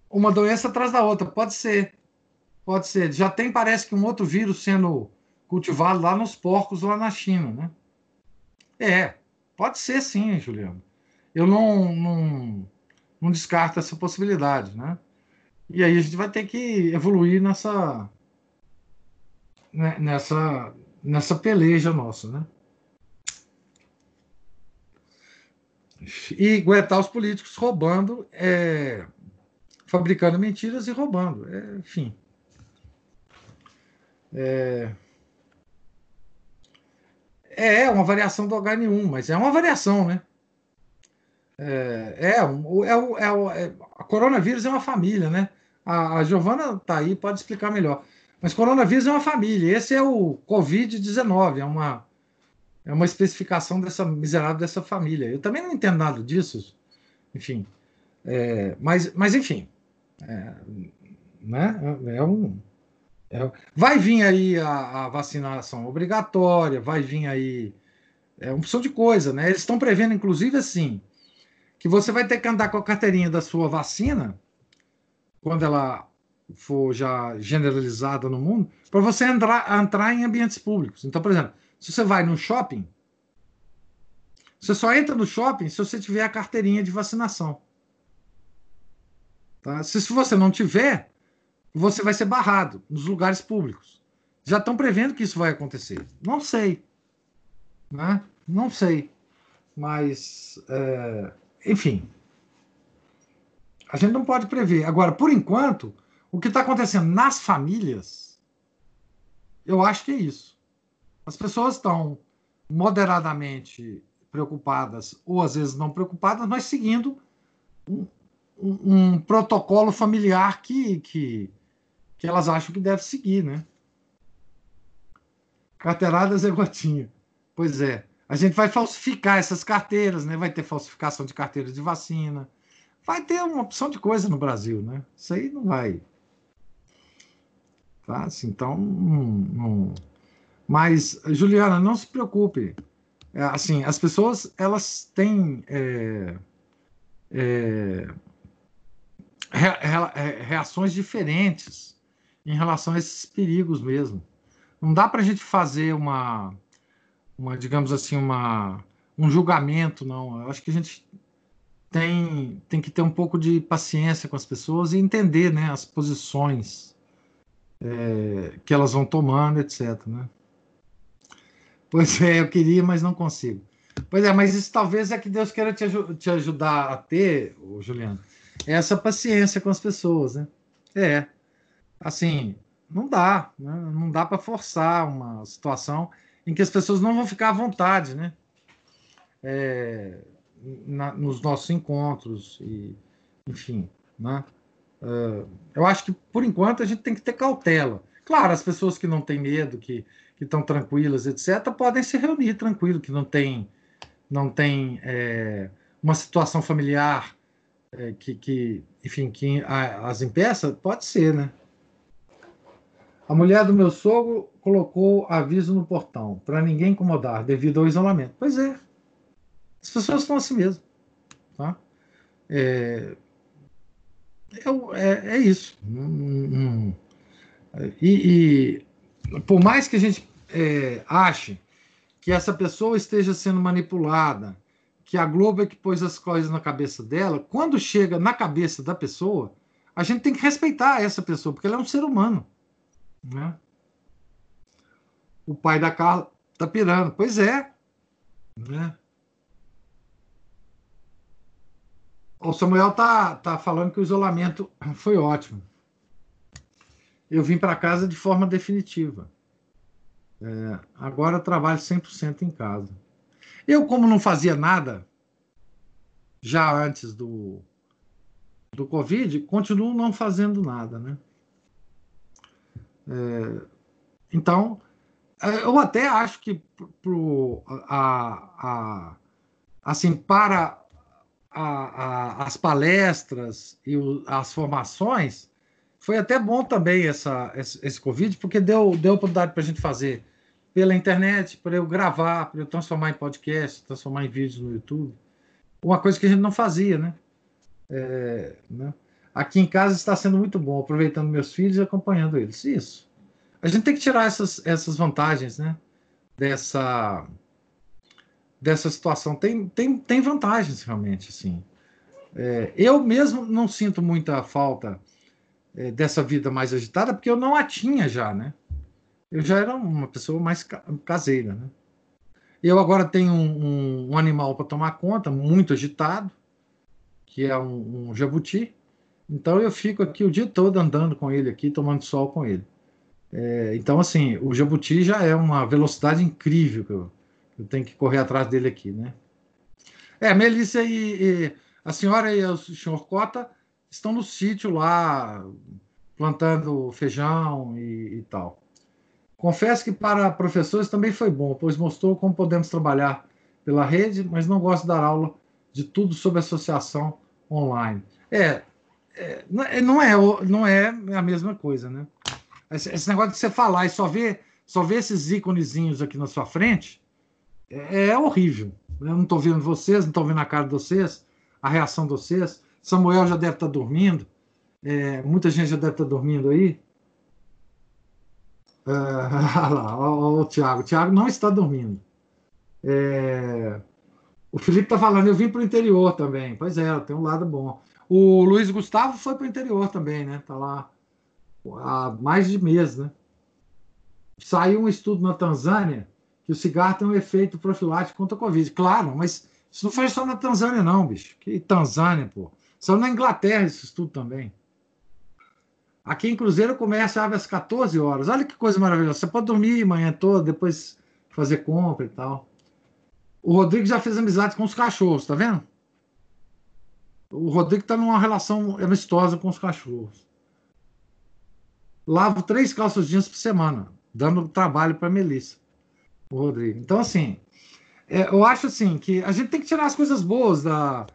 Uma doença atrás da outra, pode ser. Pode ser. Já tem, parece que um outro vírus sendo cultivado lá nos porcos lá na China, né? É, pode ser sim, Juliano. Eu não, não, não descarto essa possibilidade, né? E aí a gente vai ter que evoluir nessa né, nessa nessa peleja nossa, né? E aguentar os políticos roubando, é, fabricando mentiras e roubando, é, enfim. É, é, é uma variação do H1, mas é uma variação, né? É, é, é, é, é a coronavírus é uma família, né? A, a Giovana está aí, pode explicar melhor. Mas coronavírus é uma família. Esse é o Covid-19, é uma, é uma especificação dessa miserável dessa família. Eu também não entendo nada disso, enfim. É, mas, mas, enfim, é, né? é um, vai vir aí a, a, vacinação obrigatória, vai vir aí é uma opção de coisa, né? Eles estão prevendo, inclusive, assim, que você vai ter que andar com a carteirinha da sua vacina quando ela for já generalizada no mundo, para você entrar, entrar em ambientes públicos. Então, por exemplo, se você vai no shopping, você só entra no shopping se você tiver a carteirinha de vacinação. Tá? Se, se você não tiver, você vai ser barrado nos lugares públicos. Já estão prevendo que isso vai acontecer. Não sei. Né? Não sei. Mas, é, enfim. A gente não pode prever. Agora, por enquanto, o que está acontecendo nas famílias, eu acho que é isso. As pessoas estão moderadamente preocupadas, ou às vezes não preocupadas, mas seguindo um, um, um protocolo familiar que, que, que elas acham que deve seguir, né? Carteiradas é gotinha. Pois é. A gente vai falsificar essas carteiras, né? Vai ter falsificação de carteiras de vacina. Vai ter uma opção de coisa no Brasil, né? Isso aí não vai. Tá? Assim, então, não, mas Juliana, não se preocupe. É, assim, as pessoas elas têm é, é, reações diferentes em relação a esses perigos mesmo. Não dá para a gente fazer uma, uma, digamos assim, uma, um julgamento, não. Eu acho que a gente tem, tem que ter um pouco de paciência com as pessoas e entender né, as posições é, que elas vão tomando, etc. Né? Pois é, eu queria, mas não consigo. Pois é, mas isso talvez é que Deus queira te, te ajudar a ter, Juliano, essa paciência com as pessoas, né? É assim, não dá, né? não dá para forçar uma situação em que as pessoas não vão ficar à vontade, né? É, na, nos nossos encontros e, enfim, né? Uh, eu acho que por enquanto a gente tem que ter cautela. Claro, as pessoas que não têm medo, que estão tranquilas, etc., podem se reunir tranquilo, que não tem, não tem é, uma situação familiar é, que, que, enfim, que a, as impeça, pode ser, né? A mulher do meu sogro colocou aviso no portão para ninguém incomodar devido ao isolamento. Pois é, as pessoas estão assim mesmo, tá? É, é, é isso. E, e, por mais que a gente é, ache que essa pessoa esteja sendo manipulada, que a Globo é que pôs as coisas na cabeça dela, quando chega na cabeça da pessoa, a gente tem que respeitar essa pessoa, porque ela é um ser humano. Né? O pai da Carla tá pirando. Pois é. Né? O Samuel tá, tá falando que o isolamento foi ótimo. Eu vim para casa de forma definitiva. É, agora trabalho 100% em casa. Eu, como não fazia nada já antes do, do Covid, continuo não fazendo nada, né? É, então, é, eu até acho que pro, a, a, assim, para a, as palestras e o, as formações, foi até bom também essa, esse, esse Covid, porque deu, deu oportunidade para a gente fazer pela internet, para eu gravar, para eu transformar em podcast, transformar em vídeos no YouTube. Uma coisa que a gente não fazia, né? É, né? Aqui em casa está sendo muito bom, aproveitando meus filhos e acompanhando eles. Isso. A gente tem que tirar essas, essas vantagens, né? Dessa, dessa situação. Tem, tem, tem vantagens, realmente, assim. É, eu mesmo não sinto muita falta é, dessa vida mais agitada, porque eu não a tinha já, né? eu já era uma pessoa mais caseira. Né? Eu agora tenho um, um, um animal para tomar conta, muito agitado, que é um, um, jabuti. Então eu fico aqui o dia todo andando com ele aqui, tomando sol com ele. É, então, assim, o jabuti já é uma velocidade incrível que eu, eu tenho que correr atrás dele aqui, né? É, Melissa e, e a senhora e o senhor Cota estão no sítio lá, plantando feijão e, e tal. Confesso que para professores também foi bom, pois mostrou como podemos trabalhar pela rede, mas não gosto de dar aula de tudo sobre associação online. É, é não é, não é a mesma coisa, né? Esse, esse, negócio de você falar e só ver, só ver esses íconezinhos aqui na sua frente é, é horrível. Eu não estou vendo vocês, não estou vendo a cara de vocês, a reação de vocês. Samuel já deve estar dormindo, é, muita gente já deve estar dormindo aí. Ah, lá, o, o Tiago. O Tiago não está dormindo. É, o Felipe está falando, eu vim para o interior também. Pois é, tem um lado bom. O Luiz Gustavo foi para o interior também, né? Está lá há mais de mês, né? Saiu um estudo na Tanzânia que o cigarro tem um efeito profilático contra a Covid. Claro, mas isso não foi só na Tanzânia, não, bicho. Que Tanzânia, pô. Só na Inglaterra esse estudo também. Aqui em Cruzeiro começa abre às 14 horas. Olha que coisa maravilhosa. Você pode dormir manhã toda, depois fazer compra e tal. O Rodrigo já fez amizade com os cachorros, tá vendo? O Rodrigo está numa relação amistosa com os cachorros. Lavo três calças jeans por semana, dando trabalho para Melissa. O Rodrigo. Então, assim, é, eu acho assim que a gente tem que tirar as coisas boas da,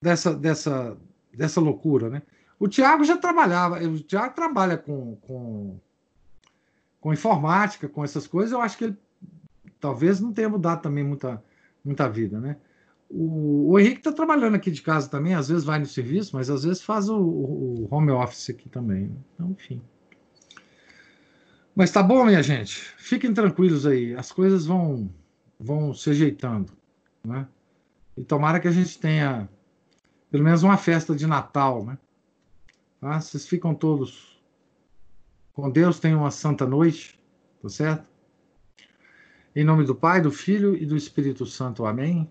dessa, dessa, dessa loucura, né? O Tiago já trabalhava, o Tiago trabalha com, com, com informática, com essas coisas. Eu acho que ele talvez não tenha mudado também muita, muita vida, né? O, o Henrique está trabalhando aqui de casa também, às vezes vai no serviço, mas às vezes faz o, o home office aqui também. Né? Então, enfim. Mas tá bom, minha gente. Fiquem tranquilos aí. As coisas vão, vão se ajeitando, né? E tomara que a gente tenha pelo menos uma festa de Natal, né? Tá? Vocês ficam todos com Deus, tenham uma santa noite, tá certo? Em nome do Pai, do Filho e do Espírito Santo. Amém.